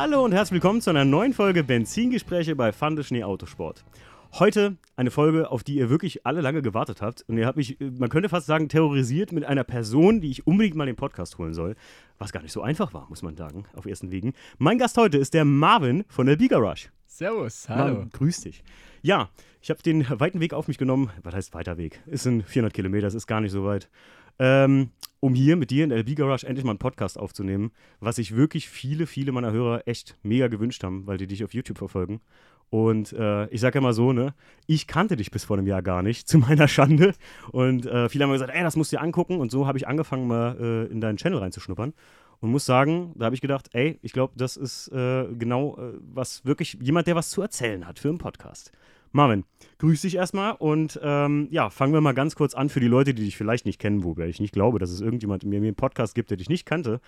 Hallo und herzlich willkommen zu einer neuen Folge Benzingespräche bei Fande Schnee Autosport. Heute eine Folge, auf die ihr wirklich alle lange gewartet habt. Und ihr habt mich, man könnte fast sagen, terrorisiert mit einer Person, die ich unbedingt mal den Podcast holen soll. Was gar nicht so einfach war, muss man sagen, auf ersten Wegen. Mein Gast heute ist der Marvin von der Biga Rush. Servus, hallo. Marvin, grüß dich. Ja, ich habe den weiten Weg auf mich genommen. Was heißt weiter Weg? Es sind 400 Kilometer, es ist gar nicht so weit. Ähm, um hier mit dir in LB Garage endlich mal einen Podcast aufzunehmen, was sich wirklich viele, viele meiner Hörer echt mega gewünscht haben, weil die dich auf YouTube verfolgen. Und äh, ich sage ja mal so, ne, ich kannte dich bis vor einem Jahr gar nicht, zu meiner Schande. Und äh, viele haben mir gesagt, ey, das musst du dir angucken. Und so habe ich angefangen, mal äh, in deinen Channel reinzuschnuppern. Und muss sagen, da habe ich gedacht, ey, ich glaube, das ist äh, genau äh, was wirklich jemand, der was zu erzählen hat für einen Podcast. Marvin, grüß dich erstmal und ähm, ja, fangen wir mal ganz kurz an für die Leute, die dich vielleicht nicht kennen, wobei ich nicht glaube, dass es irgendjemand mir einen Podcast gibt, der dich nicht kannte.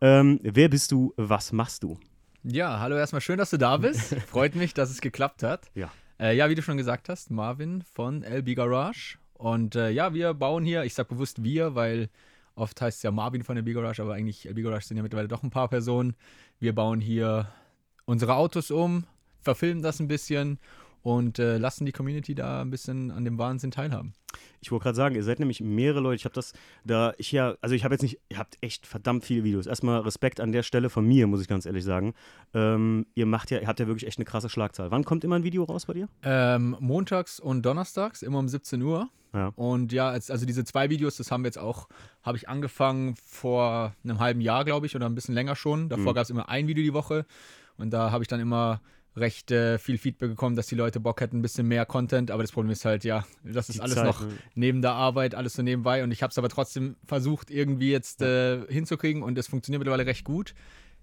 Ähm, wer bist du? Was machst du? Ja, hallo erstmal schön, dass du da bist. Freut mich, dass es geklappt hat. Ja. Äh, ja, wie du schon gesagt hast, Marvin von LB Garage. Und äh, ja, wir bauen hier, ich sag bewusst wir, weil oft heißt es ja Marvin von LB Garage, aber eigentlich LB Garage sind ja mittlerweile doch ein paar Personen. Wir bauen hier unsere Autos um, verfilmen das ein bisschen und äh, lassen die Community da ein bisschen an dem Wahnsinn teilhaben. Ich wollte gerade sagen, ihr seid nämlich mehrere Leute. Ich habe das da, ich ja, also ich habe jetzt nicht, ihr habt echt verdammt viele Videos. Erstmal Respekt an der Stelle von mir, muss ich ganz ehrlich sagen. Ähm, ihr macht ja, ihr habt ja wirklich echt eine krasse Schlagzahl. Wann kommt immer ein Video raus bei dir? Ähm, montags und donnerstags, immer um 17 Uhr. Ja. Und ja, also diese zwei Videos, das haben wir jetzt auch, habe ich angefangen vor einem halben Jahr, glaube ich, oder ein bisschen länger schon. Davor Mhm. gab es immer ein Video die Woche. Und da habe ich dann immer recht äh, viel Feedback bekommen, dass die Leute Bock hätten, ein bisschen mehr Content. Aber das Problem ist halt, ja, das ist Die alles Zeit, noch ne? neben der Arbeit, alles so nebenbei. Und ich habe es aber trotzdem versucht, irgendwie jetzt äh, hinzukriegen. Und es funktioniert mittlerweile recht gut.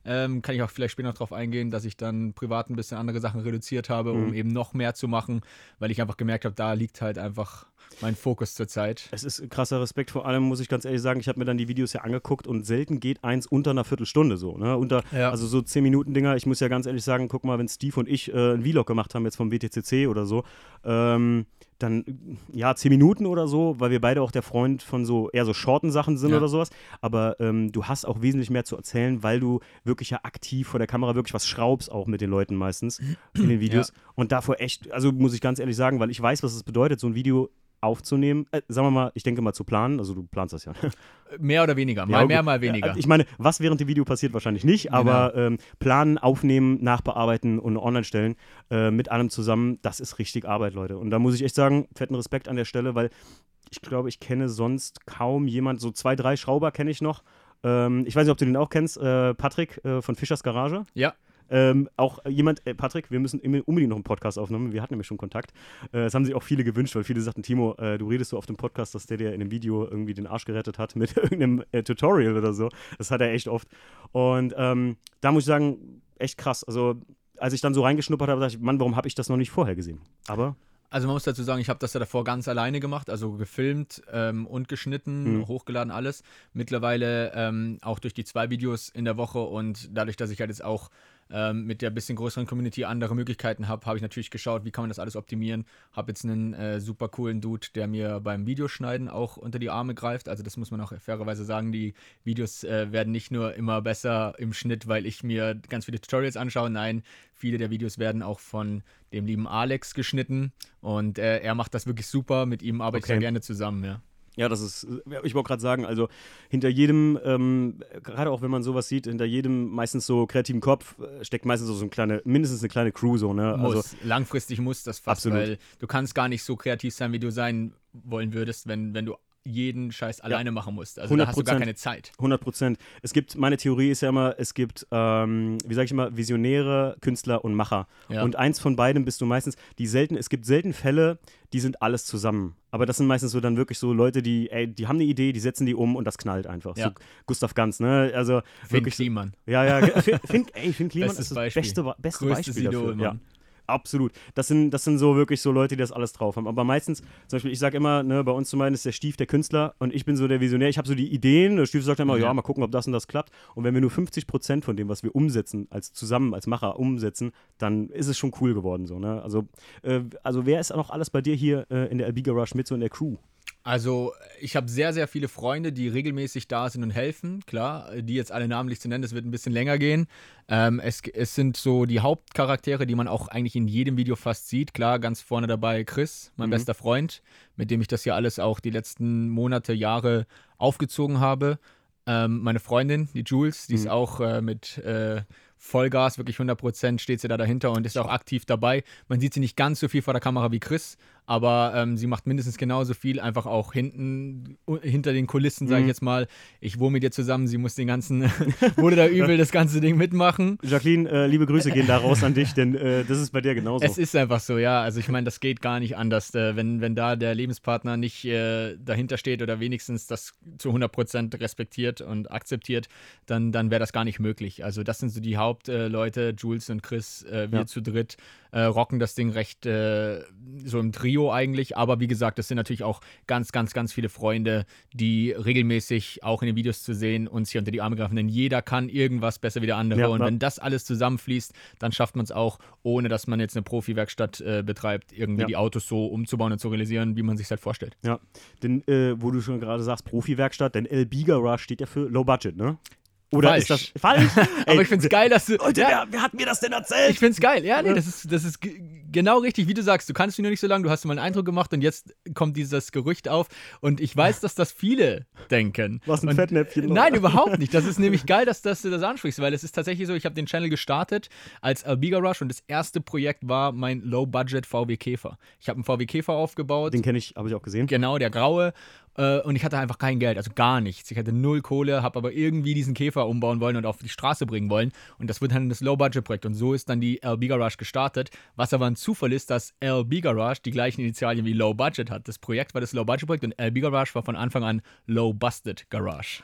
Ähm, kann ich auch vielleicht später noch drauf eingehen, dass ich dann privat ein bisschen andere Sachen reduziert habe, um Mhm. eben noch mehr zu machen, weil ich einfach gemerkt habe, da liegt halt einfach mein Fokus zurzeit. Es ist krasser Respekt, vor allem muss ich ganz ehrlich sagen, ich habe mir dann die Videos ja angeguckt und selten geht eins unter einer Viertelstunde so, ne? Unter, Ja. also so 10 Minuten Dinger, ich muss ja ganz ehrlich sagen, guck mal, wenn Steve und ich äh, ein Vlog gemacht haben, jetzt vom WTCC oder so, ähm, dann ja, 10 Minuten oder so, weil wir beide auch der Freund von so eher so shorten Sachen sind Ja. oder sowas. Aber ähm, du hast auch wesentlich mehr zu erzählen, weil du wirklich ja aktiv vor der Kamera wirklich was schraubst, auch mit den Leuten meistens in den Videos. Und davor echt, also muss ich ganz ehrlich sagen, weil ich weiß, was es bedeutet, so ein Video aufzunehmen, äh, sagen wir mal, ich denke mal zu planen, also du planst das ja. ne? Mehr oder weniger, mal Ja, mehr, mal weniger. Ja, ich meine, was während dem Video passiert, wahrscheinlich nicht, aber ähm, planen, aufnehmen, nachbearbeiten und online stellen äh, mit allem zusammen, das ist richtig Arbeit, Leute. Und da muss ich echt sagen, fetten Respekt an der Stelle, weil ich glaube, ich kenne sonst kaum jemand, so zwei, drei Schrauber kenne ich noch. Ähm, ich weiß nicht, ob du den auch kennst, äh, Patrick äh, von Fischers Garage. ja, Ähm, auch jemand, äh, Patrick, wir müssen unbedingt noch einen Podcast aufnehmen. Wir hatten nämlich schon Kontakt. Äh, das haben sich auch viele gewünscht, weil viele sagten, Timo, äh, du redest so auf dem Podcast, dass der dir in dem Video irgendwie den Arsch gerettet hat mit irgendeinem äh, Tutorial oder so. Das hat er echt oft. Und ähm, da muss ich sagen, echt krass. Also, als ich dann so reingeschnuppert habe, dachte ich, Mann, warum habe ich das noch nicht vorher gesehen? Aber also man muss dazu sagen, ich habe das ja davor ganz alleine gemacht, also gefilmt ähm, und geschnitten, Mhm. hochgeladen, alles. Mittlerweile ähm, auch durch die zwei Videos in der Woche und dadurch, dass ich halt jetzt auch ähm, mit der bisschen größeren Community andere Möglichkeiten habe, habe ich natürlich geschaut, wie kann man das alles optimieren. Habe jetzt einen äh, super coolen Dude, der mir beim Videoschneiden auch unter die Arme greift. Also das muss man auch fairerweise sagen, die Videos äh, werden nicht nur immer besser im Schnitt, weil ich mir ganz viele Tutorials anschaue. Nein, viele der Videos werden auch von dem lieben Alex geschnitten und äh, er macht das wirklich super. Mit ihm arbeite ich Okay. da gerne zusammen, ja. Ja, das ist, ich wollte gerade sagen, also hinter jedem, ähm, gerade auch wenn man sowas sieht, hinter jedem meistens so kreativen Kopf äh, steckt meistens so, so eine kleine, mindestens eine kleine Crew so, ne? Muss. Also, Langfristig muss das fast, Absolut. weil du kannst gar nicht so kreativ sein, wie du sein wollen würdest, wenn, wenn du jeden Scheiß alleine machen musst. Also da hast du gar 100%. keine Zeit. 100 Prozent. Es gibt, meine Theorie ist ja immer, es gibt, ähm, wie sage ich immer, Visionäre, Künstler und Macher. Ja. Und eins von beiden bist du meistens, die selten, es gibt selten Fälle, die sind alles zusammen. Aber das sind meistens so dann wirklich so Leute, die, ey, die haben eine Idee, die setzen die um und das knallt einfach. Ja. So Gustav Ganz, ne? Also Finn wirklich. So, Kliman. ja, ja, Finn, ey, Finn Kliman ist das Beispiel. beste, beste Größtes Beispiel dafür. Idol, ja. Absolut. Das sind, das sind so wirklich so Leute, die das alles drauf haben. Aber meistens, zum Beispiel, ich sage immer, ne, bei uns zum Beispiel ist der Stief der Künstler und ich bin so der Visionär. Ich habe so die Ideen. Der Stief sagt immer, ja. Ja. mal gucken, ob das und das klappt. Und wenn wir nur 50 Prozent von dem, was wir umsetzen, als zusammen, als Macher umsetzen, dann ist es schon cool geworden. So, ne? also, äh, also, wer ist noch alles bei dir hier äh, in der Albiga Rush mit so in der Crew? Also, ich habe sehr, sehr viele Freunde, die regelmäßig da sind und helfen. Klar, die jetzt alle namentlich zu nennen, das wird ein bisschen länger gehen. Ähm, es, es sind so die Hauptcharaktere, die man auch eigentlich in jedem Video fast sieht. Klar, ganz vorne dabei Chris, mein Mhm. bester Freund, mit dem ich das hier alles auch die letzten Monate, Jahre aufgezogen habe. Ähm, meine Freundin, die Jules, die ist Mhm. auch äh, mit äh, Vollgas, wirklich 100% steht sie da dahinter und ist auch aktiv dabei. Man sieht sie nicht ganz so viel vor der Kamera wie Chris, aber ähm, sie macht mindestens genauso viel, einfach auch hinten, hinter den Kulissen, sage ich Mhm. jetzt mal. Ich wohne mit ihr zusammen, sie muss den ganzen, wurde da übel das ganze Ding mitmachen. Jacqueline, äh, liebe Grüße gehen da raus an dich, denn äh, das ist bei dir genauso. Es ist einfach so, ja. Also ich meine, das geht gar nicht anders. Äh, wenn, wenn da der Lebenspartner nicht äh, dahinter steht oder wenigstens das zu 100% respektiert und akzeptiert, dann, dann wäre das gar nicht möglich. Also das sind so die Hauptleute, Jules und Chris, äh, wir Ja. zu dritt äh, rocken das Ding recht äh, so im Trio eigentlich. Aber wie gesagt, das sind natürlich auch ganz, ganz, ganz viele Freunde, die regelmäßig auch in den Videos zu sehen uns hier unter die Arme greifen. Denn jeder kann irgendwas besser wie der andere. Ja, und wenn das alles zusammenfließt, dann schafft man es auch, ohne dass man jetzt eine Profi-Werkstatt äh, betreibt, irgendwie Ja. die Autos so umzubauen und zu realisieren, wie man sich halt vorstellt. Ja, denn äh, wo du schon gerade sagst, Profi-Werkstatt, denn LB Garage steht ja für Low Budget, ne? Oder Falsch. ist das falsch? Aber ich finde es geil, dass du. Leute, ja, wer, wer hat mir das denn erzählt? ich finde es geil. Ja, nee, das ist, das ist genau richtig, wie du sagst. Du kannst mich nur nicht so lange, du hast mal einen Eindruck gemacht und jetzt kommt dieses Gerücht auf. Und ich weiß, dass das viele denken. Was ein und, Fettnäpfchen. noch. Nein, überhaupt nicht. Das ist nämlich geil, dass, dass du das ansprichst, weil es ist tatsächlich so, ich habe den Channel gestartet als Albiga Rush und das erste Projekt war mein Low-Budget VW Käfer. Ich habe einen VW Käfer aufgebaut. Den kenne ich, habe ich auch gesehen. Genau, der graue. Äh, und ich hatte einfach kein Geld, also gar nichts. Ich hatte null Kohle, habe aber irgendwie diesen Käfer umbauen wollen und auf die Straße bringen wollen. Und das wird dann das Low-Budget-Projekt. Und so ist dann die LB Garage gestartet. Was aber ein Zufall ist, dass LB Garage die gleichen Initialien wie Low Budget hat. Das Projekt war das Low-Budget-Projekt und LB Garage war von Anfang an Low Busted Garage.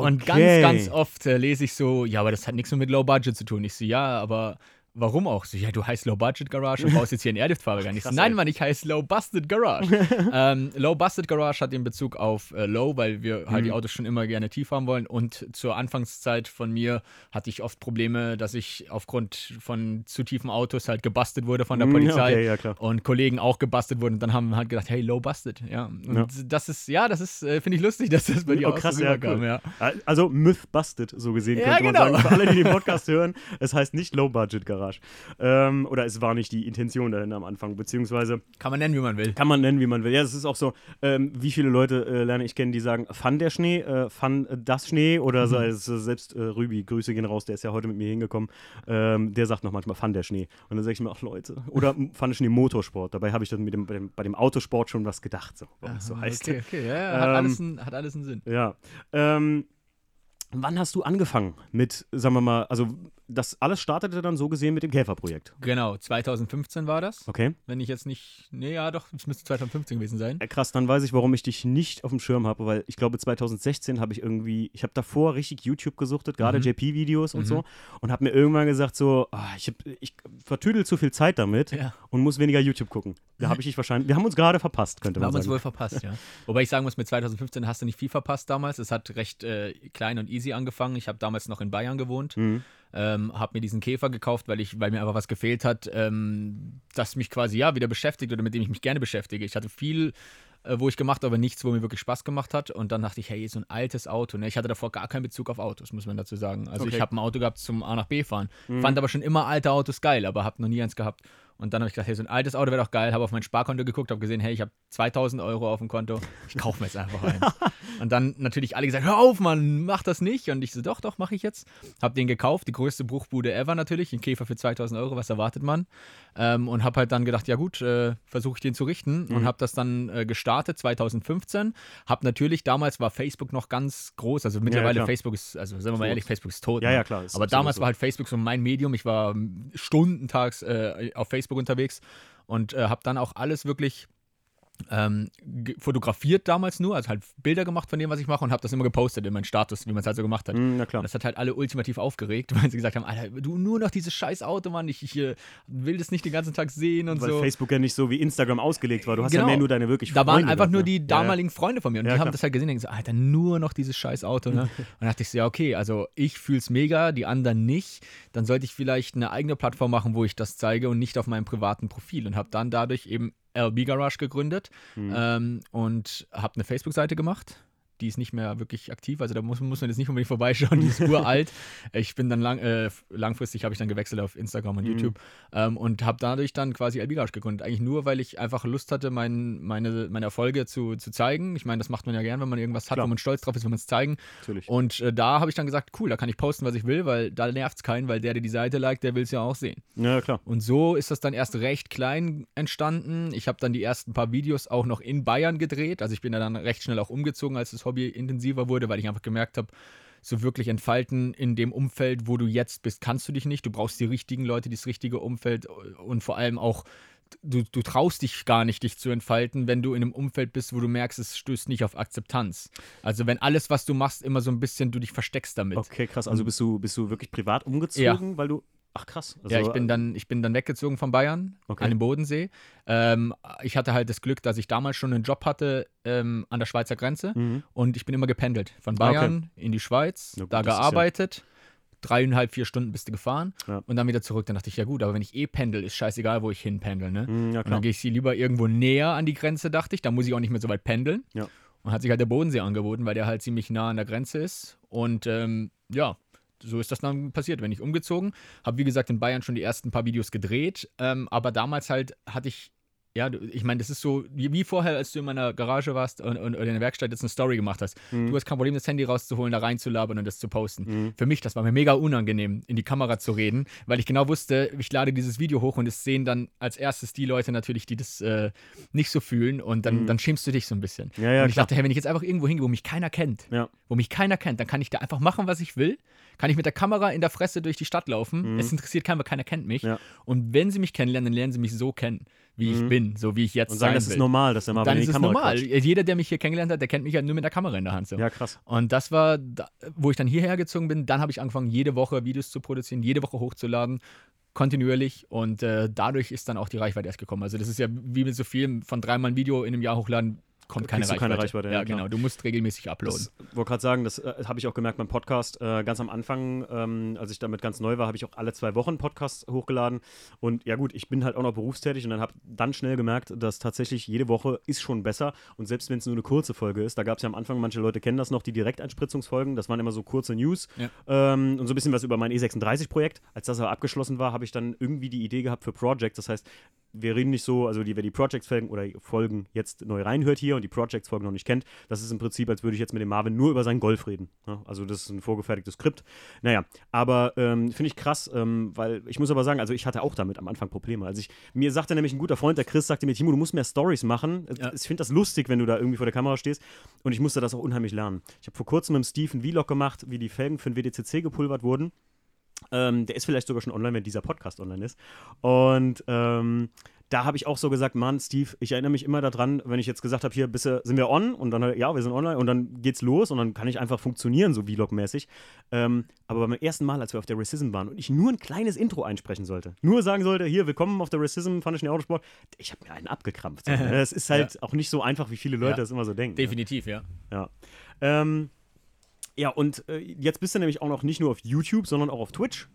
Und ganz, Okay. ganz oft äh, lese ich so, ja, aber das hat nichts mehr mit Low Budget zu tun. Ich so, ja, aber warum auch? So, ja, du heißt Low Budget Garage und baust jetzt hier einen Airlift-Fahrwerk an. Ich so, Krass, nein. Mann, ich heiße Low Busted Garage. ähm, Low Busted Garage hat den Bezug auf äh, Low, weil wir halt Mhm. die Autos schon immer gerne tief haben wollen. Und zur Anfangszeit von mir hatte ich oft Probleme, dass ich aufgrund von zu tiefen Autos halt gebastelt wurde von der Mm, Polizei Okay, ja klar. und Kollegen auch gebastelt wurden. Und dann haben wir halt gedacht, hey, low busted. Ja. Und Ja. das ist, ja, das ist, äh, finde ich lustig, dass das bei dir Oh, auch krass, so ja, cool. ja. Also Myth busted, so gesehen, Ja, könnte man genau. sagen. Für alle, die den Podcast hören, es heißt nicht Low Budget Garage. Ähm, oder es war nicht die Intention dahinter am Anfang, beziehungsweise Kann man nennen, wie man will. kann man nennen, wie man will. Ja, es ist auch so, ähm, wie viele Leute äh, lerne ich kennen, die sagen, fun der Schnee, äh, äh, das Schnee oder sei es äh, selbst äh, Rübi, Grüße gehen raus, der ist ja heute mit mir hingekommen, ähm, der sagt noch manchmal fun der Schnee. Und dann sage ich mir, ach Leute, oder fun der Schnee Motorsport. Dabei habe ich dann mit dem, bei, dem, bei dem Autosport schon was gedacht, so, es so heißt. Okay, okay, ja, ja, hat, Ähm, alles einen, hat alles einen Sinn. Ja. Ähm, wann hast du angefangen mit, sagen wir mal, also das alles startete dann so gesehen mit dem Käferprojekt? Genau, 2015 war das. Okay. Wenn ich jetzt nicht, nee, ja, doch, es müsste 2015 gewesen sein. Ja, krass, dann weiß ich, warum ich dich nicht auf dem Schirm habe, weil ich glaube 2016 habe ich irgendwie, ich habe davor richtig YouTube gesuchtet, gerade Mhm. JP-Videos und Mhm. so und habe mir irgendwann gesagt so, ah, ich, hab, ich vertüdel zu viel Zeit damit Ja. und muss weniger YouTube gucken. Da habe ich dich wahrscheinlich, wir haben uns gerade verpasst, könnte Wir man haben uns sagen. wohl verpasst, ja. Wobei ich sagen muss, mit 2015 hast du nicht viel verpasst damals. Es hat recht äh, klein und easy angefangen. Ich habe damals noch in Bayern gewohnt. Mhm. Ähm, habe mir diesen Käfer gekauft, weil, ich, weil mir einfach was gefehlt hat, ähm, das mich quasi ja wieder beschäftigt oder mit dem ich mich gerne beschäftige. Ich hatte viel, äh, wo ich gemacht habe, aber nichts, wo mir wirklich Spaß gemacht hat. Und dann dachte ich, hey, so ein altes Auto. Ne? Ich hatte davor gar keinen Bezug auf Autos, muss man dazu sagen. Also Okay. ich habe ein Auto gehabt zum A nach B fahren. Mhm. Fand aber schon immer alte Autos geil, aber habe noch nie eins gehabt. Und dann habe ich gedacht, hey, so ein altes Auto wäre doch geil. Habe auf mein Sparkonto geguckt, habe gesehen, hey, ich habe 2000 Euro auf dem Konto. Ich kaufe mir jetzt einfach einen. und dann natürlich alle gesagt, hör auf, Mann, mach das nicht. Und ich so, doch, doch, mache ich jetzt. Habe den gekauft, die größte Bruchbude ever natürlich. Ein Käfer für 2000 Euro, was erwartet man? Ähm, und habe halt dann gedacht, ja gut, äh, versuche ich den zu richten. Und Mhm. habe das dann äh, gestartet 2015. Habe natürlich, damals war Facebook noch ganz groß. Also mittlerweile klar. Facebook ist, also sagen wir mal ehrlich, Facebook ist tot. Ja, ne? ja, klar. ist Aber damals so. war halt Facebook so mein Medium. Ich war stundentags äh, auf Facebook unterwegs und äh, habe dann auch alles wirklich ähm, fotografiert damals nur, also halt Bilder gemacht von dem, was ich mache und habe das immer gepostet in meinen Status, wie man es halt so gemacht hat. Mhm, na Und klar. das hat halt alle ultimativ aufgeregt, weil sie gesagt haben, Alter, du nur noch dieses scheiß Auto, Mann, ich, ich äh, will das nicht den ganzen Tag sehen und Weil so. Facebook ja nicht so wie Instagram ausgelegt war. Du hast ja Genau. mehr nur deine wirklich Da waren Freunde einfach gehabt, nur ne? die Ja, ja. damaligen Freunde von mir und Ja, die haben klar. das halt gesehen und so, Alter, nur noch dieses scheiß Auto. Ne? und dann dachte ich so, ja, okay, also ich fühl's mega, die anderen nicht. Dann sollte ich vielleicht eine eigene Plattform machen, wo ich das zeige und nicht auf meinem privaten Profil und habe dann dadurch eben LB Garage gegründet Mhm. ähm, und habe eine Facebook-Seite gemacht. Die ist nicht mehr wirklich aktiv, also da muss, muss man jetzt nicht unbedingt vorbeischauen, die ist uralt. Ich bin dann lang, äh, langfristig habe ich dann gewechselt auf Instagram und Mhm. YouTube ähm, und habe dadurch dann quasi LB Garage gegründet. Eigentlich nur, weil ich einfach Lust hatte, mein, meine, meine Erfolge zu, zu zeigen. Ich meine, das macht man ja gern, wenn man irgendwas hat, Klar. wo man stolz drauf ist, wenn man es zeigen. Natürlich. Und äh, da habe ich dann gesagt, cool, da kann ich posten, was ich will, weil da nervt es keinen, weil der, der die Seite liked, der will es ja auch sehen. ja, klar. Und so ist das dann erst recht klein entstanden. Ich habe dann die ersten paar Videos auch noch in Bayern gedreht. Also ich bin da dann recht schnell auch umgezogen, als das Hobby intensiver wurde, weil ich einfach gemerkt habe, so wirklich entfalten in dem Umfeld, wo du jetzt bist, kannst du dich nicht. Du brauchst die richtigen Leute, das richtige Umfeld und vor allem auch, du, du traust dich gar nicht, dich zu entfalten, wenn du in einem Umfeld bist, wo du merkst, es stößt nicht auf Akzeptanz. Also wenn alles, was du machst, immer so ein bisschen du dich versteckst damit. Okay, krass. Also bist du, bist du wirklich privat umgezogen, weil du. Ach krass. Also, ja, ich bin dann, ich bin dann weggezogen von Bayern Okay. an den Bodensee. Ähm, ich hatte halt das Glück, dass ich damals schon einen Job hatte ähm, an der Schweizer Grenze Mhm. und ich bin immer gependelt. Von Ah, okay. Bayern in die Schweiz, Na gut, da ja- gearbeitet. Dreieinhalb, vier Stunden bist du gefahren Ja. und dann wieder zurück. Dann dachte ich, ja gut, aber wenn ich eh pendel, ist scheißegal, wo ich hinpendel. Ne? Mhm, ja, Und dann gehe ich sie lieber irgendwo näher an die Grenze, dachte ich. Da muss ich auch nicht mehr so weit pendeln. Ja. Und hat sich halt der Bodensee angeboten, weil der halt ziemlich nah an der Grenze ist. Und ähm, ja, so ist das dann passiert. Wenn ich umgezogen, habe wie gesagt in Bayern schon die ersten paar Videos gedreht. Ähm, aber damals halt hatte ich, ja, ich meine, das ist so wie, vorher, als du in meiner Garage warst und, und, oder in der Werkstatt jetzt eine Story gemacht hast. Mhm. Du hast kein Problem, das Handy rauszuholen, da reinzulabern und das zu posten. Mhm. Für mich, das war mir mega unangenehm, in die Kamera zu reden, weil ich genau wusste, ich lade dieses Video hoch und es sehen dann als erstes die Leute natürlich, die das äh, nicht so fühlen und dann, Mhm. dann schämst du dich so ein bisschen. Ja, ja, und ich klar. dachte, hey, wenn ich jetzt einfach irgendwo hingehe, wo mich keiner kennt, Ja. wo mich keiner kennt, dann kann ich da einfach machen, was ich will. Kann ich mit der Kamera in der Fresse durch die Stadt laufen. Mhm. Es interessiert keinen, weil keiner kennt mich. Und wenn sie mich kennenlernen, dann lernen sie mich so kennen, wie ich Mhm. bin, so wie ich jetzt Und sagen, sein das will. ist normal, dass der mal dann ist es Kamera normal. quatscht. Jeder, der mich hier kennengelernt hat, der kennt mich ja nur mit der Kamera in der Hand. So. Ja, krass. Und das war, da, wo ich dann hierher gezogen bin. Dann habe ich angefangen, jede Woche Videos zu produzieren, jede Woche hochzuladen, kontinuierlich. Und äh, dadurch ist dann auch die Reichweite erst gekommen. Also das ist ja wie mit so viel, von dreimal ein Video in einem Jahr hochladen, kommt keine Reichweite. keine Reichweite, ja, ja, genau. Du musst regelmäßig uploaden. Das wollte gerade sagen, das äh, habe ich auch gemerkt beim Podcast. Äh, ganz am Anfang, ähm, als ich damit ganz neu war, habe ich auch alle zwei Wochen Podcasts hochgeladen. Und ja gut, ich bin halt auch noch berufstätig und dann habe dann schnell gemerkt, dass tatsächlich jede Woche ist schon besser. Und selbst wenn es nur eine kurze Folge ist, da gab es ja am Anfang, manche Leute kennen das noch, die Direkteinspritzungsfolgen. Das waren immer so kurze News Ja. ähm, und so ein bisschen was über mein E36-Projekt. Als das aber abgeschlossen war, habe ich dann irgendwie die Idee gehabt für Projects. Das heißt, wir reden nicht so, also die, wer die Projects-Folgen oder Folgen jetzt neu reinhört hier und die Projects-Folgen noch nicht kennt, das ist im Prinzip, als würde ich jetzt mit dem Marvin nur über seinen Golf reden. Ja, also das ist ein vorgefertigtes Skript. Naja, aber ähm, finde ich krass, ähm, weil ich muss aber sagen, also ich hatte auch damit am Anfang Probleme. Also ich, mir sagte nämlich ein guter Freund, der Chris, sagte mir, Timo, du musst mehr Stories machen. Ja. Ich finde das lustig, wenn du da irgendwie vor der Kamera stehst und ich musste das auch unheimlich lernen. Ich habe vor kurzem mit dem Steve einen Vlog gemacht, wie die Felgen für den WDCC gepulvert wurden. Ähm, der ist vielleicht sogar schon online, wenn dieser Podcast online ist. Und ähm, da habe ich auch so gesagt, Mann, Steve, ich erinnere mich immer daran, wenn ich jetzt gesagt habe, hier bist du, sind wir on und dann, ja, wir sind online und dann geht's los und dann kann ich einfach funktionieren, so Vlog-mäßig. Ähm, aber beim ersten Mal, als wir auf der Racism waren und ich nur ein kleines Intro einsprechen sollte, nur sagen sollte, hier, willkommen auf der Racism, fand ich den Autosport, ich habe mir einen abgekrampft. So. Es ist halt auch nicht so einfach, wie viele Leute Ja. das immer so denken. ne? Definitiv, ja. Ja. Ähm, ja, und äh, jetzt bist du nämlich auch noch nicht nur auf YouTube, sondern auch auf Twitch.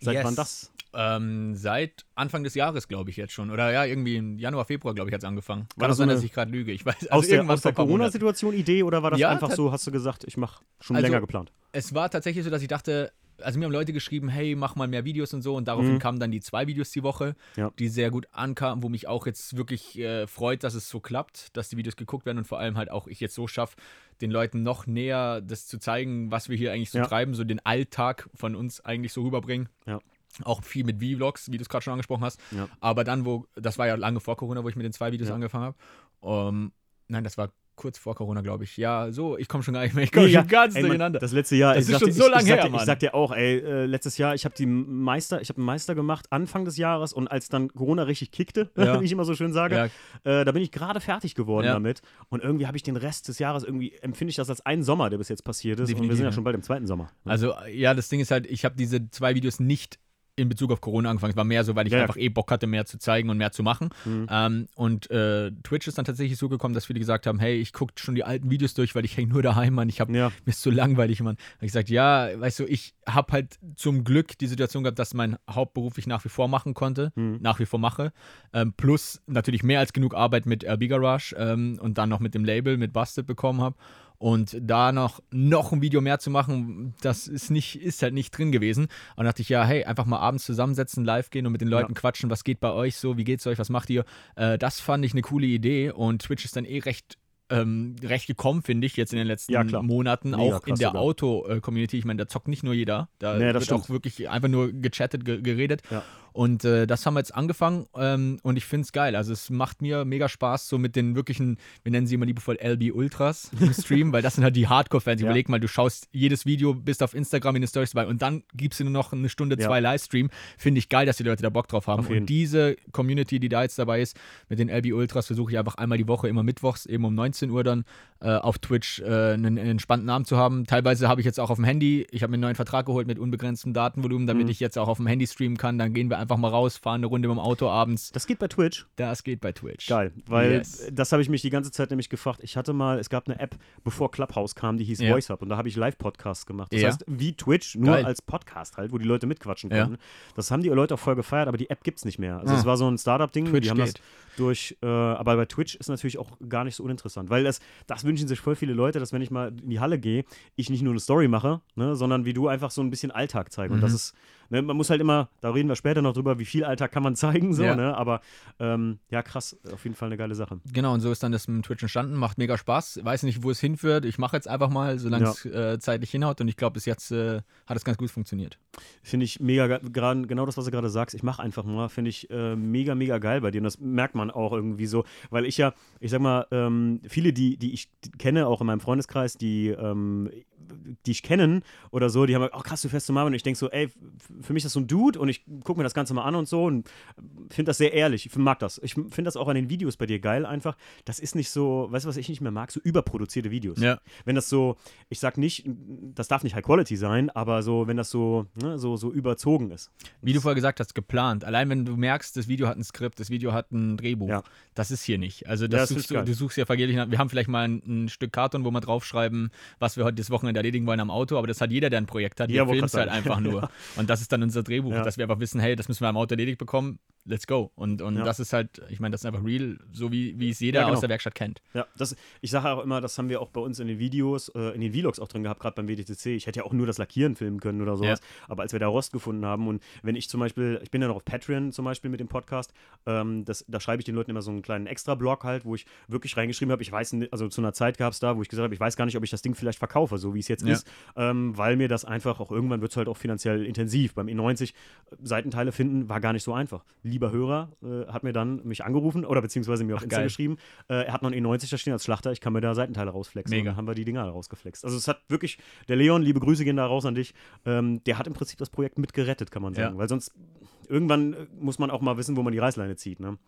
Seit Yes. wann das? Ähm, seit Anfang des Jahres, glaube ich, jetzt schon. Oder ja, irgendwie im Januar, Februar, glaube ich, hat es angefangen. War Kann das auch sein, so dass ich gerade lüge. Ich weiß, also aus der, aus der. Corona-Situation Idee oder war das Ja, einfach so, hast du gesagt, ich mache schon Also- länger geplant? Es war tatsächlich so, dass ich dachte, also mir haben Leute geschrieben, hey, mach mal mehr Videos und so. Und daraufhin Mhm. kamen dann die zwei Videos die Woche, Ja. die sehr gut ankamen, wo mich auch jetzt wirklich äh, freut, dass es so klappt, dass die Videos geguckt werden und vor allem halt auch ich jetzt so schaffe, den Leuten noch näher das zu zeigen, was wir hier eigentlich so Ja. treiben, so den Alltag von uns eigentlich so rüberbringen. Ja. Auch viel mit Vlogs, wie du es gerade schon angesprochen hast. Aber dann, wo, das war ja lange vor Corona, wo ich mit den zwei Videos angefangen habe. Ähm, nein, das war kurz vor Corona, glaube ich. Ja, so, ich komme schon gar nicht mehr. Ich komme Nee, schon ganz ey, durcheinander. das letzte Jahr, Das ich ist schon dir- so ich, lang ich sag her, dir, Ich sag dir auch, ey, äh, letztes Jahr, ich habe die Meister, ich habe einen Meister gemacht Anfang des Jahres und als dann Corona richtig kickte, Ja. wie ich immer so schön sage, Ja, äh, da bin ich gerade fertig geworden Ja. damit und irgendwie habe ich den Rest des Jahres irgendwie empfinde ich das als einen Sommer, der bis jetzt passiert ist und wir Definitiv, sind ja ja. schon bald im zweiten Sommer. ne? Also, ja, das Ding ist halt, ich habe diese zwei Videos nicht in Bezug auf Corona angefangen. Es war mehr so, weil ich Ja, einfach eh Bock hatte, mehr zu zeigen und mehr zu machen. Mhm. Ähm, und äh, Twitch ist dann tatsächlich so gekommen, dass viele gesagt haben, hey, ich gucke schon die alten Videos durch, weil ich hänge nur daheim, Mann. Ich habe Ja. mir ist so langweilig, Mann. Hab ich gesagt, ja, weißt du, ich habe halt zum Glück die Situation gehabt, dass mein Hauptberuf ich nach wie vor machen konnte, Mhm. nach wie vor mache. Ähm, plus natürlich mehr als genug Arbeit mit RB Garage ähm, und dann noch mit dem Label, mit Busted bekommen habe. Und da noch, noch ein Video mehr zu machen, das ist nicht, ist halt nicht drin gewesen. Und dann dachte ich, ja, hey, einfach mal abends zusammensetzen, live gehen und mit den Leuten Ja. quatschen, was geht bei euch so, wie geht's euch, was macht ihr? Äh, das fand ich eine coole Idee und Twitch ist dann eh recht ähm, recht gekommen, finde ich, jetzt in den letzten Ja. Monaten, Mega auch in der. Auto-Community. Ich meine, da zockt nicht nur jeder, da Nee, wird stimmt. auch wirklich einfach nur gechattet, ge geredet. Ja. Und äh, das haben wir jetzt angefangen ähm, und ich finde es geil. Also es macht mir mega Spaß, so mit den wirklichen, wir nennen sie immer liebevoll LB Ultras im Stream, weil das sind halt die Hardcore-Fans. Ja. Überleg mal, du schaust jedes Video, bist auf Instagram in den Stories dabei und dann gibst du nur noch eine Stunde, Ja. zwei Livestream. Finde ich geil, dass die Leute da Bock drauf haben. Und diese Community, die da jetzt dabei ist, mit den LB Ultras, versuche ich einfach einmal die Woche, immer mittwochs, eben um 19 Uhr dann äh, auf Twitch äh, einen, einen entspannten Abend zu haben. Teilweise habe ich jetzt auch auf dem Handy, ich habe mir einen neuen Vertrag geholt mit unbegrenztem Datenvolumen, damit Mhm. ich jetzt auch auf dem Handy streamen kann. Dann gehen wir einfach mal raus, fahren eine Runde mit dem Auto abends. Das geht bei Twitch. Das geht bei Twitch. Geil, weil Yes. das habe ich mich die ganze Zeit nämlich gefragt. Ich hatte mal, es gab eine App, bevor Clubhouse kam, die hieß Ja. VoiceUp und da habe ich Live-Podcasts gemacht. Das Ja. heißt, wie Twitch, nur Geil. als Podcast halt, wo die Leute mitquatschen Ja. können. Das haben die Leute auch voll gefeiert, aber die App gibt es nicht mehr. Also Ah. es war so ein Startup-Ding, die haben das geht. durch, äh, aber bei Twitch ist natürlich auch gar nicht so uninteressant, weil das, das wünschen sich voll viele Leute, dass wenn ich mal in die Halle gehe, ich nicht nur eine Story mache, ne, sondern wie du einfach so ein bisschen Alltag zeige. Und Mhm. das ist, ne, man muss halt immer, da reden wir später noch drüber, wie viel Alltag kann man zeigen, so, Ja. ne, aber ähm, ja, krass, auf jeden Fall eine geile Sache. Genau, und so ist dann das mit Twitch entstanden. Macht mega Spaß. Weiß nicht, wo es hinführt. Ich mache jetzt einfach mal, solange es äh, zeitlich hinhaut. Und ich glaube, bis jetzt äh, hat es ganz gut funktioniert. Finde ich mega, ge- gerade genau das, was du gerade sagst. Ich mache einfach mal, finde ich äh, mega, mega geil bei dir. Und das merkt man auch irgendwie so, weil ich ja, ich sag mal, ähm, viele, die, die ich kenne, auch in meinem Freundeskreis, die, ähm, die ich kennen oder so, die haben gesagt, oh krass, du fährst zu Marvin. Und ich denke so, ey, für mich ist das so ein Dude und ich gucke mir das Ganze mal an und so und finde das sehr ehrlich. Ich mag das. Ich finde das auch an den Videos bei dir geil einfach. Das ist nicht so, weißt du, was ich nicht mehr mag? So überproduzierte Videos Ja. wenn das so, ich sag nicht, das darf nicht High Quality sein, aber so, wenn das so, ne, so, so überzogen ist. Wie du vorher gesagt hast, geplant. Allein wenn du merkst, das Video hat ein Skript, das Video hat ein Drehbuch. Ja. Das ist hier nicht. Also Ja, das das suchst du, du suchst ja vergeblich nach. Wir haben vielleicht mal ein, ein Stück Karton, wo wir draufschreiben, was wir heute das Wochenende erledigen wollen am Auto, aber das hat jeder, der ein Projekt hat. Wir Ja, filmen es halt einfach nur. Und das ist dann unser Drehbuch, Ja. dass wir einfach wissen, hey, das müssen wir am Auto erledigt bekommen. Let's go. Und, und Ja. das ist halt, ich meine, das ist einfach real, so wie, wie es jeder Ja, genau. aus der Werkstatt kennt. Ja, das, ich sage auch immer, das haben wir auch bei uns in den Videos, äh, in den Vlogs auch drin gehabt, gerade beim WDTC. Ich hätte ja auch nur das Lackieren filmen können oder sowas. Aber als wir da Rost gefunden haben und wenn ich zum Beispiel, ich bin ja noch auf Patreon zum Beispiel mit dem Podcast, ähm, das, da schreibe ich den Leuten immer so einen kleinen Extra-Blog halt, wo ich wirklich reingeschrieben habe, ich weiß, also zu einer Zeit gab es da, wo ich gesagt habe, ich weiß gar nicht, ob ich das Ding vielleicht verkaufe, so wie es jetzt Ja. ist, ähm, weil mir das einfach auch irgendwann wird es halt auch finanziell intensiv. Beim E90 äh, Seitenteile finden war gar nicht so einfach. Lieber Hörer äh, hat mir dann mich angerufen oder beziehungsweise mir auf Ach, Insta geil. geschrieben, äh, er hat noch einen E90 da stehen als Schlachter, ich kann mir da Seitenteile rausflexen. Mega. Und dann haben wir die Dinger rausgeflext. Also es hat wirklich, der Leon, liebe Grüße gehen da raus an dich, ähm, der hat im Prinzip das Projekt mitgerettet, kann man sagen. Ja. Weil sonst, irgendwann äh, muss man auch mal wissen, wo man die Reißleine zieht, ne?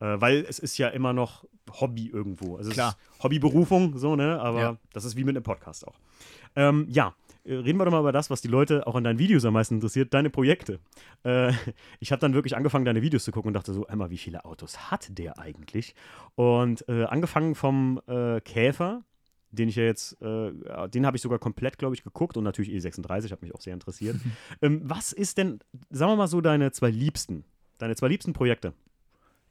Äh, weil es ist ja immer noch Hobby irgendwo. Also Klar. es ist Hobbyberufung, so, ne? Aber Ja. das ist wie mit einem Podcast auch. Ähm, ja, reden wir doch mal über das, was die Leute auch an deinen Videos am meisten interessiert, deine Projekte. Äh, ich habe dann wirklich angefangen, deine Videos zu gucken und dachte so, einmal, wie viele Autos hat der eigentlich? Und äh, angefangen vom äh, Käfer, den ich ja jetzt, äh, den habe ich sogar komplett, glaube ich, geguckt und natürlich E36, hat mich auch sehr interessiert. ähm, was ist denn, sagen wir mal so, deine zwei liebsten, deine zwei liebsten Projekte?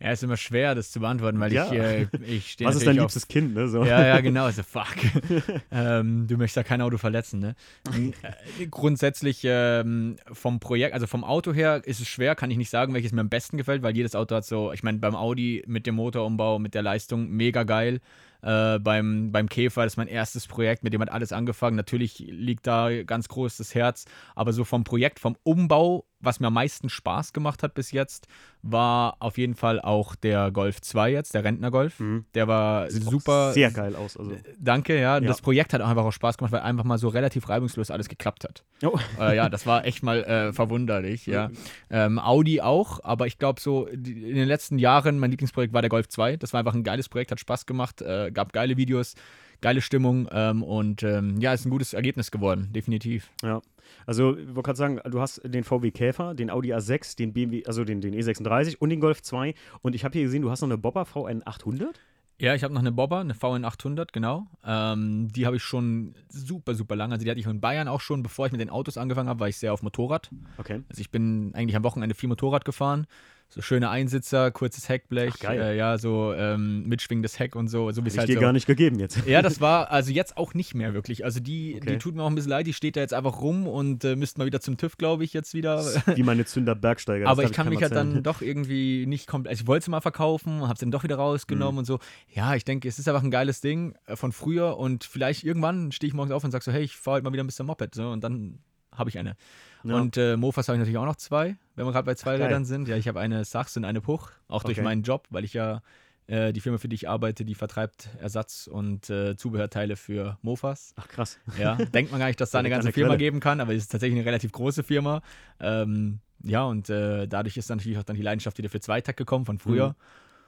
Ja, ist immer schwer, das zu beantworten, weil Ja. ich, äh, ich stehe Was ist dein natürlich auf liebstes Kind, ne? So. Ja, ja, genau. Also, fuck. ähm, du möchtest ja kein Auto verletzen, ne? Äh, Grundsätzlich ähm, vom Projekt, also vom Auto her ist es schwer, kann ich nicht sagen, welches mir am besten gefällt, weil jedes Auto hat so, ich meine, beim Audi mit dem Motorumbau, mit der Leistung, mega geil. Äh, beim, beim Käfer, das ist mein erstes Projekt, mit dem hat alles angefangen. Natürlich liegt da ganz groß das Herz, aber so vom Projekt, vom Umbau, was mir am meisten Spaß gemacht hat bis jetzt, war auf jeden Fall auch der Golf 2 jetzt, der Rentner-Golf. Mhm. Der war Sieht super. Sehr geil aus. Also. Danke, ja. Ja. Das Projekt hat auch einfach auch Spaß gemacht, weil einfach mal so relativ reibungslos alles geklappt hat. Oh. Äh, ja, das war echt mal äh, verwunderlich, ja. Ähm, Audi auch, aber ich glaube so, die, in den letzten Jahren, mein Lieblingsprojekt war der Golf 2. Das war einfach ein geiles Projekt, hat Spaß gemacht, äh, gab geile Videos, geile Stimmung ähm, und ähm, ja, ist ein gutes Ergebnis geworden, definitiv. Ja. Also, ich wollte gerade sagen, du hast den VW Käfer, den Audi A6, den BMW, also den, den E36 und den Golf 2. Und ich habe hier gesehen, du hast noch eine Bobber VN 800? Ja, ich habe noch eine Bobber, eine VN 800, genau. Ähm, die habe ich schon super, super lange. Also die hatte ich in Bayern auch schon, bevor ich mit den Autos angefangen habe, war ich sehr auf Motorrad. Okay. Also ich bin eigentlich am Wochenende viel Motorrad gefahren. So schöne Einsitzer, kurzes Heckblech, Ach. Äh, ja, so ähm, mitschwingendes Heck und so. so Hätte ich halt dir so. gar nicht gegeben jetzt. Ja, das war also jetzt auch nicht mehr wirklich. Also die, Okay. die tut mir auch ein bisschen leid, die steht da jetzt einfach rum und äh, müsste mal wieder zum TÜV, glaube ich, jetzt wieder. Wie meine Zünder Bergsteiger. Aber ich kann mich halt dann doch irgendwie nicht komplett. Also ich wollte sie mal verkaufen, habe sie dann doch wieder rausgenommen Mhm. und so. Ja, ich denke, es ist einfach ein geiles Ding äh, von früher und vielleicht irgendwann stehe ich morgens auf und sage so, hey, ich fahre heute mal wieder ein bisschen Moped. So, und dann habe ich eine. Ja. Und äh, Mofas habe ich natürlich auch noch zwei, wenn wir gerade bei zwei Ach. Rädern sind. Ja, ich habe eine Sachs und eine Puch, auch durch Okay. meinen Job, weil ich ja äh, die Firma, für die ich arbeite, die vertreibt Ersatz- und äh, Zubehörteile für Mofas. Ach krass. Ja, denkt man gar nicht, dass da eine ganze Firma Quelle. geben kann, aber es ist tatsächlich eine relativ große Firma. Ähm, ja, und äh, dadurch ist dann natürlich auch dann die Leidenschaft wieder für Zweitakt gekommen von früher. Mhm.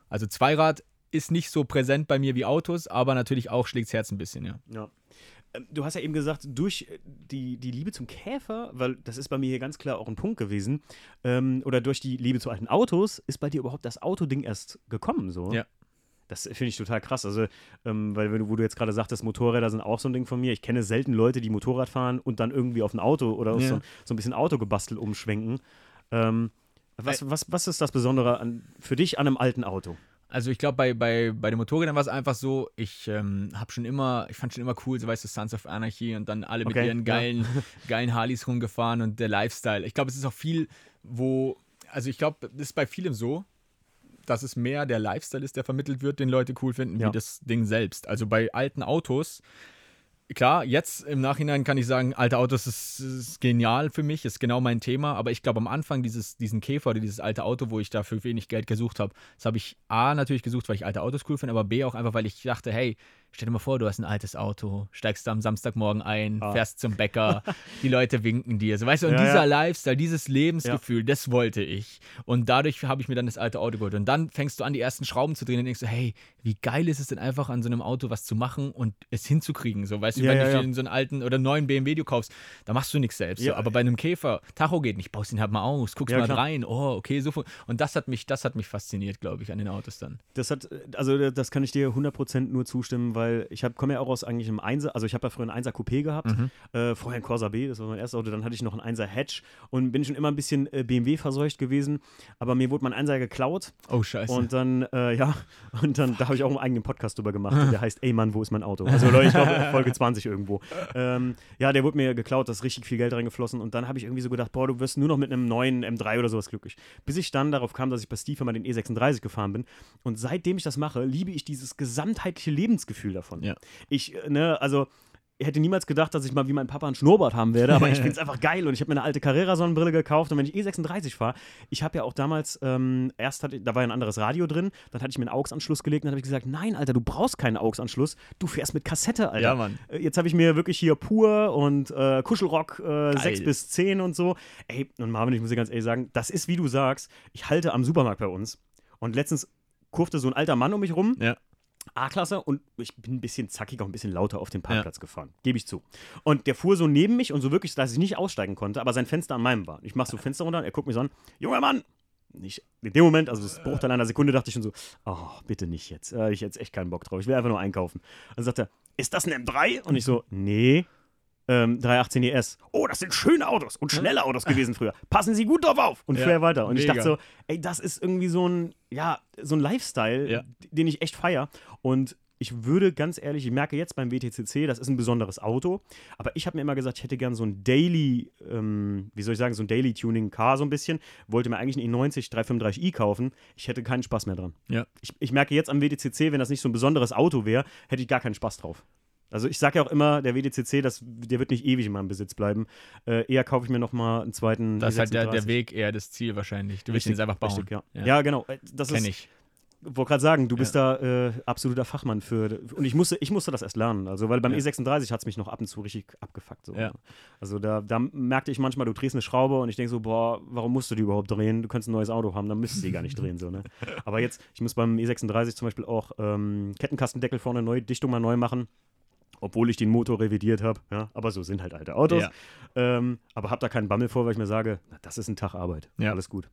Also Zweirad ist nicht so präsent bei mir wie Autos, aber natürlich auch schlägt's Herz ein bisschen, ja. Ja. Ähm, Du hast ja eben gesagt, durch äh, die, die Liebe zum Käfer, weil das ist bei mir hier ganz klar auch ein Punkt gewesen, ähm, oder durch die Liebe zu alten Autos, ist bei dir überhaupt das Autoding erst gekommen, so. Ja. Das finde ich total krass. Also, ähm, weil, wenn du, wo du jetzt gerade sagtest, Motorräder sind auch so ein Ding von mir. Ich kenne selten Leute, die Motorrad fahren und dann irgendwie auf ein Auto oder Ja. so, so ein bisschen Auto gebastelt umschwenken. Ähm, was, was, was ist das Besondere an, für dich an einem alten Auto? Also ich glaube, bei, bei, bei den Motorrädern war es einfach so, ich ähm, habe schon immer, ich fand schon immer cool, so weißt du, Sons of Anarchy und dann alle mit Okay, ihren ja. geilen, geilen Harleys rumgefahren und der Lifestyle. Ich glaube, es ist auch viel, wo, also ich glaube, das ist bei vielem so, dass es mehr der Lifestyle ist, der vermittelt wird, den Leute cool finden, Ja. wie das Ding selbst. Also bei alten Autos, klar, jetzt im Nachhinein kann ich sagen, alte Autos ist, ist genial für mich, ist genau mein Thema, aber ich glaube am Anfang dieses, diesen Käfer oder dieses alte Auto, wo ich dafür wenig Geld gesucht habe, das habe ich A natürlich gesucht, weil ich alte Autos cool finde, aber B auch einfach, weil ich dachte, hey, stell dir mal vor, du hast ein altes Auto, steigst am Samstagmorgen ein, Ah. fährst zum Bäcker, die Leute winken dir. So, weißt du, und Ja, dieser ja. Lifestyle, dieses Lebensgefühl, das wollte ich. Und dadurch habe ich mir dann das alte Auto geholt. Und dann fängst du an, die ersten Schrauben zu drehen und denkst du, hey, wie geil ist es denn einfach an so einem Auto was zu machen und es hinzukriegen. So, weißt du, Ja, wenn ja, du ja. in so einen alten oder neuen BMW du kaufst, da machst du nichts selbst. Ja. So. Aber bei einem Käfer, Tacho geht nicht, baust ihn halt mal aus, guckst Ja, mal klar. rein, oh, okay, so. Und das hat mich, das hat mich fasziniert, glaube ich, an den Autos dann. Das hat, also das kann ich dir 100% nur zustimmen, weil ich komme ja auch aus eigentlich einem Einser, also ich habe ja früher einen 1er Coupé gehabt, Mhm. äh, vorher ein Corsa B, das war mein erstes Auto, dann hatte ich noch einen 1er Hatch und bin schon immer ein bisschen äh, BMW verseucht gewesen, aber mir wurde mein 1er geklaut Oh, scheiße. und dann, äh, ja, und dann, da habe ich auch einen eigenen Podcast drüber gemacht, der heißt Ey Mann, wo ist mein Auto? Also Leute, ich glaube Folge 20 irgendwo. Ähm, ja, der wurde mir geklaut, da ist richtig viel Geld reingeflossen und dann habe ich irgendwie so gedacht, boah, du wirst nur noch mit einem neuen M3 oder sowas glücklich. Bis ich dann darauf kam, dass ich bei Steve mal den E36 gefahren bin und seitdem ich das mache, liebe ich dieses gesamtheitliche Lebensgefühl davon. Ja. Ich, äh, ne, also ich hätte niemals gedacht, dass ich mal wie mein Papa ein Schnurrbart haben werde, aber ich finde es einfach geil und ich habe mir eine alte Carrera-Sonnenbrille gekauft und wenn ich E36 fahre, ich habe ja auch damals, ähm, erst hatte, da war ja ein anderes Radio drin, dann hatte ich mir einen AUX-Anschluss gelegt und dann habe ich gesagt, nein, Alter, du brauchst keinen AUX-Anschluss, du fährst mit Kassette, Alter. Ja, Mann. Äh, Jetzt habe ich mir wirklich hier Pur und äh, Kuschelrock äh, 6 bis 10 und so. Ey, und Marvin, ich muss dir ganz ehrlich sagen, das ist, wie du sagst, ich halte am Supermarkt bei uns und letztens kurfte so ein alter Mann um mich rum, Ja. A-Klasse und ich bin ein bisschen zackig, auch ein bisschen lauter auf den Parkplatz gefahren. Gebe ich zu. Und der fuhr so neben mich und so wirklich, dass ich nicht aussteigen konnte, aber sein Fenster an meinem war. Ich mache so Fenster runter, er guckt mich so an, junger Mann! Ich, in dem Moment, also das Bruchteil einer Sekunde, dachte ich schon so, oh, bitte nicht jetzt. Habe ich jetzt echt keinen Bock drauf. Ich will einfach nur einkaufen. Dann sagt er, ist das ein M3? Und ich so, nee. Ähm, 318 ES. Oh, das sind schöne Autos und schnelle Autos gewesen früher. Passen Sie gut drauf auf. Und Ja, fuhr weiter. Und ich mega. dachte so, ey, das ist irgendwie so ein, ja, so ein Lifestyle, Ja. den ich echt feier. Und ich würde ganz ehrlich, ich merke jetzt beim WTCC, das ist ein besonderes Auto, aber ich habe mir immer gesagt, ich hätte gern so ein Daily, ähm, wie soll ich sagen, so ein Daily Tuning Car so ein bisschen. Wollte mir eigentlich einen E90 335i kaufen. Ich hätte keinen Spaß mehr dran. Ja. Ich, ich merke jetzt am WTCC, wenn das nicht so ein besonderes Auto wäre, hätte ich gar keinen Spaß drauf. Also ich sage ja auch immer, der WTCC, das, der wird nicht ewig in meinem Besitz bleiben. Äh, eher kaufe ich mir noch mal einen zweiten. Das ist halt der, der E36. Weg eher das Ziel wahrscheinlich. Du willst ihn einfach bauen. Richtig, ja. Ja. ja. genau. Äh, Das Kenn ist, ich. wollte gerade sagen, du bist da äh, absoluter Fachmann für. Und ich musste, ich musste das erst lernen. Also, weil beim Ja. E36 hat es mich noch ab und zu richtig abgefuckt. So. Ja. Also da, da merkte ich manchmal, du drehst eine Schraube und ich denke so, boah, warum musst du die überhaupt drehen? Du könntest ein neues Auto haben, dann müsstest du die gar nicht drehen. So, ne? Aber jetzt, ich muss beim E36 zum Beispiel auch ähm, Kettenkastendeckel vorne neu, Dichtung mal neu machen. Obwohl ich den Motor revidiert habe. Ja, aber so sind halt alte Autos. Ja. Ähm, aber habe da keinen Bammel vor, weil ich mir sage, na, das ist ein Tag Arbeit. Ja. Alles gut.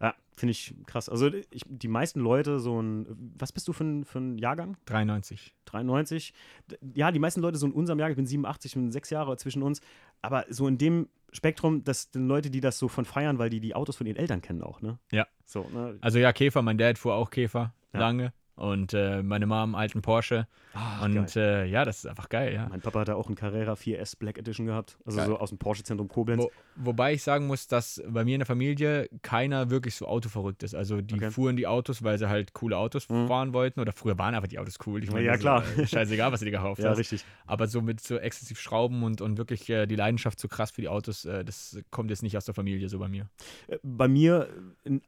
Ja, finde ich krass. Also ich, die meisten Leute so ein, was bist du für ein, für ein Jahrgang? 93. 93. D- Ja, die meisten Leute so in unserem Jahr, ich bin 87, ich bin sechs Jahre zwischen uns, aber so in dem Spektrum, das sind Leute, die das so von feiern, weil die die Autos von ihren Eltern kennen auch, ne? Ja. So, ne? Also ja, Käfer, mein Dad fuhr auch Käfer Ja. lange. Und äh, meine Mom alten Porsche. Ah, und äh, ja, das ist einfach geil, ja. Mein Papa hatte auch einen Carrera 4S Black Edition gehabt, also Geil. so aus dem Porsche-Zentrum Koblenz. Wo, wobei ich sagen muss, dass bei mir in der Familie keiner wirklich so autoverrückt ist. Also die Okay. fuhren die Autos, weil sie halt coole Autos Mhm. fahren wollten. Oder früher waren einfach die Autos cool. Ich Ja, meine, ja, klar. äh, Scheißegal, was du dir gekauft Ja, hast. richtig. Aber so mit so exzessiv Schrauben und, und wirklich äh, die Leidenschaft so krass für die Autos, äh, das kommt jetzt nicht aus der Familie so bei mir. Äh, Bei mir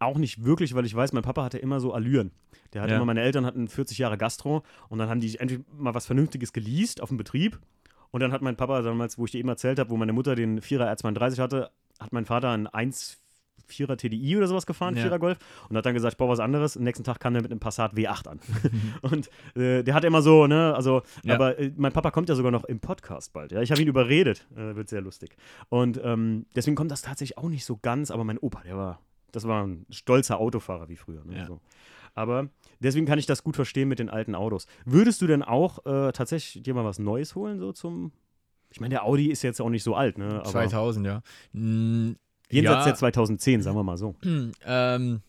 auch nicht wirklich, weil ich weiß, mein Papa hatte immer so Allüren. Der hatte Ja. immer, meine Eltern hatten 40 Jahre Gastro und dann haben die endlich mal was Vernünftiges geleast auf dem Betrieb. Und dann hat mein Papa damals, wo ich dir eben erzählt habe, wo meine Mutter den 4er R32 hatte, hat mein Vater einen 1,4er TDI oder sowas gefahren, Ja. 4er Golf, und hat dann gesagt, ich brauche was anderes. Am nächsten Tag kam der mit einem Passat W8 an. und äh, der hat immer so, ne, also, Ja. aber äh, mein Papa kommt ja sogar noch im Podcast bald. Ja, ich habe ihn überredet. Äh, wird sehr lustig. Und ähm, deswegen kommt das tatsächlich auch nicht so ganz, aber mein Opa, der war, das war ein stolzer Autofahrer wie früher. Ne, Ja. so. Aber deswegen kann ich das gut verstehen mit den alten Autos. Würdest du denn auch äh, tatsächlich dir mal was Neues holen, so zum. Ich meine, der Audi ist jetzt auch nicht so alt, ne? Aber 2000, ja. Mm, jenseits ja, der 2010, sagen wir mal so. ähm,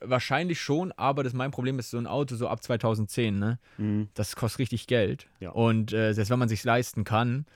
wahrscheinlich schon, aber das mein Problem ist so ein Auto so ab 2010, ne? Mhm. Das kostet richtig Geld. Ja. Und äh, selbst wenn man sich leisten kann,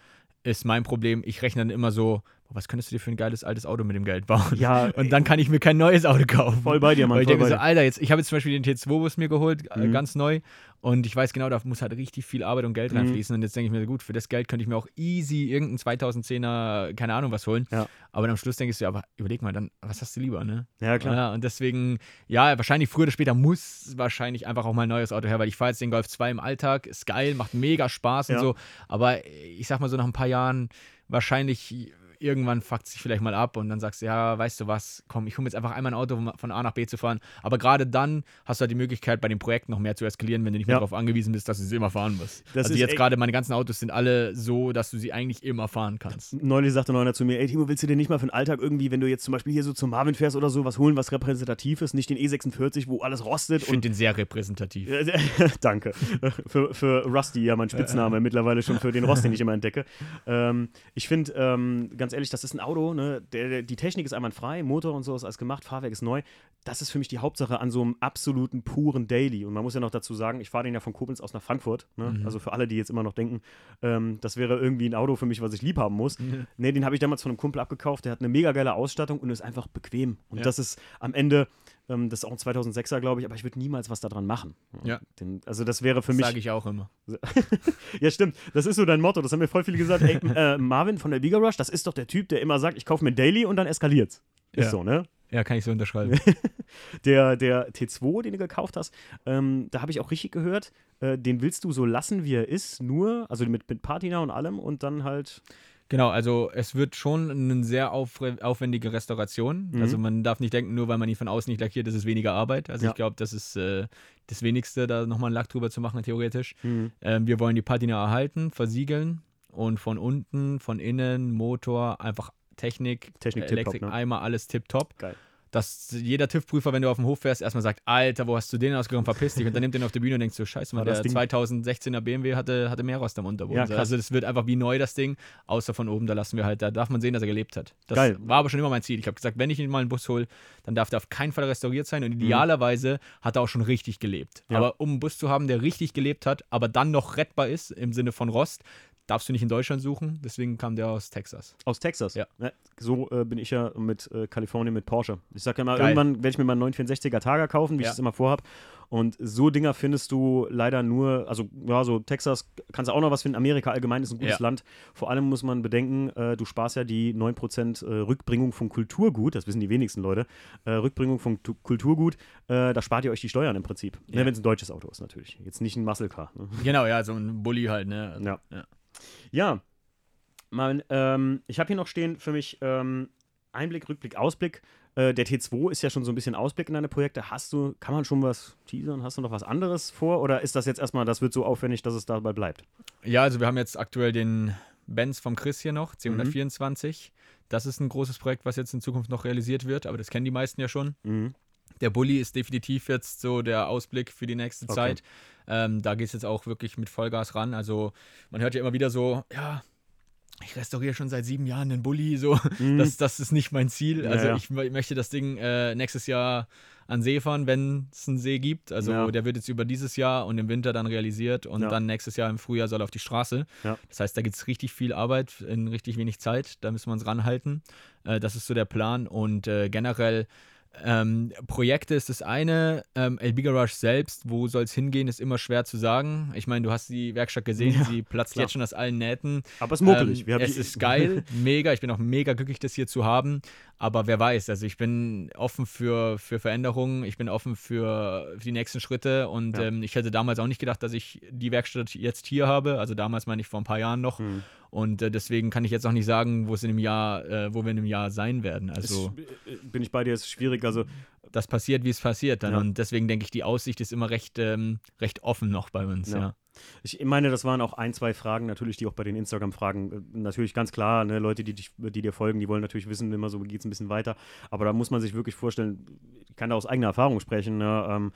ist mein Problem, ich rechne dann immer so, was könntest du dir für ein geiles altes Auto mit dem Geld bauen? Ja, Und dann kann ich mir kein neues Auto kaufen. voll bei dir, Mann. Weil ich denke so. Alter, jetzt, ich habe jetzt zum Beispiel den T2-Bus mir geholt, äh, Mhm. ganz neu. Und ich weiß genau, da muss halt richtig viel Arbeit und Geld Mhm. reinfließen. Und jetzt denke ich mir, so, gut, für das Geld könnte ich mir auch easy irgendeinen 2010er, keine Ahnung was holen. Ja. Aber dann am Schluss denkst du, ja, aber überleg mal, dann, was hast du lieber, ne? Ja, klar. Ja, und deswegen, ja, wahrscheinlich früher oder später muss wahrscheinlich einfach auch mal ein neues Auto her, weil ich fahre jetzt den Golf 2 im Alltag, ist geil, macht mega Spaß Ja. und so. Aber ich sag mal so, nach ein paar Jahren, wahrscheinlich irgendwann fuckt sich vielleicht mal ab und dann sagst du, ja, weißt du was, komm, ich hole mir jetzt einfach einmal ein Auto, um von A nach B zu fahren. Aber gerade dann hast du halt die Möglichkeit, bei dem Projekt noch mehr zu eskalieren, wenn du nicht mehr Ja. darauf angewiesen bist, dass du sie immer fahren musst. Das also jetzt gerade meine ganzen Autos sind alle so, dass du sie eigentlich immer fahren kannst. Neulich sagte noch einer zu mir, ey Timo, willst du dir nicht mal für den Alltag irgendwie, wenn du jetzt zum Beispiel hier so zum Marvin fährst oder so, was holen, was repräsentativ ist, nicht den E46, wo alles rostet Ich finde den sehr repräsentativ. Danke. Für, für Rusty, ja, mein Spitzname mittlerweile schon für den Rost, den ich immer entdecke. Ähm, ich finde, ähm, ganz ehrlich, das ist ein Auto, ne? Der, der, die Technik ist einwandfrei, Motor und so ist alles gemacht, Fahrwerk ist neu. Das ist für mich die Hauptsache an so einem absoluten puren Daily. Und man muss ja noch dazu sagen, ich fahre den ja von Koblenz aus nach Frankfurt. Ne? Mhm. Also für alle, die jetzt immer noch denken, ähm, das wäre irgendwie ein Auto für mich, was ich lieb haben muss. Ne, den habe ich damals von einem Kumpel abgekauft. Der hat eine mega geile Ausstattung und ist einfach bequem. Und Ja. das ist am Ende, ähm, das ist auch ein 2006er, glaube ich, aber ich würde niemals was daran machen. Ja. Den, also das wäre für Das mich. sage ich auch immer. Ja, stimmt. Das ist so dein Motto. Das haben mir voll viele gesagt. Ey, äh, Marvin von der Liga Rush, das ist doch der Typ, der immer sagt, ich kaufe mir Daily und dann eskaliert's. Ist Ja. so, ne? Ja, kann ich so unterschreiben. Der, der T2, den du gekauft hast, ähm, da habe ich auch richtig gehört, äh, den willst du so lassen, wie er ist, nur, also mit, mit Patina und allem und dann halt. Genau, also es wird schon eine sehr auf, aufwendige Restauration. Mhm. Also man darf nicht denken, nur weil man ihn von außen nicht lackiert, ist es weniger Arbeit. Also Ja. ich glaube, das ist äh, das Wenigste, da nochmal einen Lack drüber zu machen, theoretisch. Mhm. Ähm, wir wollen die Patina erhalten, versiegeln und von unten, von innen, Motor, einfach Technik, Technik äh, Elektrik, ne? Eimer, alles tipptopp. Geil. Dass jeder TÜV-Prüfer, wenn du auf dem Hof fährst, erstmal sagt, Alter, wo hast du den ausgegangen, verpiss dich. Und dann nimmt den auf die Bühne und denkst so, scheiße, man, der Ding- 2016er BMW hatte, hatte mehr Rost am Unterboden. Ja, also das wird einfach wie neu, das Ding. Außer von oben, da lassen wir halt, da darf man sehen, dass er gelebt hat. Das Geil. war aber schon immer mein Ziel. Ich habe gesagt, wenn ich ihn mal einen Bus hole, dann darf der auf keinen Fall restauriert sein. Und idealerweise hat er auch schon richtig gelebt. Ja. Aber um einen Bus zu haben, der richtig gelebt hat, aber dann noch rettbar ist, im Sinne von Rost, darfst du nicht in Deutschland suchen. Deswegen kam der aus Texas. Aus Texas. Ja. so äh, bin ich ja mit äh, Kalifornien mit Porsche. Ich sage ja mal, Geil. irgendwann werde ich mir mal einen 964er Targa kaufen, wie ich Ja. es immer vorhab. Und so Dinger findest du leider nur, also ja, so Texas kannst du auch noch was finden. Amerika allgemein ist ein gutes Ja. Land. Vor allem muss man bedenken, äh, du sparst ja die 9% äh, Rückbringung von Kulturgut, das wissen die wenigsten Leute. Äh, Rückbringung von Tu- Kulturgut, äh, da spart ihr euch die Steuern im Prinzip. Ne, Ja. Wenn es ein deutsches Auto ist natürlich. Jetzt nicht ein Muscle Car. Ne? Genau, ja, so ein Bulli halt, ne? Also, Ja. ja. Ja, mein, ähm, ich habe hier noch stehen für mich ähm, Einblick, Rückblick, Ausblick. Äh, der T2 ist ja schon so ein bisschen Ausblick in deine Projekte. Hast du, kann man schon was teasern? Hast du noch was anderes vor? Oder ist das jetzt erstmal, das wird so aufwendig, dass es dabei bleibt? Ja, also wir haben jetzt aktuell den Benz vom Chris hier noch, C124. Mhm. Das ist ein großes Projekt, was jetzt in Zukunft noch realisiert wird, aber das kennen die meisten ja schon. Mhm. Der Bulli ist definitiv jetzt so der Ausblick für die nächste okay. Zeit. Ähm, da geht es jetzt auch wirklich mit Vollgas ran. Also man hört ja immer wieder so, ja, ich restauriere schon seit sieben Jahren den Bulli, so, mhm. das, das ist nicht mein Ziel. Also ja, ja. Ich, ich, möchte das Ding äh, nächstes Jahr an See fahren, wenn es einen See gibt. Also ja. der wird jetzt über dieses Jahr und im Winter dann realisiert und dann nächstes Jahr im Frühjahr soll er auf die Straße. Das heißt, da gibt es richtig viel Arbeit in richtig wenig Zeit. Da müssen wir uns ranhalten. Äh, das ist so der Plan und äh, generell ähm, Projekte ist das eine. Ähm, LB Garage selbst, wo soll es hingehen, ist immer schwer zu sagen. Ich meine, du hast die Werkstatt gesehen, ja, sie platzt klar. jetzt schon aus allen Nähten. Aber es ist muckelig. Ähm, es ist geil, mega. Ich bin auch mega glücklich, das hier zu haben. Aber wer weiß, also ich bin offen für, für Veränderungen, ich bin offen für, für die nächsten Schritte und ja. ähm, ich hätte damals auch nicht gedacht, dass ich die Werkstatt jetzt hier habe. Also damals meine ich vor ein paar Jahren noch. Mhm. Und äh, deswegen kann ich jetzt auch nicht sagen, wo es in einem Jahr, äh, wo wir in einem Jahr sein werden. Also ist, äh, bin ich bei dir, ist schwierig. Also das passiert, wie es passiert dann. Ja. Und deswegen denke ich, die Aussicht ist immer recht, ähm, recht offen noch bei uns. Ja. Ich meine, das waren auch ein, zwei Fragen natürlich, die auch bei den Instagram-Fragen äh, natürlich ganz klar, ne, Leute, die, dich, die dir folgen, die wollen natürlich wissen, immer so geht es ein bisschen weiter. Aber da muss man sich wirklich vorstellen, ich kann da aus eigener Erfahrung sprechen. Ne, ähm,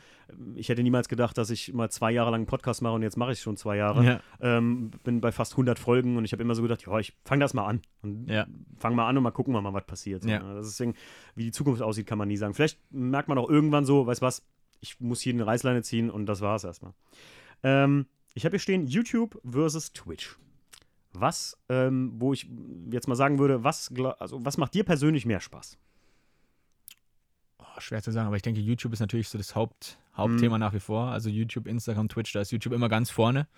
ich hätte niemals gedacht, dass ich mal zwei Jahre lang einen Podcast mache und jetzt mache ich schon zwei Jahre. Ja. Ähm, bin bei fast 100 Folgen und ich habe immer so gedacht, ja, ich fange das mal an. Und ja. Fang mal an und mal gucken wir mal, was passiert. Ja. ne? Deswegen, wie die Zukunft aussieht, kann man nie sagen. Vielleicht merkt man auch irgendwann so, weißt was, ich muss hier eine Reißleine ziehen und das war es erstmal. Ähm, ich habe hier stehen YouTube versus Twitch. Was, ähm, wo ich jetzt mal sagen würde, was, also, was macht dir persönlich mehr Spaß? Oh, schwer zu sagen, aber ich denke, YouTube ist natürlich so das Haupt, Hauptthema mm. nach wie vor. Also YouTube, Instagram, Twitch, da ist YouTube immer ganz vorne.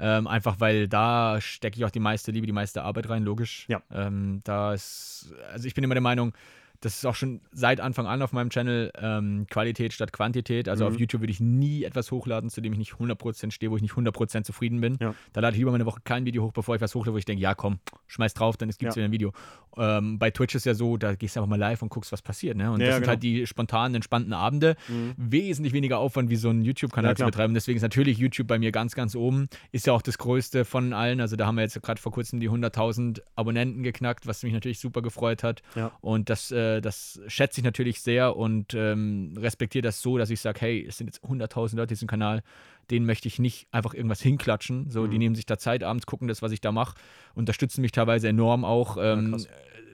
Ähm, einfach weil da stecke ich auch die meiste Liebe, die meiste Arbeit rein, logisch. Ja. Ähm, da ist, also ich bin immer der Meinung, das ist auch schon seit Anfang an auf meinem Channel ähm, Qualität statt Quantität. Also mhm. auf YouTube würde ich nie etwas hochladen, zu dem ich nicht 100% stehe, wo ich nicht 100% zufrieden bin. Ja. Da lade ich lieber mal eine Woche kein Video hoch, bevor ich was hochlade, wo ich denke, ja komm, schmeiß drauf, dann gibt es ja. wieder ein Video. Ähm, bei Twitch ist ja so, da gehst du einfach mal live und guckst, was passiert. Ne? Und ja, das sind genau. halt die spontanen, entspannten Abende. Mhm. Wesentlich weniger Aufwand, wie so ein YouTube-Kanal zu betreiben. Deswegen ist natürlich YouTube bei mir ganz, ganz oben. Ist ja auch das Größte von allen. Also da haben wir jetzt gerade vor kurzem die 100.000 Abonnenten geknackt, was mich natürlich super gefreut hat. Und das, äh, das schätze ich natürlich sehr und ähm, respektiere das so, dass ich sage, hey, es sind jetzt 100.000 Leute diesen Kanal denen möchte ich nicht einfach irgendwas hinklatschen. So, mhm. die nehmen sich da Zeit abends, gucken das, was ich da mache, unterstützen mich teilweise enorm auch. Ähm, ja,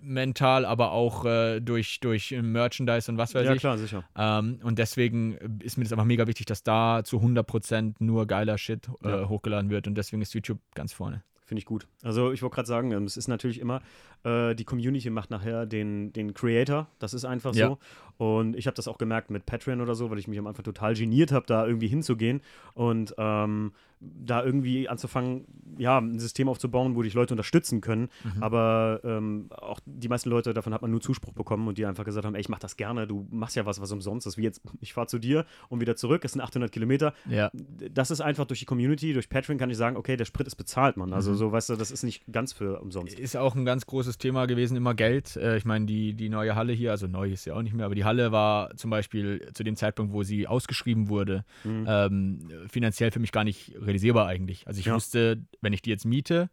mental, aber auch äh, durch, durch Merchandise und was weiß ja, ich. Ja, klar, sicher. Ähm, und deswegen ist mir das einfach mega wichtig, dass da zu 100% nur geiler Shit äh, ja. hochgeladen wird und deswegen ist YouTube ganz vorne. Finde ich gut. Also ich wollte gerade sagen, ähm, es ist natürlich immer, äh, die Community macht nachher den, den Creator. Das ist einfach ja. so. Und ich habe das auch gemerkt mit Patreon oder so, weil ich mich am Anfang total geniert habe, da irgendwie hinzugehen und ähm, da irgendwie anzufangen, ja, ein System aufzubauen, wo dich Leute unterstützen können. Mhm. Aber ähm, auch die meisten Leute, davon hat man nur Zuspruch bekommen und die einfach gesagt haben, ey, ich mach das gerne, du machst ja was, was umsonst ist. Wie jetzt, ich fahre zu dir und wieder zurück, es sind 800 Kilometer. Ja. Das ist einfach durch die Community, durch Patreon kann ich sagen, okay, der Sprit ist bezahlt, man. Also mhm. so, weißt du, das ist nicht ganz für umsonst. Ist auch ein ganz großes Thema gewesen, immer Geld. Äh, ich meine, die, die neue Halle hier, also neu ist ja auch nicht mehr, aber die Halle war zum Beispiel zu dem Zeitpunkt, wo sie ausgeschrieben wurde, mhm. ähm, finanziell für mich gar nicht realisierbar eigentlich. Also ich ja. wusste, wenn ich die jetzt miete,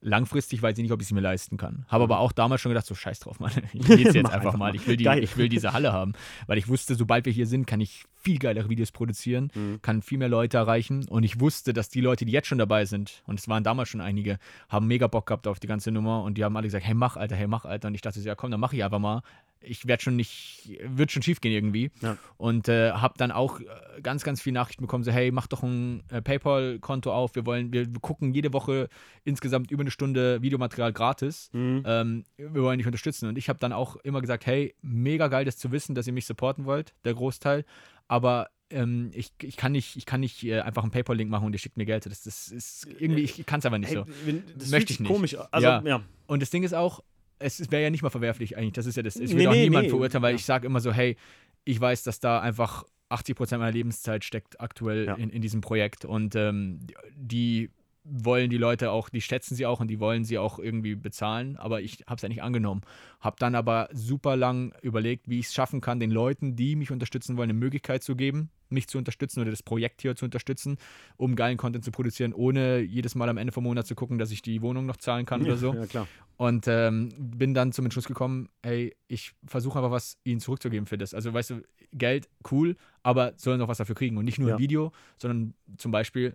langfristig weiß ich nicht, ob ich sie mir leisten kann. Habe aber mhm. auch damals schon gedacht, so scheiß drauf, Mann. Ich will jetzt einfach mal. Ich will, die, ich will diese Halle haben. Weil ich wusste, sobald wir hier sind, kann ich viel geilere Videos produzieren, mhm. kann viel mehr Leute erreichen. Und ich wusste, dass die Leute, die jetzt schon dabei sind, und es waren damals schon einige, haben mega Bock gehabt auf die ganze Nummer und die haben alle gesagt, hey, mach, Alter, hey, mach, Alter. Und ich dachte, ja komm, dann mach ich einfach mal ich werde schon nicht, wird schon schief gehen irgendwie. Ja. Und äh, habe dann auch äh, ganz, ganz viele Nachrichten bekommen, so hey, mach doch ein äh, PayPal-Konto auf, wir wollen, wir, wir, gucken jede Woche insgesamt über eine Stunde Videomaterial gratis. Mhm. Ähm, wir wollen dich unterstützen. Und ich habe dann auch immer gesagt, hey, mega geil, das zu wissen, dass ihr mich supporten wollt, der Großteil. Aber ähm, ich, ich kann nicht, ich kann nicht äh, einfach einen PayPal-Link machen und ihr schickt mir Geld. Das, das ist irgendwie, ich kann es aber nicht so. Das Möchte ich nicht. Komisch. Also, ja. ja. Und das Ding ist auch, es wäre ja nicht mal verwerflich eigentlich. Das ist ja das. Ich will nee, auch nee, niemand nee. verurteilen, weil ja. ich sage immer so, hey, ich weiß, dass da einfach 80 Prozent meiner Lebenszeit steckt aktuell ja. in, in diesem Projekt und ähm, die wollen die Leute auch, die schätzen sie auch und die wollen sie auch irgendwie bezahlen, aber ich habe es ja nicht angenommen. Habe dann aber super lang überlegt, wie ich es schaffen kann, den Leuten, die mich unterstützen wollen, eine Möglichkeit zu geben, mich zu unterstützen oder das Projekt hier zu unterstützen, um geilen Content zu produzieren, ohne jedes Mal am Ende vom Monat zu gucken, dass ich die Wohnung noch zahlen kann ja, oder so. Ja, klar. Und ähm, bin dann zum Entschluss gekommen, hey, ich versuche einfach was ihnen zurückzugeben für das. Also weißt du, Geld, cool, aber sollen auch was dafür kriegen und nicht nur Ja. ein Video, sondern zum Beispiel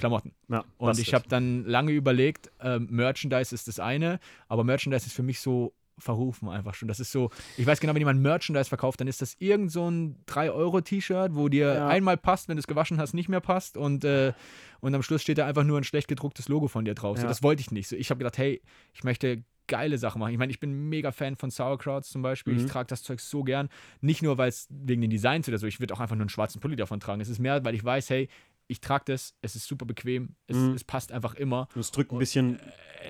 Klamotten. Ja, Und ich habe dann lange überlegt, ähm, Merchandise ist das eine, aber Merchandise ist für mich so verrufen einfach schon. Das ist so, ich weiß genau, wenn jemand Merchandise verkauft, dann ist das irgend so ein 3-Euro-T-Shirt, wo dir Ja. einmal passt, wenn du es gewaschen hast, nicht mehr passt und, äh, und am Schluss steht da einfach nur ein schlecht gedrucktes Logo von dir drauf. So, Ja. das wollte ich nicht. So, ich habe gedacht, hey, ich möchte geile Sachen machen. Ich meine, ich bin mega Fan von Sauerkrauts zum Beispiel. Mhm. Ich trage das Zeug so gern. Nicht nur, weil es wegen den Designs oder so, ich würde auch einfach nur einen schwarzen Pulli davon tragen. Es ist mehr, weil ich weiß, hey, ich trage das, es ist super bequem, es, Mhm. es passt einfach immer. Und es drückt ein bisschen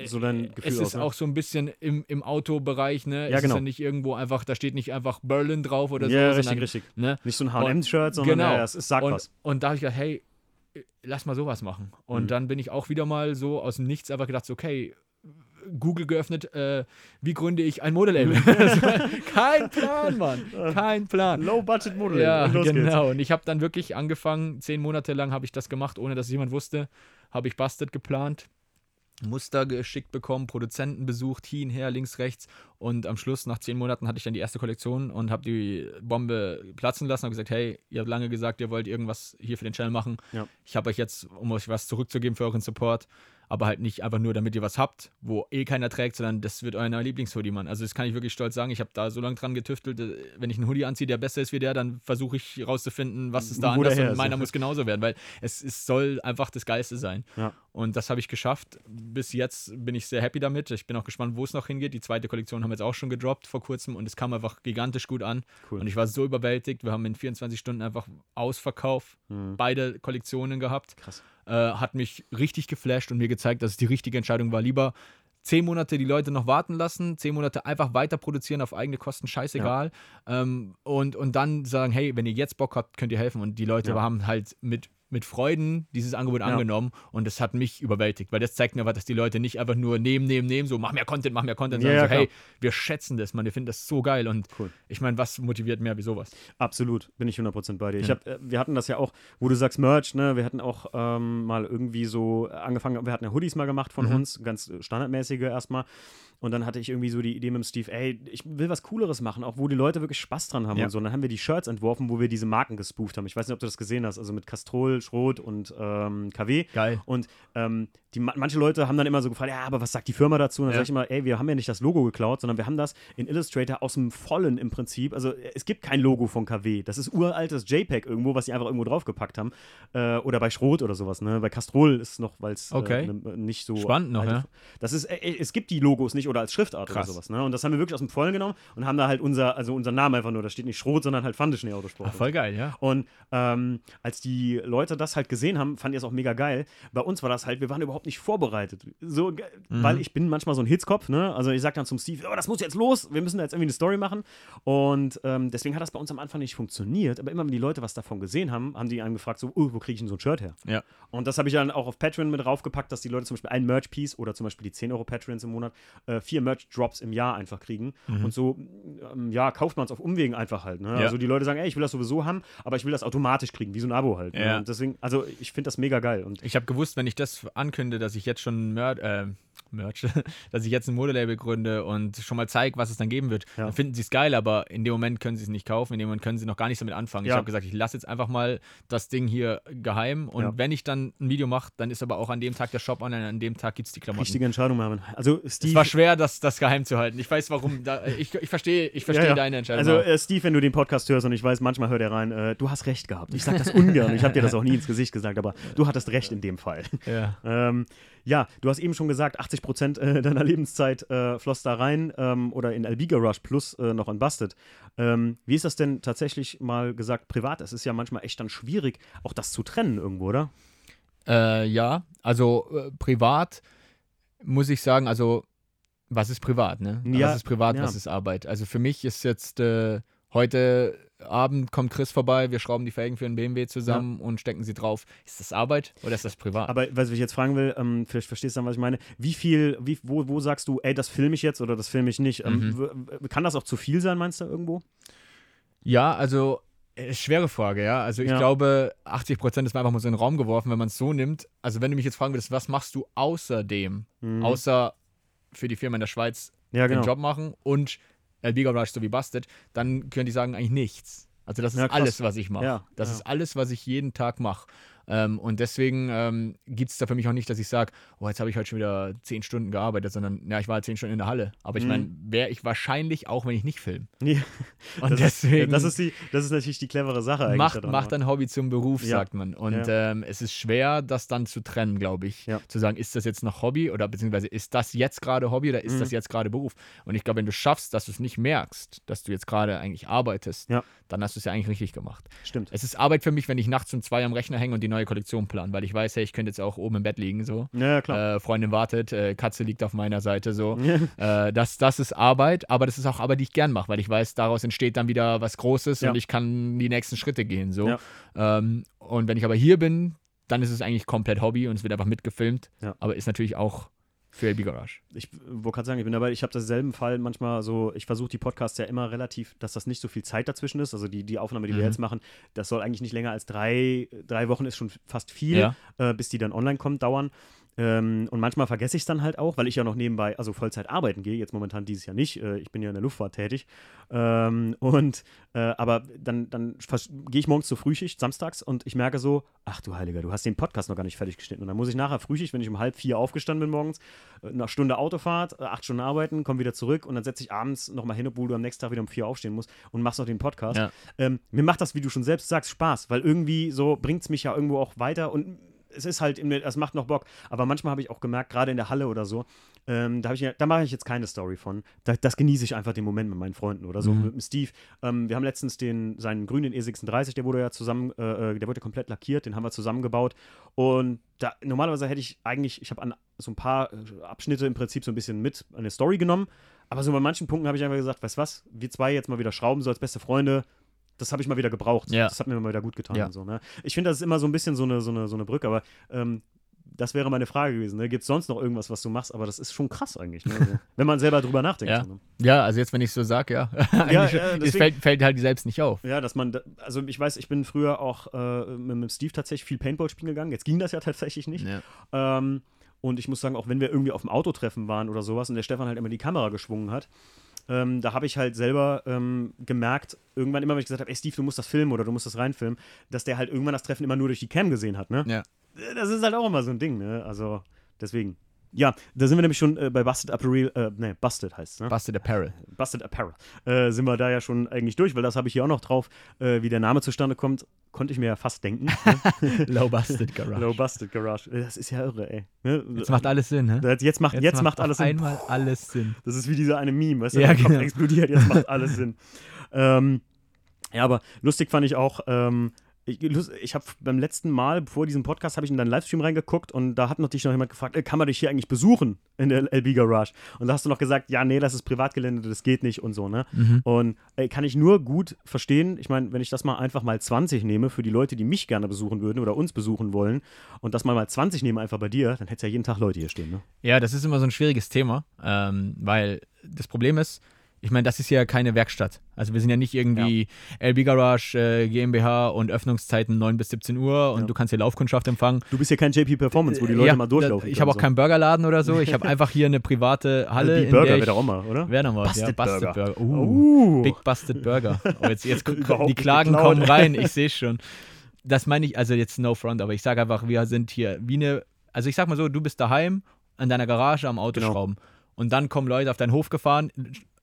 so dein Gefühl Es ist aus. ne? auch so ein bisschen im, im Autobereich, ne? Ja, es genau. ist ja nicht irgendwo einfach, da steht nicht einfach Berlin drauf oder ja, so, richtig, sondern, richtig. ne? Nicht so ein H&M-Shirt, sondern genau. ja, es ist, sagt und, was. Und da habe ich gedacht, hey, lass mal sowas machen. Und Mhm. dann bin ich auch wieder mal so aus dem Nichts einfach gedacht, so, okay, Google geöffnet, äh, wie gründe ich ein Modelabel? Kein Plan, Mann. Kein Plan. Low-Budget-Model. Ja, und los geht's. genau. Und ich habe dann wirklich angefangen, zehn Monate lang habe ich das gemacht, ohne dass jemand wusste. Habe ich Busted geplant, Muster geschickt bekommen, Produzenten besucht, hin, her, links, rechts. Und am Schluss, nach zehn Monaten, hatte ich dann die erste Kollektion und habe die Bombe platzen lassen und gesagt, hey, ihr habt lange gesagt, ihr wollt irgendwas hier für den Channel machen. Ja. Ich habe euch jetzt, um euch was zurückzugeben für euren Support, aber halt nicht einfach nur, damit ihr was habt, wo eh keiner trägt, sondern das wird euer Lieblingshoodie, Mann. Also das kann ich wirklich stolz sagen. Ich habe da so lange dran getüftelt, äh, wenn ich einen Hoodie anziehe, der besser ist wie der, dann versuche ich herauszufinden, was ist da Wo der anders und ist, meiner ja. muss genauso werden, weil es, es soll einfach das Geilste sein. Ja. Und das habe ich geschafft. Bis jetzt bin ich sehr happy damit. Ich bin auch gespannt, wo es noch hingeht. Die zweite Kollektion haben wir jetzt auch schon gedroppt vor kurzem und es kam einfach gigantisch gut an. Cool. Und ich war so überwältigt. Wir haben in 24 Stunden einfach Ausverkauf Mhm. beide Kollektionen gehabt. Krass. Äh, hat mich richtig geflasht und mir gezeigt, dass es die richtige Entscheidung war. Lieber zehn Monate die Leute noch warten lassen, zehn Monate einfach weiter produzieren auf eigene Kosten, scheißegal. Ähm, und, und dann sagen, hey, wenn ihr jetzt Bock habt, könnt ihr helfen. Und die Leute Ja. haben halt mit, mit Freuden dieses Angebot angenommen und das hat mich überwältigt, weil das zeigt mir, dass die Leute nicht einfach nur nehmen, nehmen, nehmen, so mach mehr Content, mach mehr Content, Ja, sondern ja, so, hey, klar. wir schätzen das, man, wir finden das so geil und Cool. ich meine, was motiviert mehr wie sowas? Absolut, bin ich 100% bei dir. Ich Ja. hab, äh, wir hatten das ja auch, wo du sagst Merch, ne? Wir hatten auch ähm, mal irgendwie so angefangen, wir hatten ja Hoodies mal gemacht von Mhm. uns, ganz standardmäßige erstmal. Und dann hatte ich irgendwie so die Idee mit dem Steve, ey, ich will was Cooleres machen, auch wo die Leute wirklich Spaß dran haben Ja. und so. Und dann haben wir die Shirts entworfen, wo wir diese Marken gespooft haben. Ich weiß nicht, ob du das gesehen hast, also mit Castrol, Schrot und ähm, KW. Geil. Und ähm, die, ma- manche Leute haben dann immer so gefragt, ja, aber was sagt die Firma dazu? Und dann Ja. sage ich immer, ey, wir haben ja nicht das Logo geklaut, sondern wir haben das in Illustrator aus dem Vollen im Prinzip. Also es gibt kein Logo von KW. Das ist uraltes JPEG irgendwo, was sie einfach irgendwo draufgepackt haben. Äh, oder bei Schrot oder sowas. Ne? Bei Castrol ist es noch, weil es Okay. äh, nicht so. Spannend noch, ja. Das ist, äh, es gibt die Logos nicht oder als Schriftart Krass. oder sowas. Ne? Und das haben wir wirklich aus dem Vollen genommen und haben da halt unser, also unser Name einfach nur, da steht nicht Schrot, sondern halt Fandeschnee Autosport. Ach, voll geil, ja. Und ähm, als die Leute das halt gesehen haben, fand ich es auch mega geil. Bei uns war das halt, wir waren überhaupt nicht vorbereitet. So, Mhm. weil ich bin manchmal so ein Hitzkopf, ne? Also ich sag dann zum Steve, oh, das muss jetzt los, wir müssen da jetzt irgendwie eine Story machen. Und ähm, deswegen hat das bei uns am Anfang nicht funktioniert. Aber immer wenn die Leute was davon gesehen haben, haben die einem gefragt, so, oh, wo kriege ich denn so ein Shirt her? Ja. Und das habe ich dann auch auf Patreon mit draufgepackt, dass die Leute zum Beispiel ein Merch-Piece oder zum Beispiel die 10 Euro Patreons im Monat äh, vier Merch-Drops im Jahr einfach kriegen. Und so, ähm, ja, kauft man es auf Umwegen einfach halt. Ne? Mhm. Ja. Also die Leute sagen, ey, ich will das sowieso haben, aber ich will das automatisch kriegen, wie so ein Abo halt. Ne? Ja. Und deswegen, also ich finde das mega geil. Und Ich habe gewusst, wenn ich das ankündige, dass ich jetzt schon Mer äh, Merch, dass ich jetzt ein Modelabel gründe und schon mal zeige, was es dann geben wird, Ja. dann finden sie es geil, aber in dem Moment können sie es nicht kaufen, in dem Moment können sie noch gar nicht damit anfangen. Ich Ja. habe gesagt, ich lasse jetzt einfach mal das Ding hier geheim und Ja. wenn ich dann ein Video mache, dann ist aber auch an dem Tag der Shop online, an dem Tag gibt es die Klamotten. richtige Entscheidung, Marvin. Also Es Steve. war schwer, das, das geheim zu halten. Ich weiß warum. Da, ich ich verstehe ich verstehe Ja, ja. deine Entscheidung. Also äh, Steve, wenn du den Podcast hörst und ich weiß, manchmal hört er rein, äh, du hast recht gehabt. Ich sage das ungern. Ich habe dir das auch nie ins Gesicht gesagt, aber du hattest recht in dem Fall. ja. Ähm, ja, du hast eben schon gesagt, 80 Prozent äh, deiner Lebenszeit äh, floss da rein ähm, oder in Albiga Rush plus äh, noch in Busted. Ähm, wie ist das denn tatsächlich mal gesagt privat? Es ist ja manchmal echt dann schwierig, auch das zu trennen irgendwo, oder? Äh, ja, also äh, privat muss ich sagen, also was ist privat, ne? Ja, was ist privat, ja. was ist Arbeit? Also für mich ist jetzt äh, Heute Abend kommt Chris vorbei, wir schrauben die Felgen für einen BMW zusammen ja. und stecken sie drauf. Ist das Arbeit oder ist das privat? Aber was ich jetzt fragen will, ähm, vielleicht verstehst du dann, was ich meine. Wie viel, wie, wo, wo sagst du, ey, das filme ich jetzt oder das filme ich nicht? Ähm, mhm. kann das auch zu viel sein, meinst du irgendwo? Ja, also äh, schwere Frage, ja. Also ich ja. glaube, 80 Prozent ist mir einfach mal so in den Raum geworfen, wenn man es so nimmt. Also wenn du mich jetzt fragen würdest, was machst du außerdem, mhm. außer für die Firma in der Schweiz ja, genau. den Job machen und El Bigger Rush so wie Busted, dann können die sagen eigentlich nichts. Also das ist ja, alles, was ich mache. Ja, das ist alles, was ich jeden Tag mache. Ähm, und deswegen ähm, gibt es da für mich auch nicht, dass ich sage, oh, jetzt habe ich heute schon wieder zehn Stunden gearbeitet, sondern ja, ich war halt zehn Stunden in der Halle. Aber ich mhm. meine, wäre ich wahrscheinlich auch, wenn ich nicht filme. Ja. Und das deswegen. Ist, das, ist die, das ist natürlich die clevere Sache eigentlich. Macht, macht dein Hobby zum Beruf, ja. sagt man. Und ja. ähm, es ist schwer, das dann zu trennen, glaube ich. Zu sagen, ist das jetzt noch Hobby oder beziehungsweise ist das jetzt gerade Hobby oder ist mhm. das jetzt gerade Beruf? Und ich glaube, wenn du schaffst, dass du es nicht merkst, dass du jetzt gerade eigentlich arbeitest, dann hast du es ja eigentlich richtig gemacht. Stimmt. Es ist Arbeit für mich, wenn ich nachts um zwei am Rechner hänge und die neue Kollektion plan, weil ich weiß, hey, ich könnte jetzt auch oben im Bett liegen, so. Ja, klar. Äh, Freundin wartet, äh, Katze liegt auf meiner Seite, so. äh, das, das ist Arbeit, aber das ist auch Arbeit, die ich gern mache, weil ich weiß, daraus entsteht dann wieder was Großes ja. und ich kann die nächsten Schritte gehen, so. Ja. Ähm, und wenn ich aber hier bin, dann ist es eigentlich komplett Hobby und es wird einfach mitgefilmt, aber ist natürlich auch für LB Garage. Ich wollte gerade sagen, ich bin dabei, ich habe dasselben Fall manchmal so, ich versuche die Podcasts ja immer relativ, dass das nicht so viel Zeit dazwischen ist. Also die, die Aufnahme, die mhm. wir jetzt machen, das soll eigentlich nicht länger als drei, drei Wochen ist schon fast viel, ja. äh, bis die dann online kommt, dauern. Ähm, und manchmal vergesse ich es dann halt auch, weil ich ja noch nebenbei, also Vollzeit arbeiten gehe, jetzt momentan dieses Jahr nicht, äh, ich bin ja in der Luftfahrt tätig. Ähm, und, äh, aber dann, dann gehe ich morgens zur Frühschicht, samstags, und ich merke so, ach du Heiliger, du hast den Podcast noch gar nicht fertig geschnitten. Und dann muss ich nachher Frühschicht, wenn ich um halb vier aufgestanden bin morgens, eine äh, Stunde Autofahrt, äh, acht Stunden arbeiten, komme wieder zurück und dann setze ich abends nochmal hin, obwohl du am nächsten Tag wieder um vier aufstehen musst und machst noch den Podcast. Ja. Ähm, mir macht das, wie du schon selbst sagst, Spaß, weil irgendwie so bringt es mich ja irgendwo auch weiter und es ist halt, es macht noch Bock. Aber manchmal habe ich auch gemerkt, gerade in der Halle oder so, ähm, da, da mache ich jetzt keine Story von. Da, das genieße ich einfach den Moment mit meinen Freunden oder so. Mhm. Mit dem Steve. Ähm, wir haben letztens den, seinen grünen E36, der wurde ja zusammen, äh, äh, der wurde komplett lackiert, den haben wir zusammengebaut. Und da, normalerweise hätte ich eigentlich, ich habe an so ein paar äh, Abschnitte im Prinzip so ein bisschen mit eine Story genommen. Aber so bei manchen Punkten habe ich einfach gesagt, weißt du was, wir zwei jetzt mal wieder schrauben, so als beste Freunde, das habe ich mal wieder gebraucht. Ja. Das hat mir mal wieder gut getan. Ja. so, ne? Ich finde, das ist immer so ein bisschen so eine, so eine, so eine Brücke, aber ähm, das wäre meine Frage gewesen. Ne? Gibt es sonst noch irgendwas, was du machst? Aber das ist schon krass eigentlich, ne? also, wenn man selber drüber nachdenkt. Ja, so, ne? ja also jetzt, wenn ich so sage, ja. ja, ja es fällt, fällt, halt selbst nicht auf. Ja, dass man, also ich weiß, ich bin früher auch äh, mit, mit, Steve tatsächlich viel Paintball spielen gegangen. Jetzt ging das ja tatsächlich nicht. Ja. Ähm, und ich muss sagen, auch wenn wir irgendwie auf dem Autotreffen waren oder sowas und der Stefan halt immer die Kamera geschwungen hat, ähm, da habe ich halt selber ähm, gemerkt, irgendwann immer, wenn ich gesagt habe, ey Steve, du musst das filmen oder du musst das reinfilmen, dass der halt irgendwann das Treffen immer nur durch die Cam gesehen hat, ne? Ja. Das ist halt auch immer so ein Ding, ne? Also, deswegen. Ja, da sind wir nämlich schon äh, bei Busted Apparel, äh, ne, Busted heißt es, ne? Busted Apparel. Busted Apparel. Äh, sind wir da ja schon eigentlich durch, weil das habe ich hier auch noch drauf, äh, wie der Name zustande kommt, konnte ich mir ja fast denken. Ne? Low Busted Garage. Low Busted Garage. Das ist ja irre, ey. Ne? Jetzt macht alles Sinn, ne? Jetzt macht, jetzt, jetzt macht, macht alles Sinn. Einmal alles Sinn. Das ist wie dieser eine Meme, weißt du, ja, der genau. Kopf explodiert, jetzt macht alles Sinn. Ähm, ja, aber lustig fand ich auch, ähm, ich, ich habe beim letzten Mal, vor diesem Podcast, habe ich in deinen Livestream reingeguckt und da hat noch dich noch jemand gefragt, äh, kann man dich hier eigentlich besuchen in der LB Garage? Und da hast du noch gesagt, ja, nee, das ist Privatgelände, das geht nicht und so, ne? Mhm. Und ey, kann ich nur gut verstehen. Ich meine, wenn ich das mal einfach mal 20 nehme für die Leute, die mich gerne besuchen würden oder uns besuchen wollen und das mal mal 20 nehme einfach bei dir, dann hättest ja jeden Tag Leute hier stehen, ne? Ja, das ist immer so ein schwieriges Thema, ähm, weil das Problem ist, ich meine, das ist ja keine Werkstatt. Also wir sind ja nicht irgendwie ja. LB Garage äh, GmbH und Öffnungszeiten 9 bis 17 Uhr und ja. du kannst hier Laufkundschaft empfangen. Du bist ja kein JP Performance, wo die Leute ja, mal durchlaufen. Ich habe auch so. keinen Burgerladen oder so. Ich habe einfach hier eine private Halle. Die Burger wäre auch mal, oder? Wäre noch mal. Busted ja, Busted Burger. Burger. Uh, uh. Big Busted Burger. Oh, jetzt, jetzt die Klagen kommen rein, ich sehe schon. Das meine ich, also jetzt no front, aber ich sage einfach, wir sind hier wie eine, also ich sag mal so, du bist daheim an deiner Garage am Autoschrauben. Genau. Und dann kommen Leute auf deinen Hof gefahren,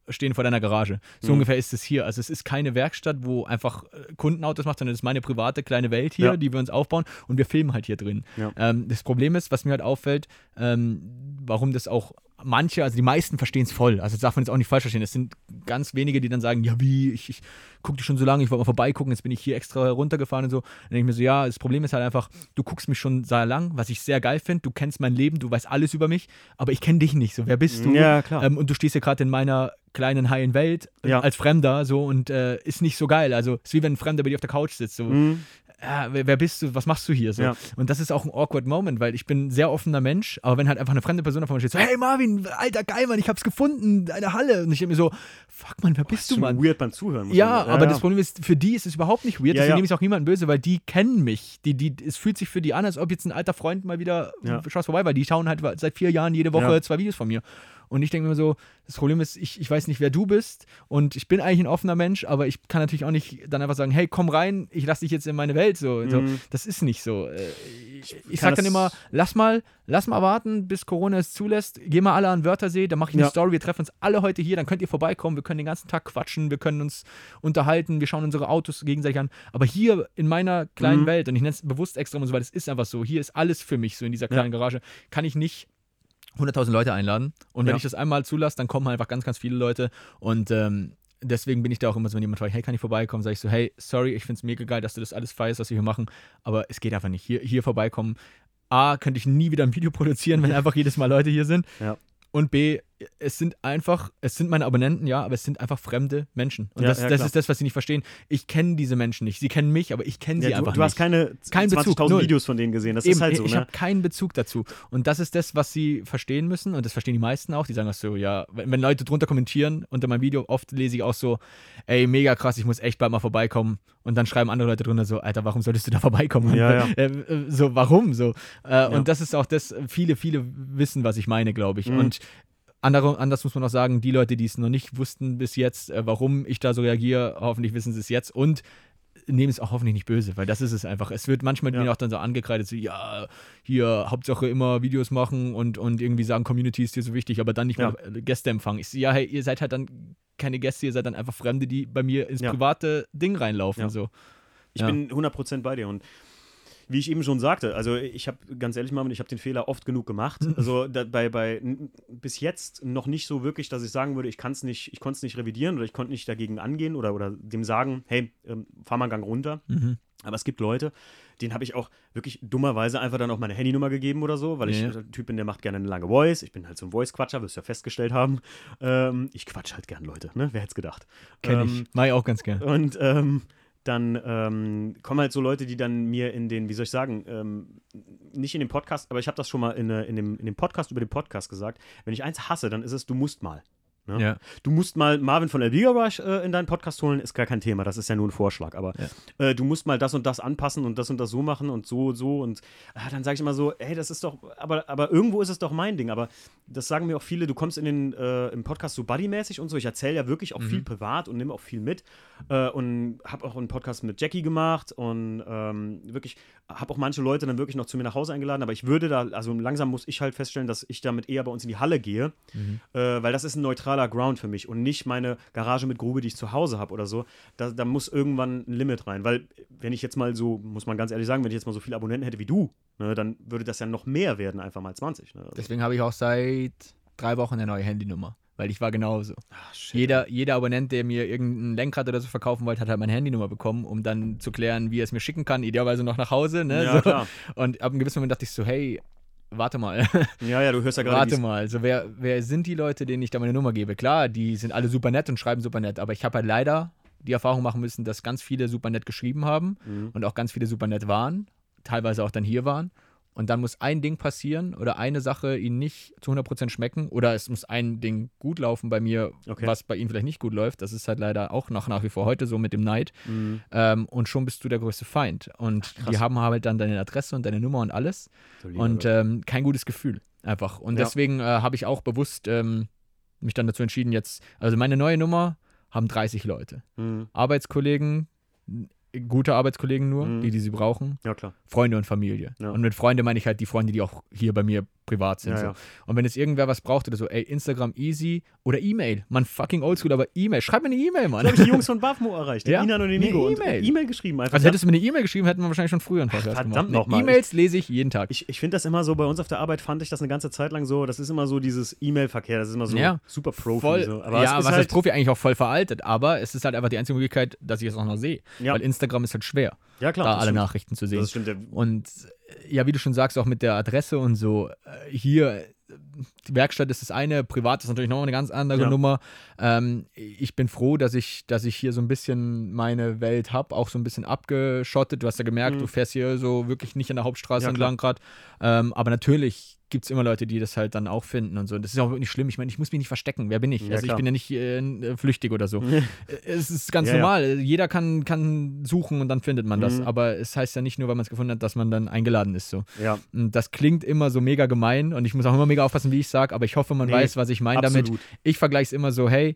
stehen vor deiner Garage. So mhm. ungefähr ist es hier. Also es ist keine Werkstatt, wo einfach äh, Kundenautos macht, sondern es ist meine private kleine Welt hier, ja. die wir uns aufbauen und wir filmen halt hier drin. Ja. Ähm, das Problem ist, was mir halt auffällt, ähm, warum das auch manche, also die meisten verstehen es voll. Also das darf man jetzt auch nicht falsch verstehen. Es sind ganz wenige, die dann sagen, ja wie, ich, ich gucke dich schon so lange, ich wollte mal vorbeigucken, jetzt bin ich hier extra runtergefahren und so. Dann denke ich mir so, ja, das Problem ist halt einfach, du guckst mich schon sehr lang, was ich sehr geil finde. Du kennst mein Leben, du weißt alles über mich, aber ich kenne dich nicht. So, wer bist du? Ja, klar. Ähm, und du stehst hier gerade in meiner kleinen heilen Welt äh, Ja. als Fremder so und äh, ist nicht so geil. Also ist wie wenn ein Fremder bei dir auf der Couch sitzt. So, Mhm. Ja, wer, wer bist du, was machst du hier? So. Ja. Und das ist auch ein awkward Moment, weil ich bin ein sehr offener Mensch, aber wenn halt einfach eine fremde Person vor mir steht, so, hey Marvin, alter geil, Mann, ich hab's gefunden, deine Halle. Und ich denke mir so, fuck man, wer bist Ist du, Mann? weird beim Zuhören. Ja, sagen. aber das Problem ist, für die ist es überhaupt nicht weird, Ja, deswegen ja. nehme ich auch niemanden böse, weil die kennen mich. Die, die, es fühlt sich für die an, als ob jetzt ein alter Freund mal wieder Ja. schaust vorbei, weil die schauen halt seit vier Jahren jede Woche Ja. zwei Videos von mir. Und ich denke mir so, das Problem ist, ich, ich weiß nicht, wer du bist und ich bin eigentlich ein offener Mensch, aber ich kann natürlich auch nicht dann einfach sagen, hey, komm rein, ich lass dich jetzt in meine Welt. So, so. Mhm. Das ist nicht so. Äh, Ich, ich kann sag dann immer, lass mal, lass mal warten, bis Corona es zulässt. Geh mal alle an Wörthersee, dann mache ich eine Ja. Story, wir treffen uns alle heute hier, dann könnt ihr vorbeikommen, wir können den ganzen Tag quatschen, wir können uns unterhalten, wir schauen unsere Autos gegenseitig an. Aber hier in meiner kleinen Mhm. Welt, und ich nenne es bewusst extra und so, weil es ist einfach so, hier ist alles für mich so in dieser kleinen Garage, kann ich nicht 100.000 Leute einladen. Und wenn Ja. ich das einmal zulasse, dann kommen halt einfach ganz, ganz viele Leute. Und ähm, deswegen bin ich da auch immer so, wenn jemand fragt, hey, kann ich vorbeikommen, sage ich so, hey, sorry, ich finde es mega geil, dass du das alles feierst, was wir hier machen, aber es geht einfach nicht. Hier, hier vorbeikommen. A, könnte ich nie wieder ein Video produzieren, wenn einfach jedes Mal Leute hier sind. Ja. Und B, es sind einfach, es sind meine Abonnenten, ja, aber es sind einfach fremde Menschen. Und Ja, das, ja, das ist das, was sie nicht verstehen. Ich kenne diese Menschen nicht. Sie kennen mich, aber ich kenne sie Ja, du, einfach du nicht. hast keine Kein Bezug, 20.000 null. Videos von denen gesehen. Das Eben, ist halt so, ich ne? habe keinen Bezug dazu. Und das ist das, was sie verstehen müssen. Und das verstehen die meisten auch. Die sagen auch so, ja, wenn, wenn Leute drunter kommentieren unter meinem Video, oft lese ich auch so, ey, mega krass, ich muss echt bald mal vorbeikommen. Und dann schreiben andere Leute drunter so, Alter, warum solltest du da vorbeikommen? Ja, ja. Äh, so, warum? So. Äh, Und das ist auch das, viele, viele wissen, was ich meine, glaube ich. Mhm. Und andere, anders muss man auch sagen, die Leute, die es noch nicht wussten bis jetzt, äh, warum ich da so reagiere, hoffentlich wissen sie es jetzt und nehmen es auch hoffentlich nicht böse, weil das ist es einfach. Es wird manchmal Ja. mir auch dann so angekreidet, so, ja, hier, Hauptsache immer Videos machen und, und irgendwie sagen, Community ist dir so wichtig, aber dann nicht Ja. mehr äh, Gäste empfangen. Ich so, ja, hey, ihr seid halt dann keine Gäste, ihr seid dann einfach Fremde, die bei mir ins Ja. private Ding reinlaufen. So. Ich bin 100% bei dir und wie ich eben schon sagte, also ich habe ganz ehrlich mal, ich habe den Fehler oft genug gemacht. Also da, bei, bei bis jetzt noch nicht so wirklich, dass ich sagen würde, ich kann es nicht, ich konnte es nicht revidieren oder ich konnte nicht dagegen angehen oder, oder dem sagen, hey, ähm, fahr mal einen Gang runter. Mhm. Aber es gibt Leute, denen habe ich auch wirklich dummerweise einfach dann auch meine Handynummer gegeben oder so, weil ich Ja. ein Typ bin, der macht gerne eine lange Voice. Ich bin halt so ein Voice-Quatscher, wirst du ja festgestellt haben. Ähm, ich quatsch halt gern Leute, ne? Wer hätte es gedacht? Kenn Ähm, ich. Mach ich auch ganz gern. und ähm, dann ähm, kommen halt so Leute, die dann mir in den, wie soll ich sagen, ähm, nicht in dem Podcast, aber ich habe das schon mal in, äh, in, dem, in dem Podcast über den Podcast gesagt. Wenn ich eins hasse, dann ist es, du musst mal. Ne? Ja. Du musst mal Marvin von Elvira Rush äh, in deinen Podcast holen, ist gar kein Thema, das ist ja nur ein Vorschlag. Aber äh, du musst mal das und das anpassen und das und das so machen und so und so. Und ah, dann sage ich immer so, ey, das ist doch, aber, aber irgendwo ist es doch mein Ding. Aber das sagen mir auch viele, du kommst in den, äh, im Podcast so buddymäßig und so. Ich erzähle ja wirklich auch viel privat und nehme auch viel mit. Äh, und habe auch einen Podcast mit Jackie gemacht und ähm, wirklich, habe auch manche Leute dann wirklich noch zu mir nach Hause eingeladen. Aber ich würde da, also langsam muss ich halt feststellen, dass ich damit eher bei uns in die Halle gehe, äh, weil das ist ein neutraler Ground für mich und nicht meine Garage mit Grube, die ich zu Hause habe oder so. Da, da muss irgendwann ein Limit rein, weil wenn ich jetzt mal so, muss man ganz ehrlich sagen, wenn ich jetzt mal so viele Abonnenten hätte wie du, ne, dann würde das ja noch mehr werden, einfach mal 20. Ne? Also, Deswegen habe ich auch seit drei Wochen eine neue Handynummer. Weil ich war genauso. shit. Jeder, jeder Abonnent, der mir irgendein Lenkrad oder so verkaufen wollte, hat halt meine Handynummer bekommen, um dann zu klären, wie er es mir schicken kann. Idealerweise noch nach Hause. Ne? Ja, so. Und ab einem gewissen Moment dachte ich so, hey, warte mal, Ja, ja, du hörst ja gerade. warte mal. So, wer, wer sind die Leute, denen ich da meine Nummer gebe? Klar, die sind alle super nett und schreiben super nett, aber ich habe halt leider die Erfahrung machen müssen, dass ganz viele super nett geschrieben haben Mhm. und auch ganz viele super nett waren, teilweise auch dann hier waren. Und dann muss ein Ding passieren oder eine Sache ihnen nicht zu 100% schmecken oder es muss ein Ding gut laufen bei mir, Okay. was bei ihnen vielleicht nicht gut läuft. Das ist halt leider auch noch nach wie vor heute so mit dem Neid. Mhm. Ähm, und schon bist du der größte Feind. Und krass. die haben halt dann deine Adresse und deine Nummer und alles. Lieber Und ähm, kein gutes Gefühl einfach. Und Ja. deswegen äh, habe ich auch bewusst ähm, mich dann dazu entschieden, jetzt, also meine neue Nummer haben 30 Leute. Mhm. Arbeitskollegen, gute Arbeitskollegen nur, Mhm. die, die sie brauchen, Ja, klar. Freunde und Familie. Ja. Und mit Freunde meine ich halt die Freunde, die auch hier bei mir privat sind. Ja, so. ja. Und wenn jetzt irgendwer was braucht oder so, ey, Instagram easy oder E-Mail. Man fucking oldschool, aber E-Mail. Schreib mir eine E-Mail, Mann. So habe ich die Jungs von Bafmo erreicht, Ja, Inan und den Nico. E-Mail. E-Mail geschrieben einfach. Also Ja. hättest du mir eine E-Mail geschrieben, hätten wir wahrscheinlich schon früher einen Podcast verdammt gemacht. mal. E-Mails lese ich jeden Tag. Ich, ich finde das immer so, bei uns auf der Arbeit fand ich das eine ganze Zeit lang so, das ist immer so dieses E-Mail-Verkehr, das ist immer so Ja. super Profi. voll, so. ja, Aber ist was halt, heißt Profi eigentlich auch voll veraltet, aber es ist halt einfach die einzige Möglichkeit, dass ich es auch noch sehe. Ja. Weil Instagram ist halt schwer, ja klar, da alle stimmt. Nachrichten zu sehen. Das stimmt. Der, Und äh, ja, wie du schon sagst, auch mit der Adresse und so, äh, hier, die Werkstatt ist das eine, privat ist natürlich noch eine ganz andere Ja. Nummer. Ähm, ich bin froh, dass ich, dass ich hier so ein bisschen meine Welt habe, auch so ein bisschen abgeschottet. Du hast ja gemerkt, Mhm. du fährst hier so wirklich nicht an der Hauptstraße Ja, entlang gerade. Ähm, aber natürlich gibt es immer Leute, die das halt dann auch finden und so. Und das ist auch nicht schlimm. Ich meine, ich muss mich nicht verstecken. Wer bin ich? Ja, also ich klar. bin ja nicht äh, flüchtig oder so. Äh, Es ist ganz Ja, ja. normal. Jeder kann, kann suchen und dann findet man das. Mhm. Aber es heißt ja nicht nur, weil man es gefunden hat, dass man dann eingeladen ist. So. ja, Und das klingt immer so mega gemein und ich muss auch immer mega aufpassen, wie ich sage, aber ich hoffe, man Nee, weiß, was ich meine damit. Ich vergleiche es immer so, hey,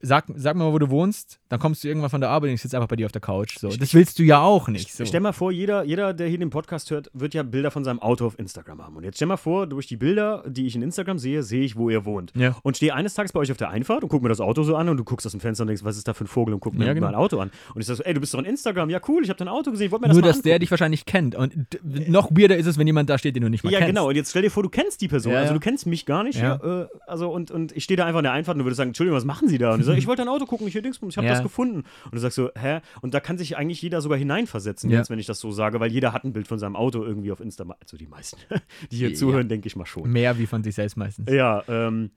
sag, sag mir mal, wo du wohnst, dann kommst du irgendwann von der Arbeit und ich sitze einfach bei dir auf der Couch. So. Das willst du ja auch nicht. So. Stell mal vor, jeder, jeder, der hier den Podcast hört, wird ja Bilder von seinem Auto auf Instagram haben. Und jetzt stell mal vor, durch die Bilder, die ich in Instagram sehe, sehe ich, wo ihr wohnt. Ja. Und stehe eines Tages bei euch auf der Einfahrt und guck mir das Auto so an und du guckst aus dem Fenster und denkst, was ist da für ein Vogel und guck mir Ja, genau. mein Auto an. Und ich sag so, ey, du bist doch on Instagram, ja cool, ich habe dein Auto gesehen, ich wollte mir das Nur, mal dass der angucken. dich wahrscheinlich kennt. Und noch weirder ist es, wenn jemand da steht, den du nicht mal Ja, kennst. genau. Und jetzt stell dir vor, du kennst die Person. Ja, also ja. du kennst mich gar nicht. Ja. Äh, also und, und ich stehe da einfach in der Einfahrt und du würdest sagen, Entschuldigung, was machen Sie da? Und ich sage, ich wollte dein Auto gucken, ich hier Dingsbums, ich habe Ja. das gefunden. Und du sagst so, hä? Und da kann sich eigentlich jeder sogar hineinversetzen, Ja. jetzt, wenn ich das so sage, weil jeder hat ein Bild von seinem Auto irgendwie auf Insta. Also die meisten, die hier Ja. zuhören, denke ich mal schon. Mehr wie von sich selbst meistens. Ja, ähm,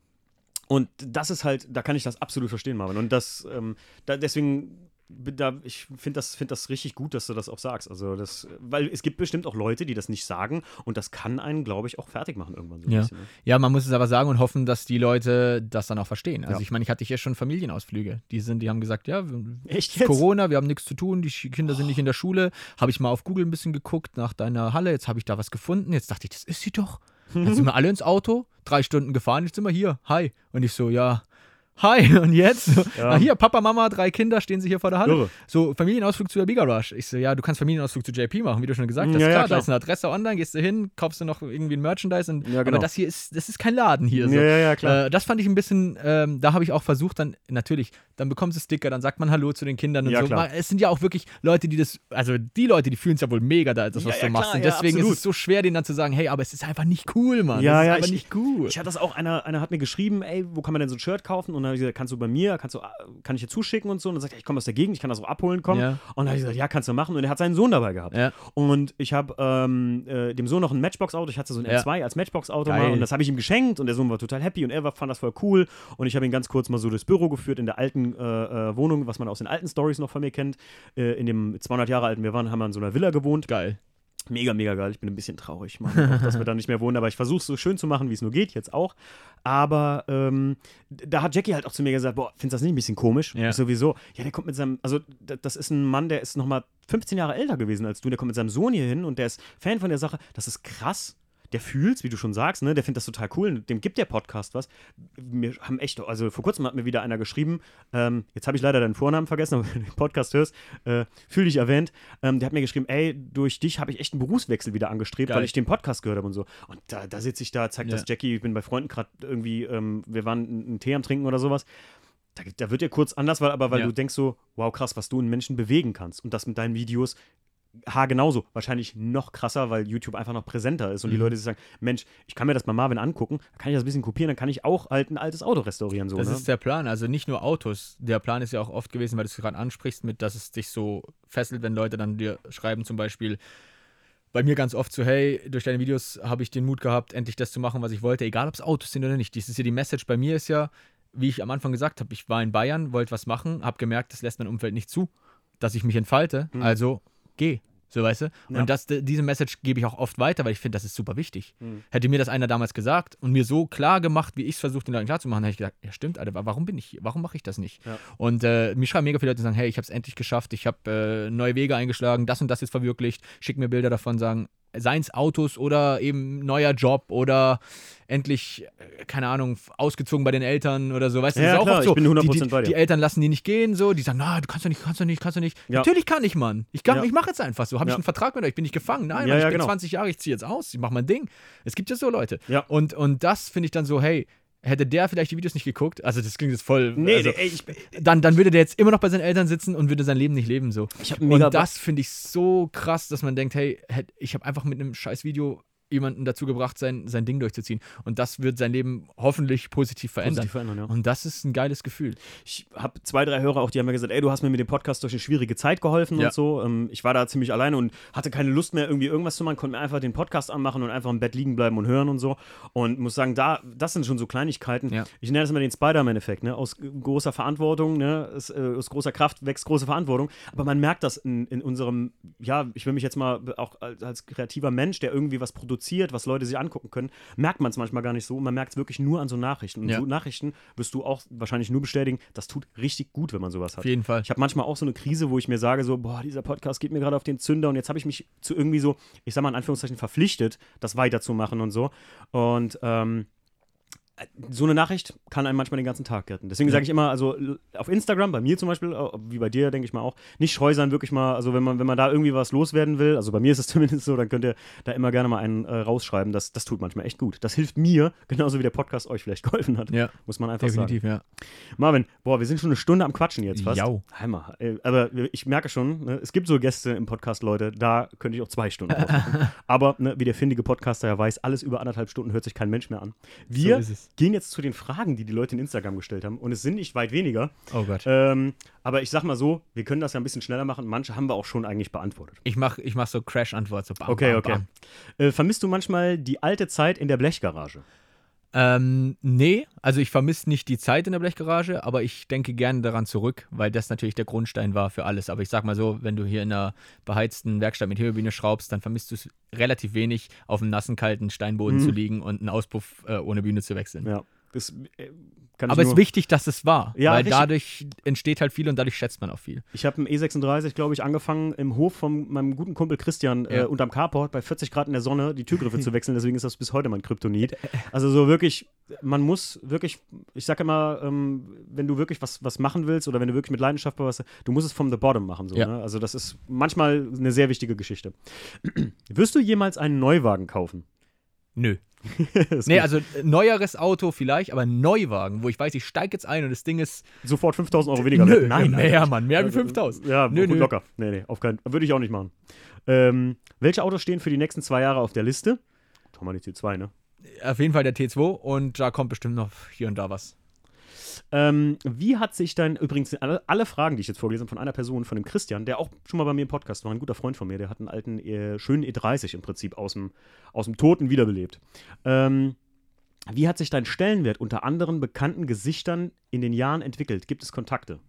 und das ist halt, da kann ich das absolut verstehen, Marvin. Und das, ähm, da, deswegen, bin da, ich finde das, find das richtig gut, dass du das auch sagst. Also das, weil es gibt bestimmt auch Leute, die das nicht sagen und das kann einen, glaube ich, auch fertig machen irgendwann so Ja. bisschen. Ne? Ja, man muss es aber sagen und hoffen, dass die Leute das dann auch verstehen. Also Ja. ich meine, ich hatte hier schon Familienausflüge. Die sind, die haben gesagt, ja, Echt ist Corona, wir haben nichts zu tun, die Kinder sind nicht in der Schule. Habe ich mal auf Google ein bisschen geguckt nach deiner Halle, jetzt habe ich da was gefunden. Jetzt dachte ich, das ist sie doch. Dann sind wir alle ins Auto, drei Stunden gefahren, jetzt sind wir hier. Hi. Und ich so, ja. Hi, und jetzt? Ja. Na hier, Papa, Mama, drei Kinder stehen sie hier vor der Halle. Irre. So, Familienausflug zu der Biga Rush. Ich so, ja, du kannst Familienausflug zu JP machen, wie du schon gesagt hast. Ja, ja, klar, da klar. ist eine Adresse online, gehst du hin, kaufst du noch irgendwie ein Merchandise. Und, Ja, genau. Aber das hier ist, das ist kein Laden hier. So. Ja, ja, klar. Äh, das fand ich ein bisschen, ähm, da habe ich auch versucht, dann natürlich, dann bekommst du Sticker, dann sagt man Hallo zu den Kindern und so. klar. Es sind ja auch wirklich Leute, die das, also die Leute, die fühlen es ja wohl mega da, das, was du machst. klar, und deswegen ist es so schwer, denen dann zu sagen, hey, aber es ist einfach nicht cool, Mann. Ja, das ist ja, einfach ich- nicht cool. Ich hatte das auch, einer, einer hat mir geschrieben, ey, wo kann man denn so ein Shirt kaufen? Und dann habe ich gesagt, kannst du bei mir, kannst du, kann ich dir zuschicken und so? Und dann sagt er, ich komme aus der Gegend, ich kann das auch abholen kommen. Ja. Und dann habe ich gesagt, ja, kannst du machen. Und er hat seinen Sohn dabei gehabt. Ja. Und ich habe ähm, äh, dem Sohn noch ein Matchbox-Auto, ich hatte so ein Ja. M2 als Matchbox-Auto mal und das habe ich ihm geschenkt und der Sohn war total happy und er war, fand das voll cool. Und ich habe ihn ganz kurz mal so durchs Büro geführt in der alten äh, äh, Wohnung, was man aus den alten Stories noch von mir kennt. Äh, in dem 200 Jahre alten, wir waren, haben wir in so einer Villa gewohnt. Geil. Mega, mega geil. Ich bin ein bisschen traurig, Mann, auch, dass wir da nicht mehr wohnen. Aber ich versuche es so schön zu machen, wie es nur geht, jetzt auch. Aber ähm, da hat Jackie halt auch zu mir gesagt: Boah, findest du das nicht ein bisschen komisch? Ja. Sowieso. Ja, der kommt mit seinem. Also, das ist ein Mann, der ist nochmal 15 Jahre älter gewesen als du. Der kommt mit seinem Sohn hier hin und der ist Fan von der Sache. Das ist krass. Der fühlt's, wie du schon sagst, ne? Der findet das total cool. Dem gibt der Podcast was. Wir haben echt, also vor kurzem hat mir wieder einer geschrieben, ähm, jetzt habe ich leider deinen Vornamen vergessen, aber wenn du den Podcast hörst, äh, fühl dich erwähnt. Ähm, der hat mir geschrieben, ey, durch dich habe ich echt einen Berufswechsel wieder angestrebt, Geil. weil ich den Podcast gehört habe und so. Und da, da sitze ich da, zeigt Ja. das Jackie, ich bin bei Freunden gerade irgendwie, ähm, wir waren einen Tee am Trinken oder sowas. Da, da wird dir kurz anders, weil, aber weil Ja. du denkst so, wow, krass, was du in Menschen bewegen kannst. Und das mit deinen Videos Ha, genauso. Wahrscheinlich noch krasser, weil YouTube einfach noch präsenter ist und die Mhm. Leute sich sagen, Mensch, ich kann mir das bei Marvin angucken, dann kann ich das ein bisschen kopieren, dann kann ich auch halt ein altes Auto restaurieren. So, Das ne? ist der Plan. Also nicht nur Autos. Der Plan ist ja auch oft gewesen, weil du es gerade ansprichst, mit, dass es dich so fesselt, wenn Leute dann dir schreiben, zum Beispiel bei mir ganz oft so, hey, durch deine Videos habe ich den Mut gehabt, endlich das zu machen, was ich wollte, egal ob es Autos sind oder nicht. Das ist ja die Message bei mir ist ja, wie ich am Anfang gesagt habe, ich war in Bayern, wollte was machen, habe gemerkt, das lässt mein Umfeld nicht zu, dass ich mich entfalte. Mhm. Also geh. So, weißt du? Ja. Und das, diese Message gebe ich auch oft weiter, weil ich finde, das ist super wichtig. Mhm. Hätte mir das einer damals gesagt und mir so klar gemacht, wie ich es versucht, den Leuten klar zu machen, hätte ich gesagt, ja stimmt, Alter, wa- warum bin ich hier? Warum mache ich das nicht? Ja. Und äh, mir schreiben mega viele Leute, die sagen, hey, ich habe es endlich geschafft, ich habe äh, neue Wege eingeschlagen, das und das ist verwirklicht, schick mir Bilder davon, sagen, seien es Autos oder eben neuer Job oder endlich, äh, keine Ahnung, ausgezogen bei den Eltern oder so. Weißt du, Ja, das ist auch klar, oft so. ich bin 100% die, die, bei dir. Die Eltern lassen die nicht gehen, so. Die sagen, na, du kannst doch nicht, kannst doch nicht, kannst doch nicht. Ja. Natürlich kann ich, Mann. Ich, kann- Ja. ich mache jetzt einfach so. Habe ich einen Vertrag mit euch? Ich bin nicht gefangen. Nein, Mann, ich bin genau. 20 Jahre, ich ziehe jetzt aus. Ich mache mein Ding. Es gibt ja so Leute. Ja. Und, und das finde ich dann so, hey, hätte der vielleicht die Videos nicht geguckt, also das klingt jetzt voll. Nee, also, ey, ich, dann, dann würde der jetzt immer noch bei seinen Eltern sitzen und würde sein Leben nicht leben so. ich mega Und das finde ich so krass, dass man denkt, hey, ich habe einfach mit einem scheiß Video jemanden dazu gebracht, sein, sein Ding durchzuziehen. Und das wird sein Leben hoffentlich positiv verändern. positiv verändern, ja. Und das ist ein geiles Gefühl. Ich habe zwei, drei Hörer auch, die haben mir gesagt, ey, du hast mir mit dem Podcast durch eine schwierige Zeit geholfen Ja. und so. Ähm, ich war da ziemlich alleine und hatte keine Lust mehr, irgendwie irgendwas zu machen, konnte mir einfach den Podcast anmachen und einfach im Bett liegen bleiben und hören und so. Und muss sagen, da, das sind schon so Kleinigkeiten. Ja. Ich nenne das immer den Spider-Man-Effekt, ne? Aus großer Verantwortung, ne? Aus, äh, aus großer Kraft wächst große Verantwortung. Aber man merkt das in, in unserem, ja, ich will mich jetzt mal auch als, als kreativer Mensch, der irgendwie was produziert, was Leute sich angucken können, merkt man es manchmal gar nicht so. Man merkt es wirklich nur an so Nachrichten. Und Ja. so Nachrichten wirst du auch wahrscheinlich nur bestätigen, das tut richtig gut, wenn man sowas hat. Auf jeden Fall. Ich habe manchmal auch so eine Krise, wo ich mir sage, so, boah, dieser Podcast geht mir gerade auf den Zünder und jetzt habe ich mich zu irgendwie so, ich sag mal in Anführungszeichen, verpflichtet, das weiterzumachen und so. Und ähm, so eine Nachricht kann einem manchmal den ganzen Tag retten. Deswegen sage ich immer, also auf Instagram, bei mir zum Beispiel, äh, wie bei dir, denke ich mal auch, nicht scheu sein, wirklich mal, also wenn man, wenn man da irgendwie was loswerden will, also bei mir ist es zumindest so, dann könnt ihr da immer gerne mal einen äh, rausschreiben. Das, das tut manchmal echt gut. Das hilft mir, genauso wie der Podcast euch vielleicht geholfen hat. Ja, Muss man einfach sagen. definitiv, ja. Marvin, boah, wir sind schon eine Stunde am Quatschen jetzt fast. Jau. Hammer. Äh, Aber ich merke schon, ne, es gibt so Gäste im Podcast, Leute, da könnte ich auch zwei Stunden. Aber ne, wie der findige Podcaster ja weiß, alles über anderthalb Stunden hört sich kein Mensch mehr an. Wir So ist es. Gehen jetzt zu den Fragen, die die Leute in Instagram gestellt haben. Und es sind nicht weit weniger. Oh Gott. Ähm, aber ich sag mal so, wir können das ja ein bisschen schneller machen. Manche haben wir auch schon eigentlich beantwortet. Ich mach, ich mach so Crash-Antwort, so bam, Okay, bam, okay. bam. Äh, vermisst du manchmal die alte Zeit in der Blechgarage? Ähm, nee, also ich vermisse nicht die Zeit in der Blechgarage, aber ich denke gerne daran zurück, weil das natürlich der Grundstein war für alles. Aber ich sag mal so, wenn du hier in einer beheizten Werkstatt mit Hebebühne schraubst, dann vermisst du es relativ wenig, auf einem nassen, kalten Steinboden Mhm. zu liegen und einen Auspuff äh, ohne Bühne zu wechseln. Ja. Das äh, kann aber es ist wichtig, dass es war, Ja, weil richtig. dadurch entsteht halt viel und dadurch schätzt man auch viel. Ich habe einen E36, glaube ich, angefangen im Hof von meinem guten Kumpel Christian äh, Ja. unterm Carport bei 40 Grad in der Sonne die Türgriffe zu wechseln. Deswegen ist das bis heute mein Kryptonit. Also so wirklich, man muss wirklich, ich sage immer, ähm, wenn du wirklich was, was machen willst oder wenn du wirklich mit Leidenschaft was, du musst es from the bottom machen. So, Ja. ne? Also das ist manchmal eine sehr wichtige Geschichte. Wirst du jemals einen Neuwagen kaufen? Nö. Nee, also äh, neueres Auto vielleicht, aber Neuwagen, wo ich weiß, ich steige jetzt ein und das Ding ist. Sofort 5000 Euro weniger Nö. Nein, mehr, Alter. Mann, mehr wie Also, 5000. Ja, Nö, nö. locker. Nee, nee, auf keinen Würde ich auch nicht machen. Ähm, welche Autos stehen für die nächsten zwei Jahre auf der Liste? Tom mal die T2, ne? Auf jeden Fall der T2 und da kommt bestimmt noch hier und da was. Ähm, wie hat sich dein, übrigens, alle, alle Fragen, die ich jetzt vorgelesen habe, von einer Person, von dem Christian, der auch schon mal bei mir im Podcast war, ein guter Freund von mir, der hat einen alten, äh, schönen E30 im Prinzip aus dem, aus dem Toten wiederbelebt. Ähm, wie hat sich dein Stellenwert unter anderen bekannten Gesichtern in den Jahren entwickelt? Gibt es Kontakte?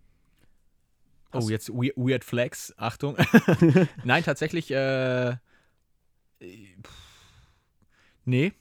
Oh, jetzt we Weird Flex, Achtung. Nein, tatsächlich, äh, äh, pff, nee.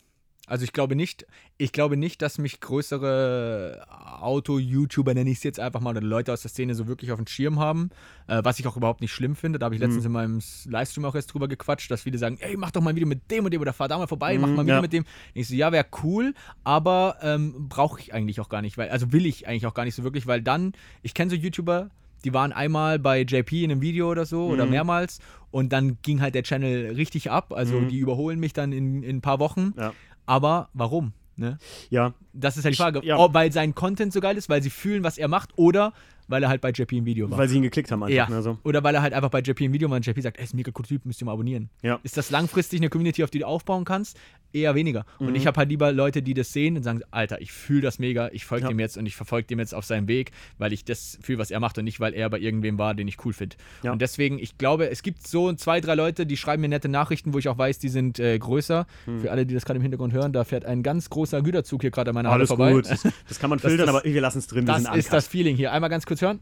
Also ich glaube nicht, ich glaube nicht, dass mich größere Auto-YouTuber, nenne ich es jetzt einfach mal, oder Leute aus der Szene so wirklich auf dem Schirm haben, äh, was ich auch überhaupt nicht schlimm finde. Da habe ich Mhm. letztens in meinem Livestream auch erst drüber gequatscht, dass viele sagen, ey, mach doch mal ein Video mit dem und dem oder fahr da mal vorbei, mach Mhm, mal ein Video ja. mit dem. Ich so, ja, wäre cool, aber ähm, brauche ich eigentlich auch gar nicht, weil, also will ich eigentlich auch gar nicht so wirklich, weil dann, ich kenne so YouTuber, die waren einmal bei JP in einem Video oder so oder Mhm. mehrmals und dann ging halt der Channel richtig ab. Also Mhm. die überholen mich dann in, in ein paar Wochen. Ja. Aber warum? Ne? Ja, Das ist halt die Ich- Frage. ja. Ob, weil sein Content so geil ist, weil sie fühlen, was er macht, oder weil er halt bei JP im Video war. weil sie ihn geklickt haben einfach. ja. Ne, so. Oder weil er halt einfach bei JP im Video war und JP sagt, ey, ist ein mega cooler Typ, müsst ihr mal abonnieren. Ja. Ist das langfristig eine Community, auf die du aufbauen kannst? Eher weniger. Und Mhm. ich habe halt lieber Leute, die das sehen und sagen, Alter, ich fühle das mega, ich folge Ja. dem jetzt und ich verfolge dem jetzt auf seinem Weg, weil ich das fühle, was er macht und nicht, weil er bei irgendwem war, den ich cool finde. Ja. Und deswegen, ich glaube, es gibt so zwei, drei Leute, die schreiben mir nette Nachrichten, wo ich auch weiß, die sind äh, größer. Mhm. Für alle, die das gerade im Hintergrund hören, da fährt ein ganz großer Güterzug hier gerade an meiner Halle Alles vorbei. gut. Das, kann man filtern, das- aber wir lassen es drin. Das ist das Feeling hier. Einmal ganz kurz hören.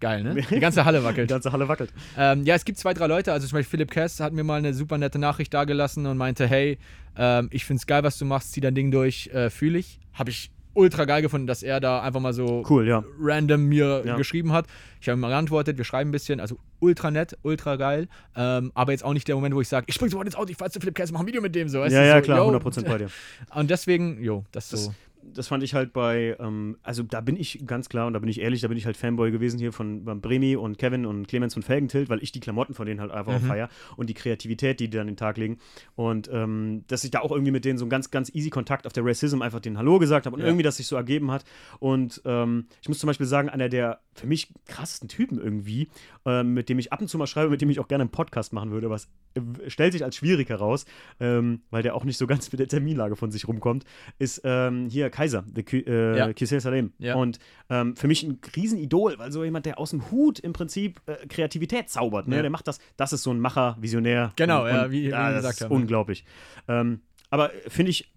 Geil, ne? Die ganze Halle Die wackelt. ganze Halle wackelt. Ähm, ja, es gibt zwei, drei Leute. Also zum Beispiel Philipp Kess hat mir mal eine super nette Nachricht dagelassen und meinte, hey, ähm, ich find's geil, was du machst, zieh dein Ding durch, äh, fühle ich. Habe ich ultra geil gefunden, dass er da einfach mal so Cool, ja. random mir Ja. geschrieben hat. Ich habe ihm mal geantwortet, wir schreiben ein bisschen, also ultra nett, ultra geil. Ähm, aber jetzt auch nicht der Moment, wo ich sage, ich spring sofort ins Auto, ich fahr zu Philipp Kess, mach ein Video mit dem. So, Ja, ja, so, klar, yo. 100% bei dir. Und deswegen, jo, das Das- so. Das fand ich halt bei, ähm, also da bin ich ganz klar und da bin ich ehrlich, da bin ich halt Fanboy gewesen hier von Bremi und Kevin und Clemens von Felgentilt, weil ich die Klamotten von denen halt einfach auch Mhm. feier und die Kreativität, die die dann den Tag legen. Und ähm, dass ich da auch irgendwie mit denen so einen ganz, ganz easy Kontakt auf der Racism einfach den Hallo gesagt habe und Ja. irgendwie das sich so ergeben hat. Und ähm, ich muss zum Beispiel sagen, einer der für mich krassesten Typen irgendwie, ähm, mit dem ich ab und zu mal schreibe, mit dem ich auch gerne einen Podcast machen würde, was äh, stellt sich als schwierig heraus, ähm, weil der auch nicht so ganz mit der Terminlage von sich rumkommt, ist ähm, hier Kaiser, der Ki- äh, Ja. Kisel Salem. Ja. Und ähm, für mich ein Riesenidol, weil so jemand, der aus dem Hut im Prinzip äh, Kreativität zaubert, ne? Ja. der macht das, das ist so ein Macher, Visionär. Genau, und, ja, und, wie- wie ja, wir das gesagt ist haben, unglaublich. Ähm, aber finde ich,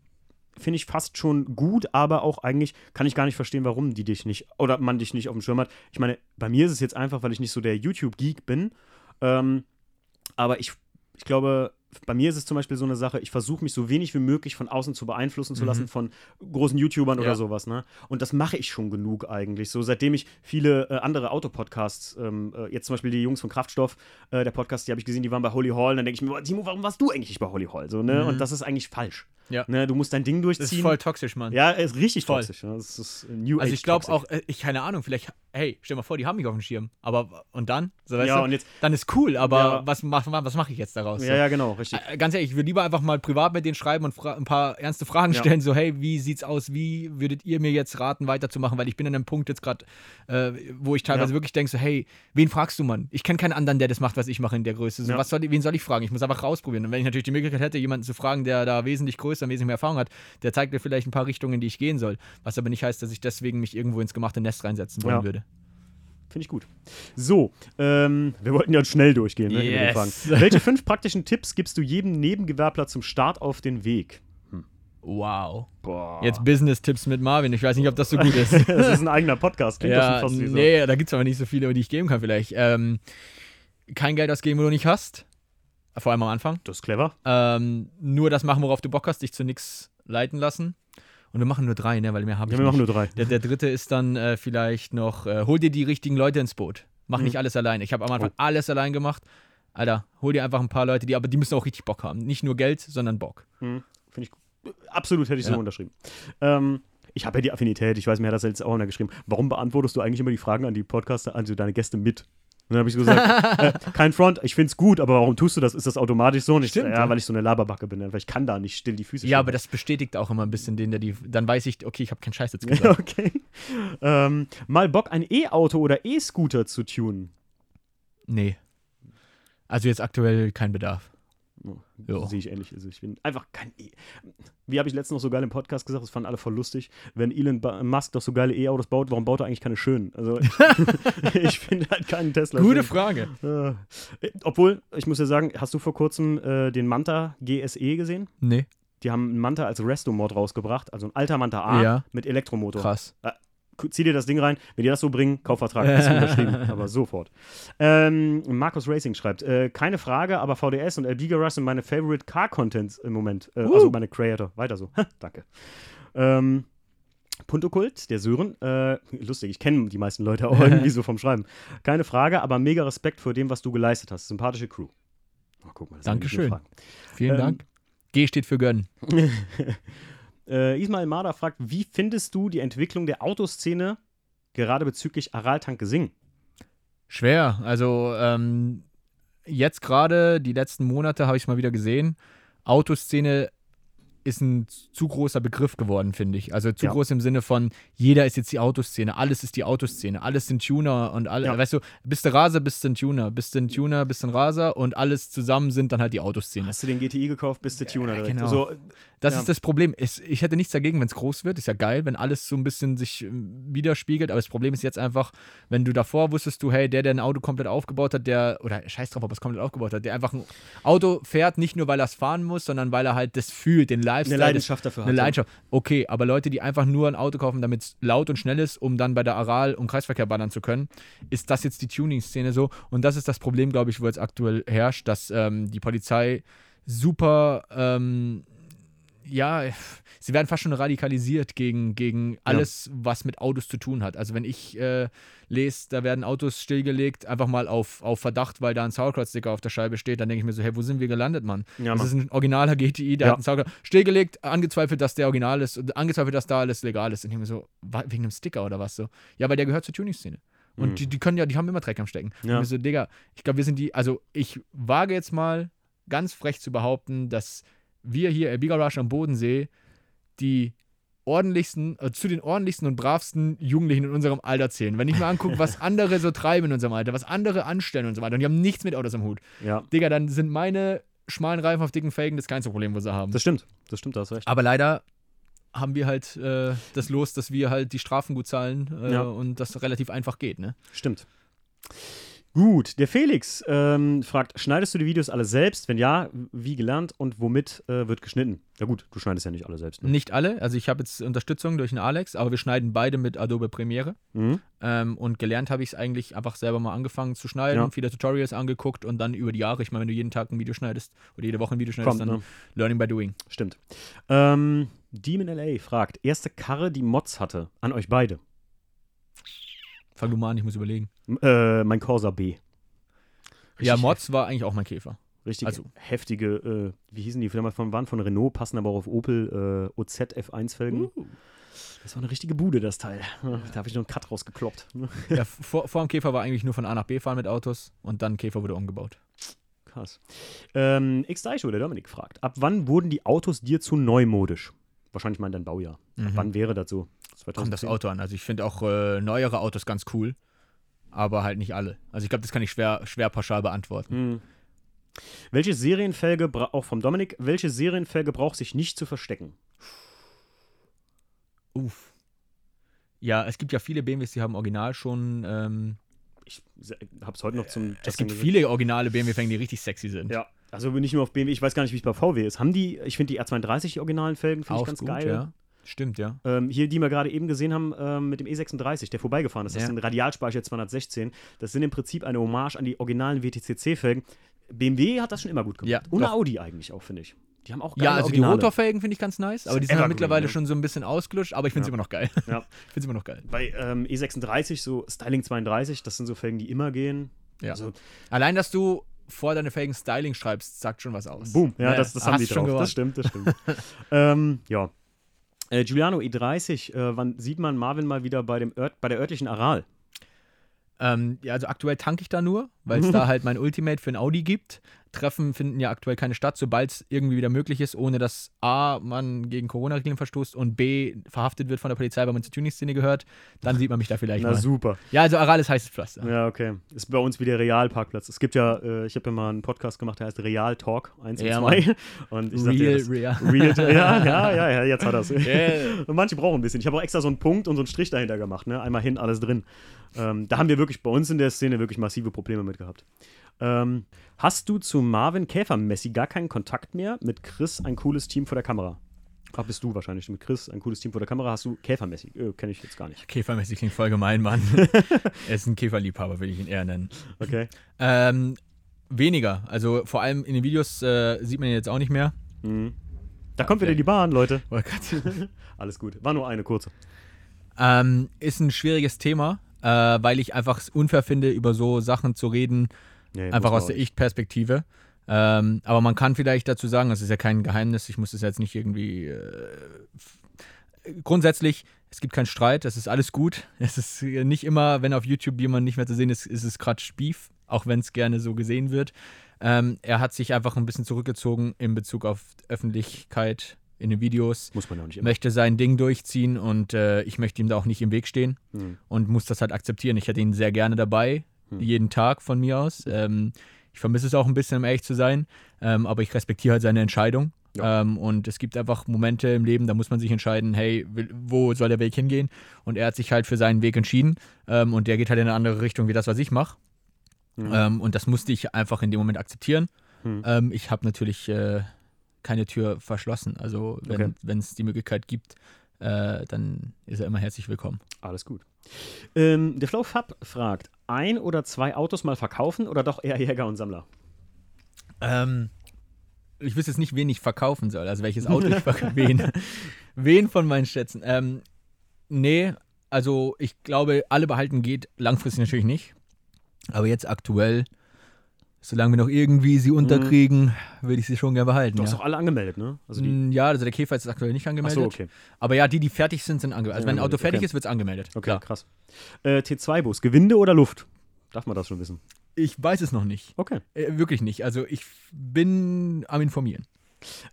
finde ich fast schon gut, aber auch eigentlich kann ich gar nicht verstehen, warum die dich nicht oder man dich nicht auf dem Schirm hat. Ich meine, bei mir ist es jetzt einfach, weil ich nicht so der YouTube-Geek bin. Ähm, aber ich, ich glaube, bei mir ist es zum Beispiel so eine Sache, ich versuche mich so wenig wie möglich von außen zu beeinflussen zu Mhm. lassen von großen YouTubern oder Ja. sowas, ne? Und das mache ich schon genug eigentlich. So, seitdem ich viele äh, andere Autopodcasts, ähm, äh, jetzt zum Beispiel die Jungs von Kraftstoff, äh, der Podcast, die habe ich gesehen, die waren bei Holy Hall, dann denke ich mir, Timo, warum warst du eigentlich nicht bei Holy Hall? So, ne? Mhm. Und das ist eigentlich falsch. Ja. Ne? Du musst dein Ding Das durchziehen. ist voll toxisch, Mann. ja, ist richtig Voll. toxisch. Ne? Das ist New Also ich glaube auch, äh, ich keine Ahnung, vielleicht, hey, stell mal vor, die haben mich auf dem Schirm. Aber und dann? So, Ja, du? und jetzt, dann ist cool, aber Ja. was, mach, was mache ich jetzt daraus? so? ja, ja, genau, richtig. Äh, Ganz ehrlich, ich würde lieber einfach mal privat mit denen schreiben und ein paar ernste Fragen Ja. stellen, so hey, wie sieht's aus, wie würdet ihr mir jetzt raten, weiterzumachen, weil ich bin an einem Punkt jetzt gerade, äh, wo ich teilweise Ja. wirklich denke, so hey, wen fragst du, Mann? Ich kenne keinen anderen, der das macht, was ich mache in der Größe. So, Ja. was soll, wen soll ich fragen? Ich muss einfach rausprobieren. Und wenn ich natürlich die Möglichkeit hätte, jemanden zu fragen, der da wesentlich größer, wesentlich mehr Erfahrung hat, der zeigt mir vielleicht ein paar Richtungen, in die ich gehen soll. Was aber nicht heißt, dass ich deswegen mich irgendwo ins gemachte Nest reinsetzen wollen würde. Finde ich gut. So, ähm, wir wollten ja schnell durchgehen, ne? Yes. Welche fünf praktischen Tipps gibst du jedem Nebengewerbler zum Start auf den Weg? Wow. Boah. Jetzt Business-Tipps mit Marvin. Ich weiß nicht, ob das so gut ist. das ist ein eigener Podcast. Klingt doch Ja, schon fast wie so. nee, da gibt es aber nicht so viele, die ich geben kann vielleicht. Ähm, kein Geld ausgeben, wo du nicht hast. Vor allem am Anfang. Das ist clever. Ähm, nur das machen, worauf du Bock hast, dich zu nichts leiten lassen. Und wir machen nur drei, ne? Weil mehr habe Ja, ich wir machen nicht. nur drei. Der, der dritte ist dann äh, vielleicht noch, äh, hol dir die richtigen Leute ins Boot. Mach Mhm. nicht alles allein. Ich habe am Anfang Oh. alles allein gemacht. Alter, hol dir einfach ein paar Leute, die, aber die müssen auch richtig Bock haben. Nicht nur Geld, sondern Bock. Hm, Finde ich gut. Absolut hätte ich so Ja. unterschrieben. Ähm, ich habe ja die Affinität, ich weiß, mir hat das jetzt auch einer geschrieben. Warum beantwortest du eigentlich immer die Fragen an die Podcaster, also deine Gäste mit? Und dann habe ich so gesagt, äh, kein Front, ich finde es gut, aber warum tust du das? Ist das automatisch so? Und ich, Stimmt, ja, weil ich so eine Laberbacke bin, weil ich kann da nicht still die Füße Ja, stehen. aber das bestätigt auch immer ein bisschen den, der die. Dann weiß ich, okay, ich habe keinen Scheiß jetzt gesagt. Okay. Ähm, mal Bock, ein E-Auto oder E-Scooter zu tunen. Nee. Also jetzt aktuell kein Bedarf. Jo. Sehe ich ähnlich. Also ich bin einfach kein E. Wie habe ich letztens noch so geil im Podcast gesagt, das fanden alle voll lustig. Wenn Elon Musk doch so geile E-Autos baut, warum baut er eigentlich keine schönen? Also ich finde halt keinen Tesla. Gute schön. Frage. Äh, obwohl, ich muss ja sagen, hast du vor kurzem äh, den Manta GSE gesehen? Nee, Die haben einen Manta als Resto-Mod rausgebracht, also ein alter Manta A Ja. mit Elektromotor. krass. Ku- Zieh dir das Ding rein, wenn die das so bringen, Kaufvertrag ist unterschrieben, aber sofort. Ähm, Markus Racing schreibt, äh, keine Frage, aber VDS und LB Garage sind meine Favorite Car Contents im Moment, äh, Uh. also meine Creator. Weiter so. Danke. Ähm, Puntokult, der Sören, äh, lustig, ich kenne die meisten Leute auch irgendwie so vom Schreiben. Keine Frage, aber mega Respekt vor dem, was du geleistet hast. Sympathische Crew. Oh, guck mal, das Dankeschön. Vielen Ähm, Dank. G steht für gönnen. Äh, Ismail Marder fragt, wie findest du die Entwicklung der Autoszene gerade bezüglich Araltank Gesing? Schwer. Also ähm, jetzt gerade, die letzten Monate habe ich mal wieder gesehen. Autoszene ist ein zu großer Begriff geworden, finde ich. Also zu Ja. groß im Sinne von, jeder ist jetzt die Autoszene, alles ist die Autoszene, alles sind Tuner und alle, Ja. weißt du, bist du Raser, bist du ein Tuner, bist du ein Tuner, bist du ein Raser und alles zusammen sind dann halt die Autoszene. Hast du den GTI gekauft, bist du Tuner direkt. genau. So, Das Ja. ist das Problem. Es, ich hätte nichts dagegen, wenn es groß wird. Ist ja geil, wenn alles so ein bisschen sich ähm, widerspiegelt. Aber das Problem ist jetzt einfach, wenn du davor wusstest du, hey, der, der ein Auto komplett aufgebaut hat, der, oder scheiß drauf, ob er es komplett aufgebaut hat, der einfach ein Auto fährt, nicht nur, weil er es fahren muss, sondern weil er halt das fühlt, den Lifestyle. eine Leidenschaft dafür Das, eine hat. Leidenschaft. Okay, aber Leute, die einfach nur ein Auto kaufen, damit es laut und schnell ist, um dann bei der Aral und Kreisverkehr ballern zu können, ist das jetzt die Tuning-Szene so. Und das ist das Problem, glaube ich, wo jetzt aktuell herrscht, dass ähm, die Polizei super ähm, ja, sie werden fast schon radikalisiert gegen, gegen alles, was mit Autos zu tun hat. Also wenn ich äh, lese, da werden Autos stillgelegt, einfach mal auf, auf Verdacht, weil da ein Sauerkraut-Sticker auf der Scheibe steht, dann denke ich mir so, hey, wo sind wir gelandet, Mann? Ja, das Mann. ist ein originaler GTI, der Ja. hat einen Sauerkraut stillgelegt, angezweifelt, dass der original ist und angezweifelt, dass da alles legal ist. Und ich denke mir so, wegen einem Sticker oder was so? Ja, weil der gehört zur Tuning-Szene. Und Mhm. die, die können ja, die haben immer Dreck am Stecken. Ja. Und ich so, Digga, ich glaube, wir sind die, also ich wage jetzt mal ganz frech zu behaupten, dass wir hier im Bigger Rush am Bodensee die ordentlichsten, äh, zu den ordentlichsten und bravsten Jugendlichen in unserem Alter zählen. Wenn ich mir angucke, was andere so treiben in unserem Alter, was andere anstellen und so weiter, und die haben nichts mit Autos am Hut. Ja, Digga, dann sind meine schmalen Reifen auf dicken Felgen das kleinste Problem, was sie haben. das stimmt. Das stimmt, da hast recht. Aber leider haben wir halt äh, das Los, dass wir halt die Strafen gut zahlen äh, Ja. und das relativ einfach geht, ne? Stimmt. Gut, der Felix ähm, fragt, schneidest du die Videos alle selbst? Wenn ja, wie gelernt und womit äh, wird geschnitten? Ja gut, du schneidest ja nicht alle selbst. Ne? Nicht alle, also ich habe jetzt Unterstützung durch den Alex, aber wir schneiden beide mit Adobe Premiere. Mhm. Ähm, und gelernt habe ich es eigentlich einfach selber mal angefangen zu schneiden, Ja. viele Tutorials angeguckt und dann über die Jahre, ich meine, wenn du jeden Tag ein Video schneidest oder jede Woche ein Video schneidest, Kommt, dann ne? Learning by Doing. Stimmt. Ähm, Demon LA fragt, erste Karre, die Mods hatte, an euch beide. Fang du mal an, ich muss überlegen. Äh, mein Corsa B. ja, Richtig Mods war eigentlich auch mein Käfer. Richtig Also- heftige, äh, wie hießen die von, waren von Renault, passen aber auch auf Opel äh, OZ F1-Felgen. Uh. Das war eine richtige Bude, das Teil. Da habe ich noch einen Cut rausgekloppt. Ja, vor, vor dem Käfer war eigentlich nur von A nach B fahren mit Autos und dann Käfer wurde umgebaut. Krass. Ähm, x Daisho, der Dominik fragt, ab wann wurden die Autos dir zu neumodisch? Wahrscheinlich meint dein Baujahr. Ab Mhm. wann wäre das so? Kommt das 2010? Auto an. Also ich finde auch äh, neuere Autos ganz cool, aber halt nicht alle. Also ich glaube, das kann ich schwer, schwer pauschal beantworten. Hm. Welche Serienfelge, auch vom Dominik, welche Serienfelge braucht sich nicht zu verstecken? Uff. Ja, es gibt ja viele BMWs, die haben original schon. Ähm, Ich habe es heute noch zum es Testing gibt gesehen. viele originale BMW-Felgen, die richtig sexy sind. Ja, also nicht nur auf BMW, ich weiß gar nicht, wie es bei VW ist. Haben die, ich finde die R32, die originalen Felgen, finde ich ganz gut, geil. ja. Stimmt, ja. Ähm, hier, die wir gerade eben gesehen haben, ähm, mit dem E36, der vorbeigefahren ist. Das Ja. ist ein Radialspeicher 216. Das sind im Prinzip eine Hommage an die originalen WTCC-Felgen. BMW hat das schon immer gut gemacht. Ja, Und doch. Audi eigentlich auch, finde ich. Die haben auch geile Ja, also die Originale. Rotorfelgen finde ich ganz nice, aber die sind halt mittlerweile ja. schon so ein bisschen ausgelutscht, aber ich finde es Ja. immer noch geil. Ja. Ich finde es immer noch geil. Bei ähm, E36, so Styling 32, das sind so Felgen, die immer gehen. Ja. Also, Allein, dass du vor deine Felgen Styling schreibst, sagt schon was aus. boom. Ja, das, das haben die schon drauf. Das stimmt, das stimmt. ähm, ja. Äh, Giuliano E30, äh, wann sieht man Marvin mal wieder bei, dem Ört, bei der örtlichen Aral? Ähm, ja, also aktuell tanke ich da nur, weil es da halt mein Ultimate für ein Audi gibt. Treffen finden ja aktuell keine statt, sobald es irgendwie wieder möglich ist, ohne dass A, man gegen Corona-Regeln verstoßt und B, verhaftet wird von der Polizei, weil man zur Tuning-Szene gehört, dann sieht man mich da vielleicht Na mal. super. Ja, also Aral ist heißes Pflaster. Ja, okay. Ist bei uns wie der Realparkplatz. Es gibt ja, äh, ich habe ja mal einen Podcast gemacht, der heißt Real Talk 1 Ja, und 2. Und ich sagte, ja, Real, real. Real, ja, ja, ja, ja, jetzt hat er es. Yeah. Und manche brauchen ein bisschen. Ich habe auch extra so einen Punkt und so einen Strich dahinter gemacht, ne? Einmal hin, alles drin. Ähm, da haben wir wirklich bei uns in der Szene wirklich massive Probleme mit gehabt. Ähm, hast du zu Marvin Käfer-Messi gar keinen Kontakt mehr? Mit Chris ein cooles Team vor der Kamera. Ah, bist du wahrscheinlich mit Chris ein cooles Team vor der Kamera? Hast du Käfer-Messi? Äh, Kenne ich jetzt gar nicht. Käfermäßig klingt voll gemein, Mann. er ist ein Käferliebhaber, will ich ihn eher nennen. Okay. Ähm, weniger. Also vor allem in den Videos äh, sieht man ihn jetzt auch nicht mehr. Mhm. Da kommt wieder die Bahn, Leute. Oh. Alles gut. War nur eine kurze. Ähm, ist ein schwieriges Thema, äh, weil ich einfach es unfair finde, über so Sachen zu reden, Nee, einfach aus der. Ich-Perspektive. Ähm, aber man kann vielleicht dazu sagen, das ist ja kein Geheimnis, ich muss das jetzt nicht irgendwie. Äh, grundsätzlich, es gibt keinen Streit, es ist alles gut. Es ist nicht immer, wenn auf YouTube jemand nicht mehr zu sehen ist, ist es gerade Spief, auch wenn es gerne so gesehen wird. Ähm, er hat sich einfach ein bisschen zurückgezogen in Bezug auf Öffentlichkeit in den Videos Muss man auch nicht immer. möchte sein Ding durchziehen und äh, ich möchte ihm da auch nicht im Weg stehen Hm. und muss das halt akzeptieren. Ich hätte ihn sehr gerne dabei, Hm. jeden Tag von mir aus. Ähm, ich vermisse es auch ein bisschen, um ehrlich zu sein, ähm, aber ich respektiere halt seine Entscheidung. Ja. Ähm, und es gibt einfach Momente im Leben, da muss man sich entscheiden, hey, wo soll der Weg hingehen? Und er hat sich halt für seinen Weg entschieden ähm, und der geht halt in eine andere Richtung wie das, was ich mache. Hm. Ähm, und das musste ich einfach in dem Moment akzeptieren. Hm. Ähm, ich habe natürlich äh, keine Tür verschlossen. Also wenn es die Möglichkeit gibt, äh, dann ist er immer herzlich willkommen. Alles gut. Ähm, der Flow Fab fragt: Ein oder zwei Autos mal verkaufen oder doch eher Jäger und Sammler? Ähm, ich wüsste jetzt nicht, wen ich verkaufen soll, also welches Auto ich verkaufe. wen, wen von meinen Schätzen? Ähm, nee, also ich glaube, alle behalten geht langfristig natürlich nicht. Aber jetzt aktuell, solange wir noch irgendwie sie unterkriegen, würde ich sie schon gerne behalten. Du hast ja. doch alle angemeldet, ne? Also die, Mm, ja, also der Käfer ist aktuell nicht Ach angemeldet. so, okay. Aber ja, die, die fertig sind, sind angemeldet. Also wenn ein Auto fertig okay. ist, wird es angemeldet. Okay, Klar. krass. Äh, T2-Bus, Gewinde oder Luft? Darf man das schon wissen? Ich weiß es noch nicht. Okay. Äh, wirklich nicht. Also ich bin am Informieren.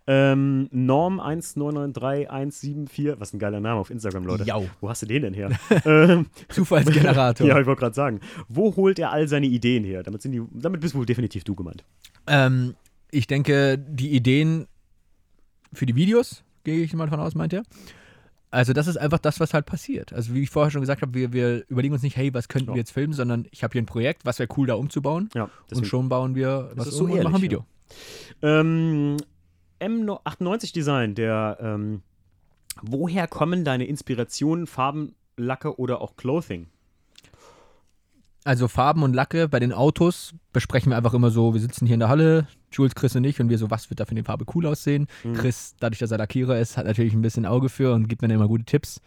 Ähm, Norm 1993174, was ein geiler Name auf Instagram, Leute. Jau. Wo hast du den denn her? ähm, Zufallsgenerator. ja, ich wollte gerade sagen. Wo holt er all seine Ideen her? Damit, sind die, damit bist wohl definitiv du gemeint. Ähm, ich denke, die Ideen für die Videos, gehe ich mal von aus, meint er. Also das ist einfach das, was halt passiert. Also wie ich vorher schon gesagt habe, wir, wir überlegen uns nicht, hey, was könnten Ja. wir jetzt filmen, sondern ich habe hier ein Projekt, was wäre cool da umzubauen. Ja, und schon bauen wir was ist so um und ehrlich, machen ein Video. Ähm, M98 Design, der, ähm, woher kommen deine Inspirationen, Farben, Lacke oder auch Clothing? Also Farben und Lacke bei den Autos besprechen wir einfach immer so, wir sitzen hier in der Halle, Jules, Chris und ich und wir so, was wird da für eine Farbe cool aussehen? Mhm. Chris, dadurch, dass er Lackierer ist, hat natürlich ein bisschen Auge für und gibt mir dann immer gute Tipps.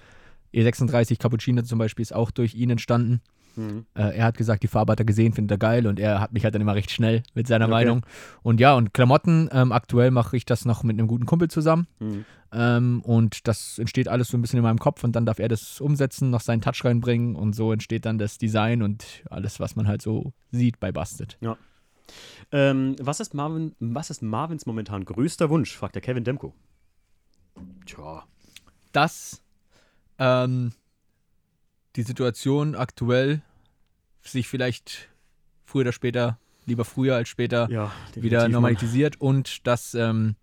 E36 Cappuccino zum Beispiel ist auch durch ihn entstanden. Mhm. Äh, er hat gesagt, die Farbe hat er gesehen, findet er geil und er hat mich halt dann immer recht schnell mit seiner Okay. Meinung. Und ja, und Klamotten, ähm, aktuell mache ich das noch mit einem guten Kumpel zusammen. Mhm. Ähm, und das entsteht alles so ein bisschen in meinem Kopf und dann darf er das umsetzen, noch seinen Touch reinbringen und so entsteht dann das Design und alles, was man halt so sieht bei Busted. Ähm, was, ist Marvin, was ist Marvins momentan größter Wunsch? fragt der Kevin Demko. Tja. Dass ähm, die Situation aktuell sich vielleicht früher oder später, lieber früher als später, Ja, wieder normalisiert und dass ähm,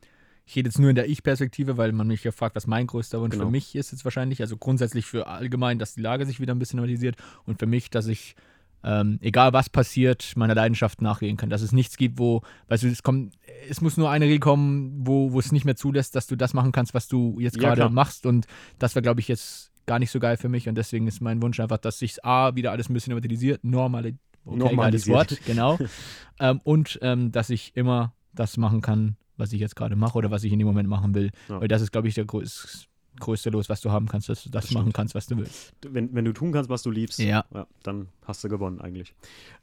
ich rede jetzt nur in der Ich-Perspektive, weil man mich ja fragt, was mein größter Wunsch Genau. für mich ist jetzt wahrscheinlich. Also grundsätzlich für allgemein, dass die Lage sich wieder ein bisschen normalisiert und für mich, dass ich, ähm, egal was passiert, meiner Leidenschaft nachgehen kann. Dass es nichts gibt, wo, weißt du, es kommt, es muss nur eine Regel kommen, wo, wo es nicht mehr zulässt, dass du das machen kannst, was du jetzt Ja, gerade machst und das wäre, glaube ich, jetzt gar nicht so geil für mich und deswegen ist mein Wunsch einfach, dass sich A, wieder alles ein bisschen normalisiert, normali okay, Normalisiert. Wort, genau. ähm, und ähm, dass ich immer das machen kann, was ich jetzt gerade mache oder was ich in dem Moment machen will. Ja. Weil das ist, glaube ich, der größ größte Los, was du haben kannst, dass du das, Das machen stimmt. kannst, was du willst. Wenn, wenn du tun kannst, was du liebst, Ja. dann hast du gewonnen eigentlich.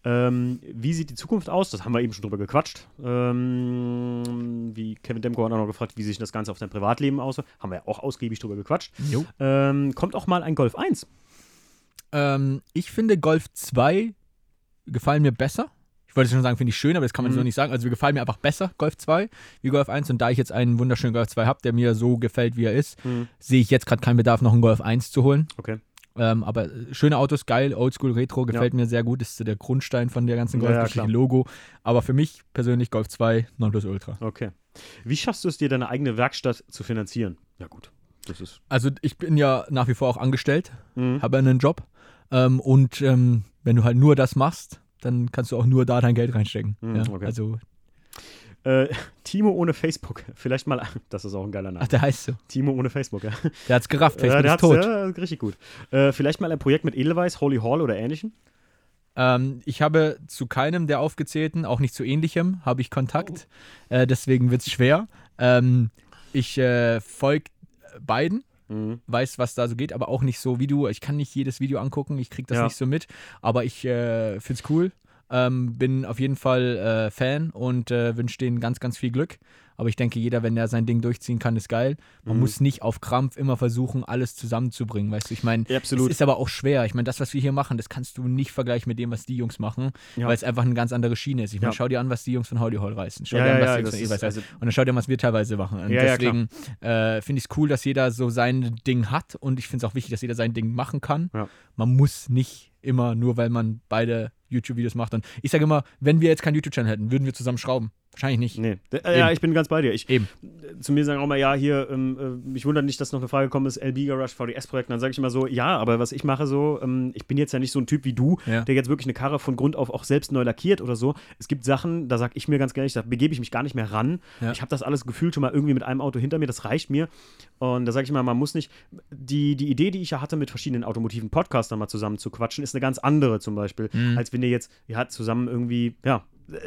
Ähm, wie sieht die Zukunft aus? Das haben wir eben schon drüber gequatscht. Ähm, Kevin Demko hat auch noch gefragt, wie sich das Ganze auf dein Privatleben aussieht. Haben wir ja auch ausgiebig drüber gequatscht. Ähm, kommt auch mal ein Golf 1. Ähm, ich finde Golf 2 gefallen mir besser. Ich wollte schon sagen, finde ich schön, aber das kann man Mhm. so nicht sagen. Also wir gefallen mir einfach besser, Golf 2, wie Golf 1. Und da ich jetzt einen wunderschönen Golf 2 habe, der mir so gefällt, wie er ist, sehe ich jetzt gerade keinen Bedarf, noch einen Golf 1 zu holen. Okay. Ähm, aber äh, schöne Autos, geil, Oldschool, Retro, gefällt mir sehr gut. Ist so der Grundstein von der ganzen Ja, ja, Golfgeschichte, klar. Logo. Aber für mich persönlich Golf 2, 9 plus Ultra. Okay. Wie schaffst du es dir, deine eigene Werkstatt zu finanzieren? Ja, gut. Das ist. Also ich bin ja nach wie vor auch angestellt, Mhm. habe einen Job. Ähm, und ähm, wenn du halt nur das machst, dann kannst du auch nur da dein Geld reinstecken. Mhm, ja, okay. Also, Äh, Timo ohne Facebook. Vielleicht mal. Das ist auch ein geiler Name. ach, der heißt so. Timo ohne Facebook, ja. Der hat's gerafft, Facebook ja, der ist tot. ja, richtig gut. Äh, vielleicht mal ein Projekt mit Edelweiss, Holy Hall oder ähnlichem. Ähm, ich habe zu keinem der aufgezählten, auch nicht zu ähnlichem, habe ich Kontakt. Oh. Äh, deswegen wird es schwer. Ähm, ich äh, folge beiden, Mhm. weiß, was da so geht, aber auch nicht so wie du. Ich kann nicht jedes Video angucken, ich kriege das Ja. nicht so mit, aber ich äh, finde es cool. Ähm, bin auf jeden Fall äh, Fan und äh, wünsche denen ganz, ganz viel Glück. Aber ich denke, jeder, wenn der sein Ding durchziehen kann, ist geil. Man Mhm. muss nicht auf Krampf immer versuchen, alles zusammenzubringen. Weißt du, ich meine, Ja, es ist aber auch schwer. Ich meine, das, was wir hier machen, das kannst du nicht vergleichen mit dem, was die Jungs machen, Ja. weil es einfach eine ganz andere Schiene ist. Ich meine, Ja. schau dir an, was die Jungs von Holy Hall reißen. Schau dir an, was die Jungs von ist- Eweiß also- reißen. Und dann schau dir an, was wir teilweise machen. Und deswegen äh, finde ich es cool, dass jeder so sein Ding hat und ich finde es auch wichtig, dass jeder sein Ding machen kann. Man muss nicht immer, nur weil man beide YouTube-Videos macht. Und ich sage immer, wenn wir jetzt keinen YouTube-Channel hätten, würden wir zusammen schrauben. Wahrscheinlich nicht. Nee. Äh, Ja, ich bin ganz bei dir. Ich, Eben. zu mir sagen auch mal, ja, hier, ähm, äh, mich wundert nicht, dass noch eine Frage gekommen ist, LB Garage, VDS-Projekt. Dann sage ich immer so, ja, aber was ich mache so, ähm, ich bin jetzt ja nicht so ein Typ wie du, Ja. der jetzt wirklich eine Karre von Grund auf auch selbst neu lackiert oder so. Es gibt Sachen, da sage ich mir ganz ehrlich, da begebe ich mich gar nicht mehr ran. Ja. Ich habe das alles gefühlt schon mal irgendwie mit einem Auto hinter mir, das reicht mir. Und da sage ich mal, man muss nicht, die, die Idee, die ich ja hatte, mit verschiedenen automotiven Podcastern mal zusammen zu quatschen, ist eine ganz andere zum Beispiel, Mhm. als wenn ihr jetzt, ihr hat zusammen irgendwie, ja,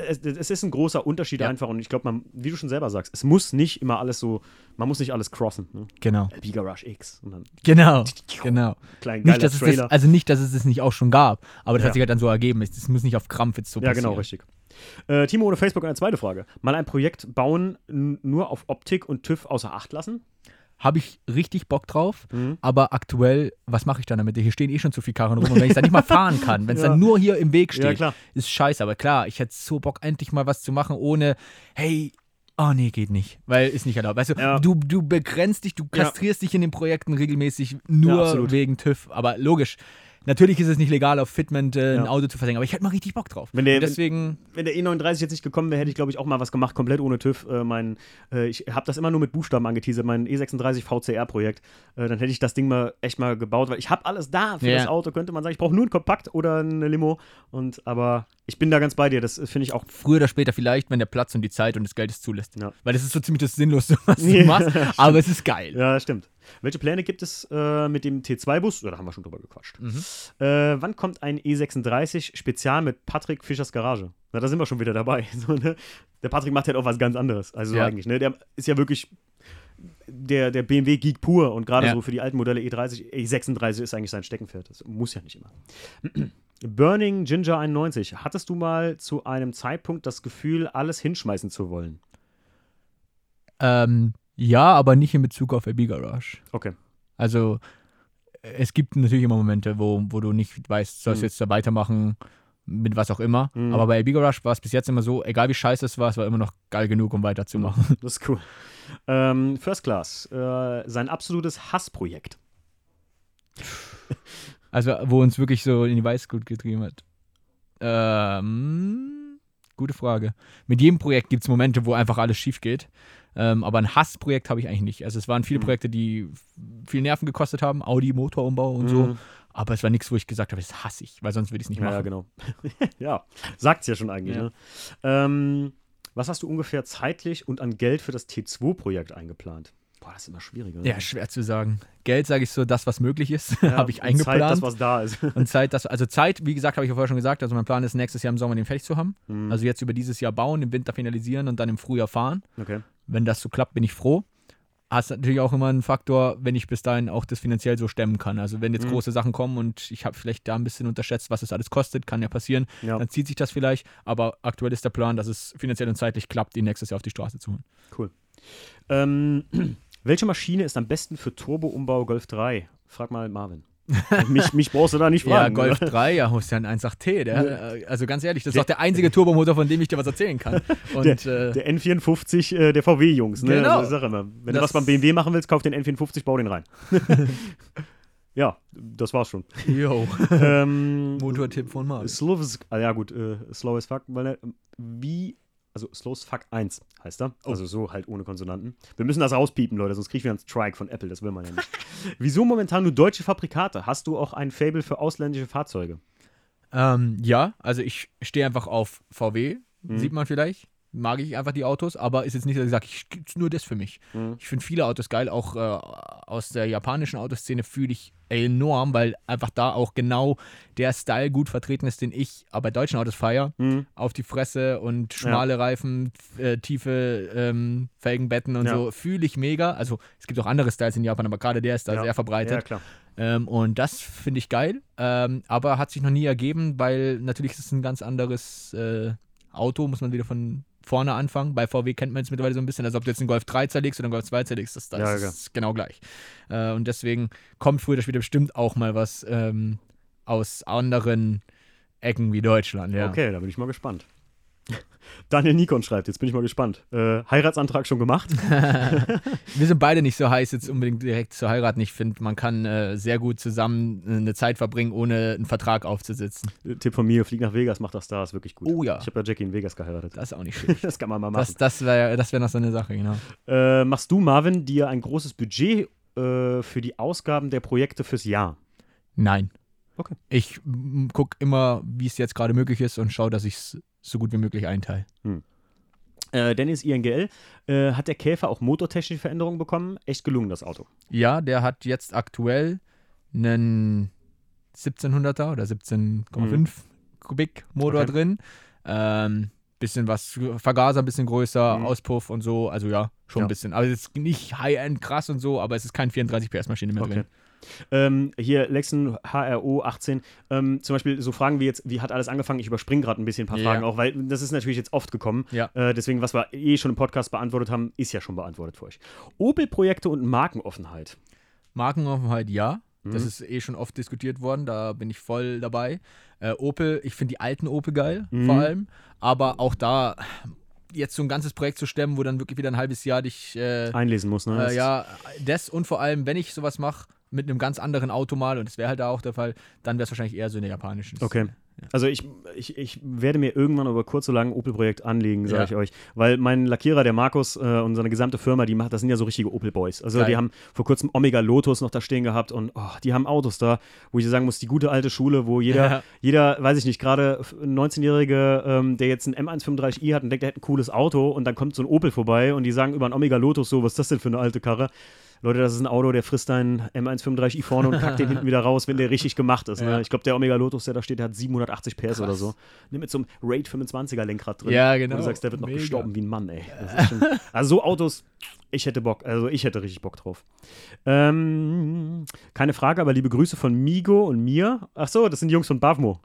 es, es ist ein großer Unterschied Ja. einfach und ich glaube, man, wie du schon selber sagst, es muss nicht immer alles so, man muss nicht alles crossen. Ne? Genau. LB Garage X Genau. Genau. klein Nicht, dass es Trailer. das, also nicht, dass es das nicht auch schon gab, aber das Ja. hat sich halt dann so ergeben. Es muss nicht auf Krampf jetzt so ja, passieren. genau, richtig. Äh, Timo ohne Facebook eine zweite Frage. Mal ein Projekt bauen, nur auf Optik und TÜV außer Acht lassen? Habe ich richtig Bock drauf, Mhm. aber aktuell, was mache ich dann damit? Hier stehen eh schon zu viele Karren rum und wenn ich dann nicht mal fahren kann, wenn es Ja. dann nur hier im Weg steht, Ja, klar. ist scheiße. Aber klar, ich hätte so Bock, endlich mal was zu machen, ohne, hey, oh nee, geht nicht, weil ist nicht erlaubt. Weißt du, Ja. du, du begrenzt dich, du kastrierst dich in den Projekten regelmäßig nur wegen TÜV. Aber logisch, natürlich ist es nicht legal, auf Fitment äh, ein Ja. Auto zu versenken, aber ich hätte mal richtig Bock drauf. Wenn der- Und deswegen, Wenn der E39 jetzt nicht gekommen wäre, hätte ich, glaube ich, auch mal was gemacht, komplett ohne TÜV. Äh, mein, äh, ich habe das immer nur mit Buchstaben angeteasert, mein E36 VCR-Projekt. Äh, dann hätte ich das Ding mal echt mal gebaut, weil ich habe alles da für Ja. das Auto, könnte man sagen. Ich brauche nur ein Kompakt oder eine Limo. Und, aber ich bin da ganz bei dir, das äh, finde ich auch früher oder später vielleicht, wenn der Platz und die Zeit und das Geld es zulässt. Ja. Weil das ist so ziemlich das Sinnlose, was du machst, aber es ist geil. Ja, stimmt. Welche Pläne gibt es äh, mit dem T2-Bus? Ja, da haben wir schon drüber gequatscht. Mhm. Äh, wann kommt ein E36 Spezial mit Patrick Fischers Garage? Na, da sind wir schon wieder dabei. So, ne? Der Patrick macht halt auch was ganz anderes. Also Ja. eigentlich, ne? Der ist ja wirklich der, der BMW-Geek pur und gerade Ja. so für die alten Modelle E E30, E36 ist eigentlich sein Steckenpferd. Das muss ja nicht immer. Burning Ginger 91. Hattest du mal zu einem Zeitpunkt das Gefühl, alles hinschmeißen zu wollen? Ähm, ja, aber nicht in Bezug auf LB Garage. Okay. Also, es gibt natürlich immer Momente, wo, wo du nicht weißt, sollst du Mhm. jetzt da weitermachen, mit was auch immer. Mhm. Aber bei LB Garage war es bis jetzt immer so, egal wie scheiße es war, es war immer noch geil genug, um weiterzumachen. Das ist cool. Ähm, First Class. Äh, sein absolutes Hassprojekt. Also, wo uns wirklich so in die Weißglut getrieben hat. Ähm, gute Frage. Mit jedem Projekt gibt es Momente, wo einfach alles schief geht. Ähm, aber ein Hassprojekt habe ich eigentlich nicht. Also es waren viele Mhm. Projekte, die viel Nerven gekostet haben, Audi, Motorumbau und so. Mhm. Aber es war nichts, wo ich gesagt habe, das hasse ich, weil sonst würde ich es nicht machen. ja, genau. ja, sagt's ja schon eigentlich. Ja. Ne? Ähm, was hast du ungefähr zeitlich und an Geld für das T2-Projekt eingeplant? Boah, das ist immer schwieriger. Ja, schwer zu sagen. Geld sage ich so, das, was möglich ist, Ja, habe ich und eingeplant. Zeit, das, was da ist. und Zeit, das, also Zeit, wie gesagt, habe ich ja vorher schon gesagt, also mein Plan ist, nächstes Jahr im Sommer den fertig zu haben. Mhm. Also jetzt über dieses Jahr bauen, im Winter finalisieren und dann im Frühjahr fahren. okay. Wenn das so klappt, bin ich froh. Hast natürlich auch immer einen Faktor, wenn ich bis dahin auch das finanziell so stemmen kann. Also wenn jetzt Mhm. große Sachen kommen und ich habe vielleicht da ein bisschen unterschätzt, was es alles kostet, kann ja passieren, Ja, dann zieht sich das vielleicht. Aber aktuell ist der Plan, dass es finanziell und zeitlich klappt, ihn nächstes Jahr auf die Straße zu holen. cool. Ähm, welche Maschine ist am besten für Turbo-Umbau Golf 3? Frag mal Marvin. mich, mich brauchst du da nicht Ja, fragen. Golf oder? 3, ja, ist ja ein 1.8T. Der, äh, also ganz ehrlich, das ist auch der einzige Turbomotor, von dem ich dir was erzählen kann. Und äh, Der N54 äh, der VW-Jungs, ne? Genau. Also, sag immer, wenn du Das- was beim BMW machen willst, kauf den N54, bau den rein. ja, das war's schon. yo, ähm, Motortipp von Marvin. Slow as, ah, ja gut, äh, slow as fuck, weil wie, also slow as fuck 1 heißt er, Oh. also so halt ohne Konsonanten. Wir müssen das rauspiepen, Leute, sonst kriegen wir einen Strike von Apple, das will man ja nicht. Wieso momentan nur deutsche Fabrikate? Hast du auch ein Fable für ausländische Fahrzeuge? Ähm, ja, also ich stehe einfach auf VW, Mhm. sieht man vielleicht. Mag ich einfach die Autos, aber ist jetzt nicht, dass ich sage, ich gibt's nur das für mich. Mhm. Ich finde viele Autos geil, auch äh, aus der japanischen Autoszene fühle ich enorm, weil einfach da auch genau der Style gut vertreten ist, den ich aber bei deutschen Autos feiere. Mhm. Auf die Fresse und schmale Reifen, f- äh, tiefe ähm, Felgenbetten und Ja. so, fühle ich mega. Also es gibt auch andere Styles in Japan, aber gerade der ist da Ja. sehr verbreitet. Ja, klar. Ähm, und das finde ich geil, ähm, aber hat sich noch nie ergeben, weil natürlich ist es ein ganz anderes äh, Auto, muss man wieder von vorne anfangen. Bei VW kennt man es mittlerweile so ein bisschen, als ob du jetzt einen Golf 3 zerlegst oder einen Golf 2 zerlegst, das, das Ja, ist genau gleich. Äh, und deswegen kommt früher oder später bestimmt auch mal was ähm, aus anderen Ecken wie Deutschland. Ja. Okay, da bin ich mal gespannt. Daniel Nikon schreibt, jetzt bin ich mal gespannt. Äh, Heiratsantrag schon gemacht? Wir sind beide nicht so heiß, jetzt unbedingt direkt zu heiraten. Ich finde, man kann äh, sehr gut zusammen äh, eine Zeit verbringen, ohne einen Vertrag aufzusitzen. Äh, Tipp von mir, flieg nach Vegas, macht das da, ist wirklich gut. Oh ja. Ich habe ja Jackie in Vegas geheiratet. Das ist auch nicht schlecht. Das kann man mal machen. Das, das wäre das wär noch so eine Sache, genau. Äh, machst du, Marvin, dir ein großes Budget äh, für die Ausgaben der Projekte fürs Jahr? Nein. Okay. Ich gucke immer, wie es jetzt gerade möglich ist und schaue, dass ich es so gut wie möglich einteile. Äh, Dennis INGL, äh, hat der Käfer auch motortechnische Veränderungen bekommen? Echt gelungen, das Auto. Ja, der hat jetzt aktuell einen 1700er oder 17,5 Kubik Motor Okay. drin. Ähm, bisschen was, Vergaser ein bisschen größer, Mhm. Auspuff und so. Also ja, schon Ja. ein bisschen. Aber es ist nicht High-End krass und so, aber es ist kein 34 PS-Maschine mehr Okay. drin. Ähm, hier Lexen HRO 18. Ähm, zum Beispiel so Fragen wie jetzt, wie hat alles angefangen? Ich überspringe gerade ein bisschen ein paar Ja. Fragen auch, weil das ist natürlich jetzt oft gekommen. Ja. Äh, deswegen, was wir eh schon im Podcast beantwortet haben, ist ja schon beantwortet für euch. Opel-Projekte und Markenoffenheit. Markenoffenheit ja. Das Mhm. ist eh schon oft diskutiert worden, da bin ich voll dabei. Äh, Opel, ich finde die alten Opel geil, Mhm. vor allem. Aber auch da jetzt so ein ganzes Projekt zu stemmen, wo dann wirklich wieder ein halbes Jahr dich äh, Einlesen muss, ne? Äh, ja, das und vor allem, wenn ich sowas mache, mit einem ganz anderen Auto mal, und das wäre halt da auch der Fall, dann wäre es wahrscheinlich eher so in der japanischen Okay. Szene. Also ich, ich, ich werde mir irgendwann über kurz oder lang ein Opel-Projekt anlegen, sage Ja. ich euch. Weil mein Lackierer, der Markus äh, und seine gesamte Firma, die macht, das sind ja so richtige Opel-Boys. Also Geil. die haben vor kurzem Omega Lotus noch da stehen gehabt und oh, die haben Autos da, wo ich sagen muss, die gute alte Schule, wo jeder, Ja. jeder, weiß ich nicht, gerade ein 19-Jährige, ähm, der jetzt ein M135i hat und denkt, er hätte ein cooles Auto und dann kommt so ein Opel vorbei und die sagen über ein Omega Lotus so, was ist das denn für eine alte Karre? Leute, das ist ein Auto, der frisst deinen M135i vorne und kackt den hinten wieder raus, wenn der richtig gemacht ist. Ne? Ja. Ich glaube, der Omega Lotus, der da steht, der hat 780 PS oder Krass. so. Nimm mit so einem Raid 25er Lenkrad drin. Ja, Und genau. du sagst, der wird noch Mega. gestorben wie ein Mann, ey. Schon, also so Autos, ich hätte Bock, also ich hätte richtig Bock drauf. Ähm, keine Frage, aber liebe Grüße von Migo und mir. Ach so, das sind die Jungs von Bavmo.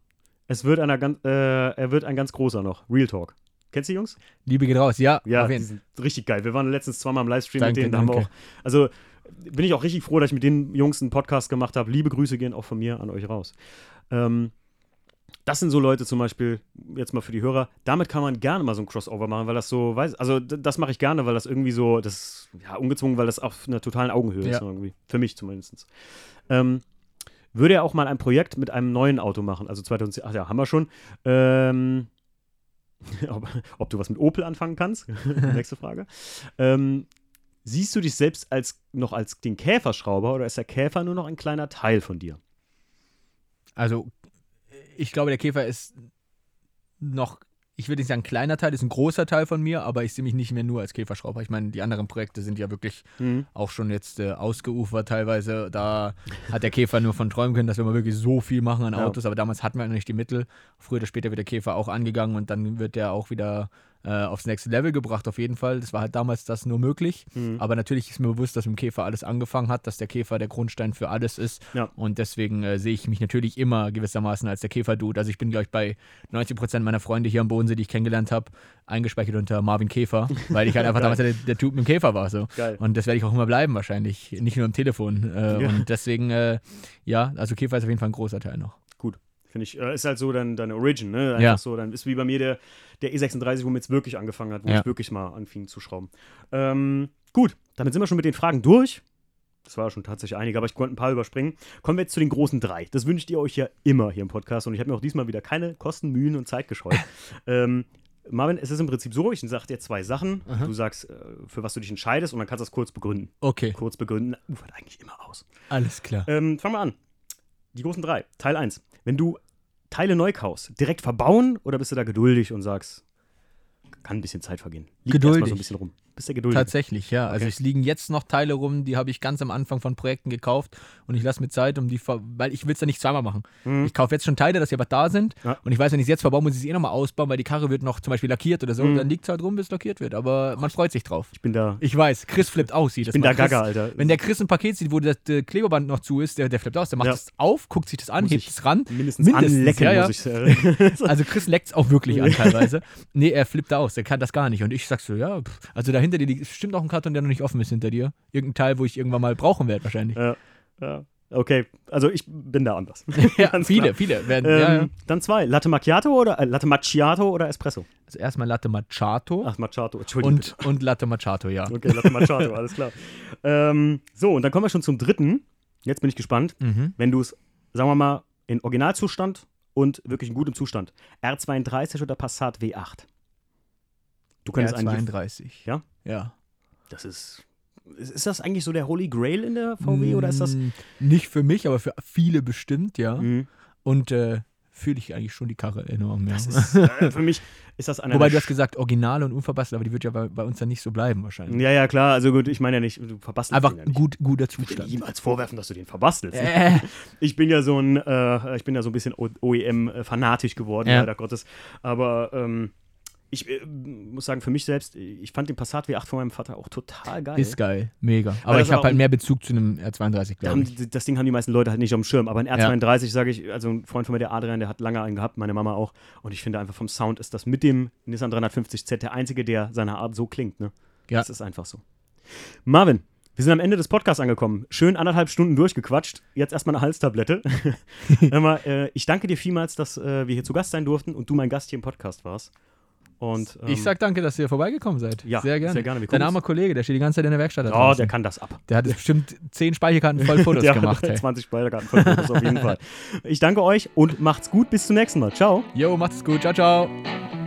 Es wird einer ganz, äh, er wird ein ganz großer noch. Real Talk. Kennst du die Jungs? Liebe geht raus, ja, Ja, richtig geil. Wir waren letztens zweimal im Livestream Danke, mit denen. Da haben wir auch, also bin ich auch richtig froh, dass ich mit den Jungs einen Podcast gemacht habe. Liebe Grüße gehen auch von mir an euch raus. Ähm, das sind so Leute zum Beispiel, jetzt mal für die Hörer, damit kann man gerne mal so ein Crossover machen, weil das so, weiß, also das mache ich gerne, weil das irgendwie so, das ist ja ungezwungen, weil das auf einer totalen Augenhöhe ist Ja. irgendwie. Für mich zumindest. Ähm, würde er auch mal ein Projekt mit einem neuen Auto machen, also 2010, ach ja, haben wir schon. Ähm, ob, ob du was mit Opel anfangen kannst? Nächste Frage. Ähm, siehst du dich selbst als noch als den Käferschrauber oder ist der Käfer nur noch ein kleiner Teil von dir? Also, ich glaube, der Käfer ist noch, ich würde nicht sagen, ein kleiner Teil, ist ein großer Teil von mir, aber ich sehe mich nicht mehr nur als Käferschrauber. Ich meine, die anderen Projekte sind ja wirklich auch schon jetzt äh, ausgeufert teilweise. Da hat der Käfer nur von träumen können, dass wir mal wirklich so viel machen an Ja. Autos, aber damals hatten wir noch nicht die Mittel. Früher oder später wird der Käfer auch angegangen und dann wird der auch wieder äh, aufs nächste Level gebracht, auf jeden Fall. Das war halt damals das nur möglich. Mhm. Aber natürlich ist mir bewusst, dass mit dem Käfer alles angefangen hat, dass der Käfer der Grundstein für alles ist. Ja. Und deswegen äh, sehe ich mich natürlich immer gewissermaßen als der Käfer-Dude. Also ich bin, glaube ich, bei 90% meiner Freunde hier am Bodensee, die ich kennengelernt habe, eingespeichert unter Marvin Käfer, weil ich halt einfach damals der, der Typ mit dem Käfer war. So. Geil. Und das werde ich auch immer bleiben wahrscheinlich, nicht nur am Telefon. Äh, Ja. Und deswegen, äh, ja, also Käfer ist auf jeden Fall ein großer Teil noch. Finde ich, äh, ist halt so dein, deine Origin, ne? Einfach Ja. so, dann ist wie bei mir der, der E36, womit es wirklich angefangen hat, wo Ja. ich wirklich mal anfing zu schrauben. Ähm, gut, damit sind wir schon mit den Fragen durch. Das war schon tatsächlich einige, aber ich konnte ein paar überspringen. Kommen wir jetzt zu den großen drei. Das wünscht ihr euch ja immer hier im Podcast und ich habe mir auch diesmal wieder keine Kosten, Mühen und Zeit gescheut. ähm, Marvin, es ist im Prinzip so, ich sage dir zwei Sachen, Aha. du sagst, äh, für was du dich entscheidest und dann kannst du das kurz begründen. Okay, Kurz begründen, ufert eigentlich immer aus. alles klar. Ähm, fangen wir an. Die großen drei. Teil 1. Wenn du Teile neu kaufst, direkt verbauen oder bist du da geduldig und sagst, kann ein bisschen Zeit vergehen? Liegt Geduldig. so ein bisschen rum. Bist du geduldig? Tatsächlich, ja. Also Okay. es liegen jetzt noch Teile rum, die habe ich ganz am Anfang von Projekten gekauft und ich lasse mir Zeit, um die, weil ich will es ja nicht zweimal machen. Mhm. Ich kaufe jetzt schon Teile, dass sie aber da sind Ja. und ich weiß, wenn ich es jetzt verbaue, muss ich es eh nochmal ausbauen, weil die Karre wird noch zum Beispiel lackiert oder so. Mhm. Dann liegt es halt rum, bis es lackiert wird. Aber man freut sich drauf. Ich bin da, Ich weiß, Chris flippt aus. Sieht ich bin da Gaga, Alter. Wenn der Chris ein Paket sieht, wo das äh, Klebeband noch zu ist, der, der flippt aus, der macht Ja. es auf, guckt sich das an, Muss hebt es ran. mindestens, mindestens, anlecken ja, ja. muss ich äh, Also Chris leckt es auch wirklich an teilweise. Nee, er flippt aus, der kann das gar nicht. Und ich sag so, ja, pff. also da hinter dir liegt bestimmt auch ein Karton, der noch nicht offen ist hinter dir. Irgendein Teil, wo ich irgendwann mal brauchen werde wahrscheinlich. ja, ja. Okay, also ich bin da anders. Ja, viele, viele werden. Ähm, ja, ja. Dann zwei. Latte Macchiato oder äh, Latte Macchiato oder Espresso? Also erstmal Latte Macchiato Ach, Macchiato, Entschuldigung. und, und Latte Macchiato, ja. Okay, Latte Macchiato, alles klar. Ähm, so, und dann kommen wir schon zum dritten. Jetzt bin ich gespannt. Mhm. wenn du es, sagen wir mal, in Originalzustand und wirklich in gutem Zustand, R32 oder Passat W8? Du könntest eigentlich. R32. Ja? Ja. Das ist. Ist das eigentlich so der Holy Grail in der VW oder ist das. Mm, Nicht für mich, aber für viele bestimmt, ja. Mhm. Und äh, fühle ich eigentlich schon die Karre enorm, ja. Ist äh, für mich ist das einer Wobei du hast gesagt, original und unverbastelt, aber die wird ja bei, bei uns dann nicht so bleiben wahrscheinlich. Ja, ja, klar. Also gut, ich meine ja nicht, du verbastelst Einfach ja gut, guter Ich Zustand. niemals vorwerfen, dass du den verbastelst. Äh, Ich bin ja so ein, äh, ich bin ja so ein bisschen OEM-fanatisch geworden, Ja. leider Gottes. Aber ähm, ich äh, muss sagen, für mich selbst, ich fand den Passat W8 von meinem Vater auch total geil. Ist geil, mega. Aber ich habe halt mehr Bezug zu einem R32, Da glaube ich. das Ding haben die meisten Leute halt nicht auf dem Schirm. Aber ein R32, sage ich, also ein Freund von mir, der Adrian, der hat lange einen gehabt, meine Mama auch. Und ich finde einfach vom Sound ist das mit dem Nissan 350Z der einzige, der seiner Art so klingt. Ne? Ja. Das ist einfach so. Marvin, wir sind am Ende des Podcasts angekommen. Schön anderthalb Stunden durchgequatscht. Jetzt erstmal eine Halstablette. Mal, äh, ich danke dir vielmals, dass äh, wir hier zu Gast sein durften und du mein Gast hier im Podcast warst. Und, ähm, Ich sag danke, dass ihr vorbeigekommen seid. Ja, sehr gerne. sehr gerne. Dein armer Kollege, der steht die ganze Zeit in der Werkstatt. Oh, der kann das ab. der hat bestimmt zehn Speicherkarten voll Fotos der gemacht. hat Hey. 20 Speicherkarten voll Fotos auf jeden Fall. Ich danke euch und macht's gut. Bis zum nächsten Mal. Ciao. Jo, macht's gut. Ciao, ciao.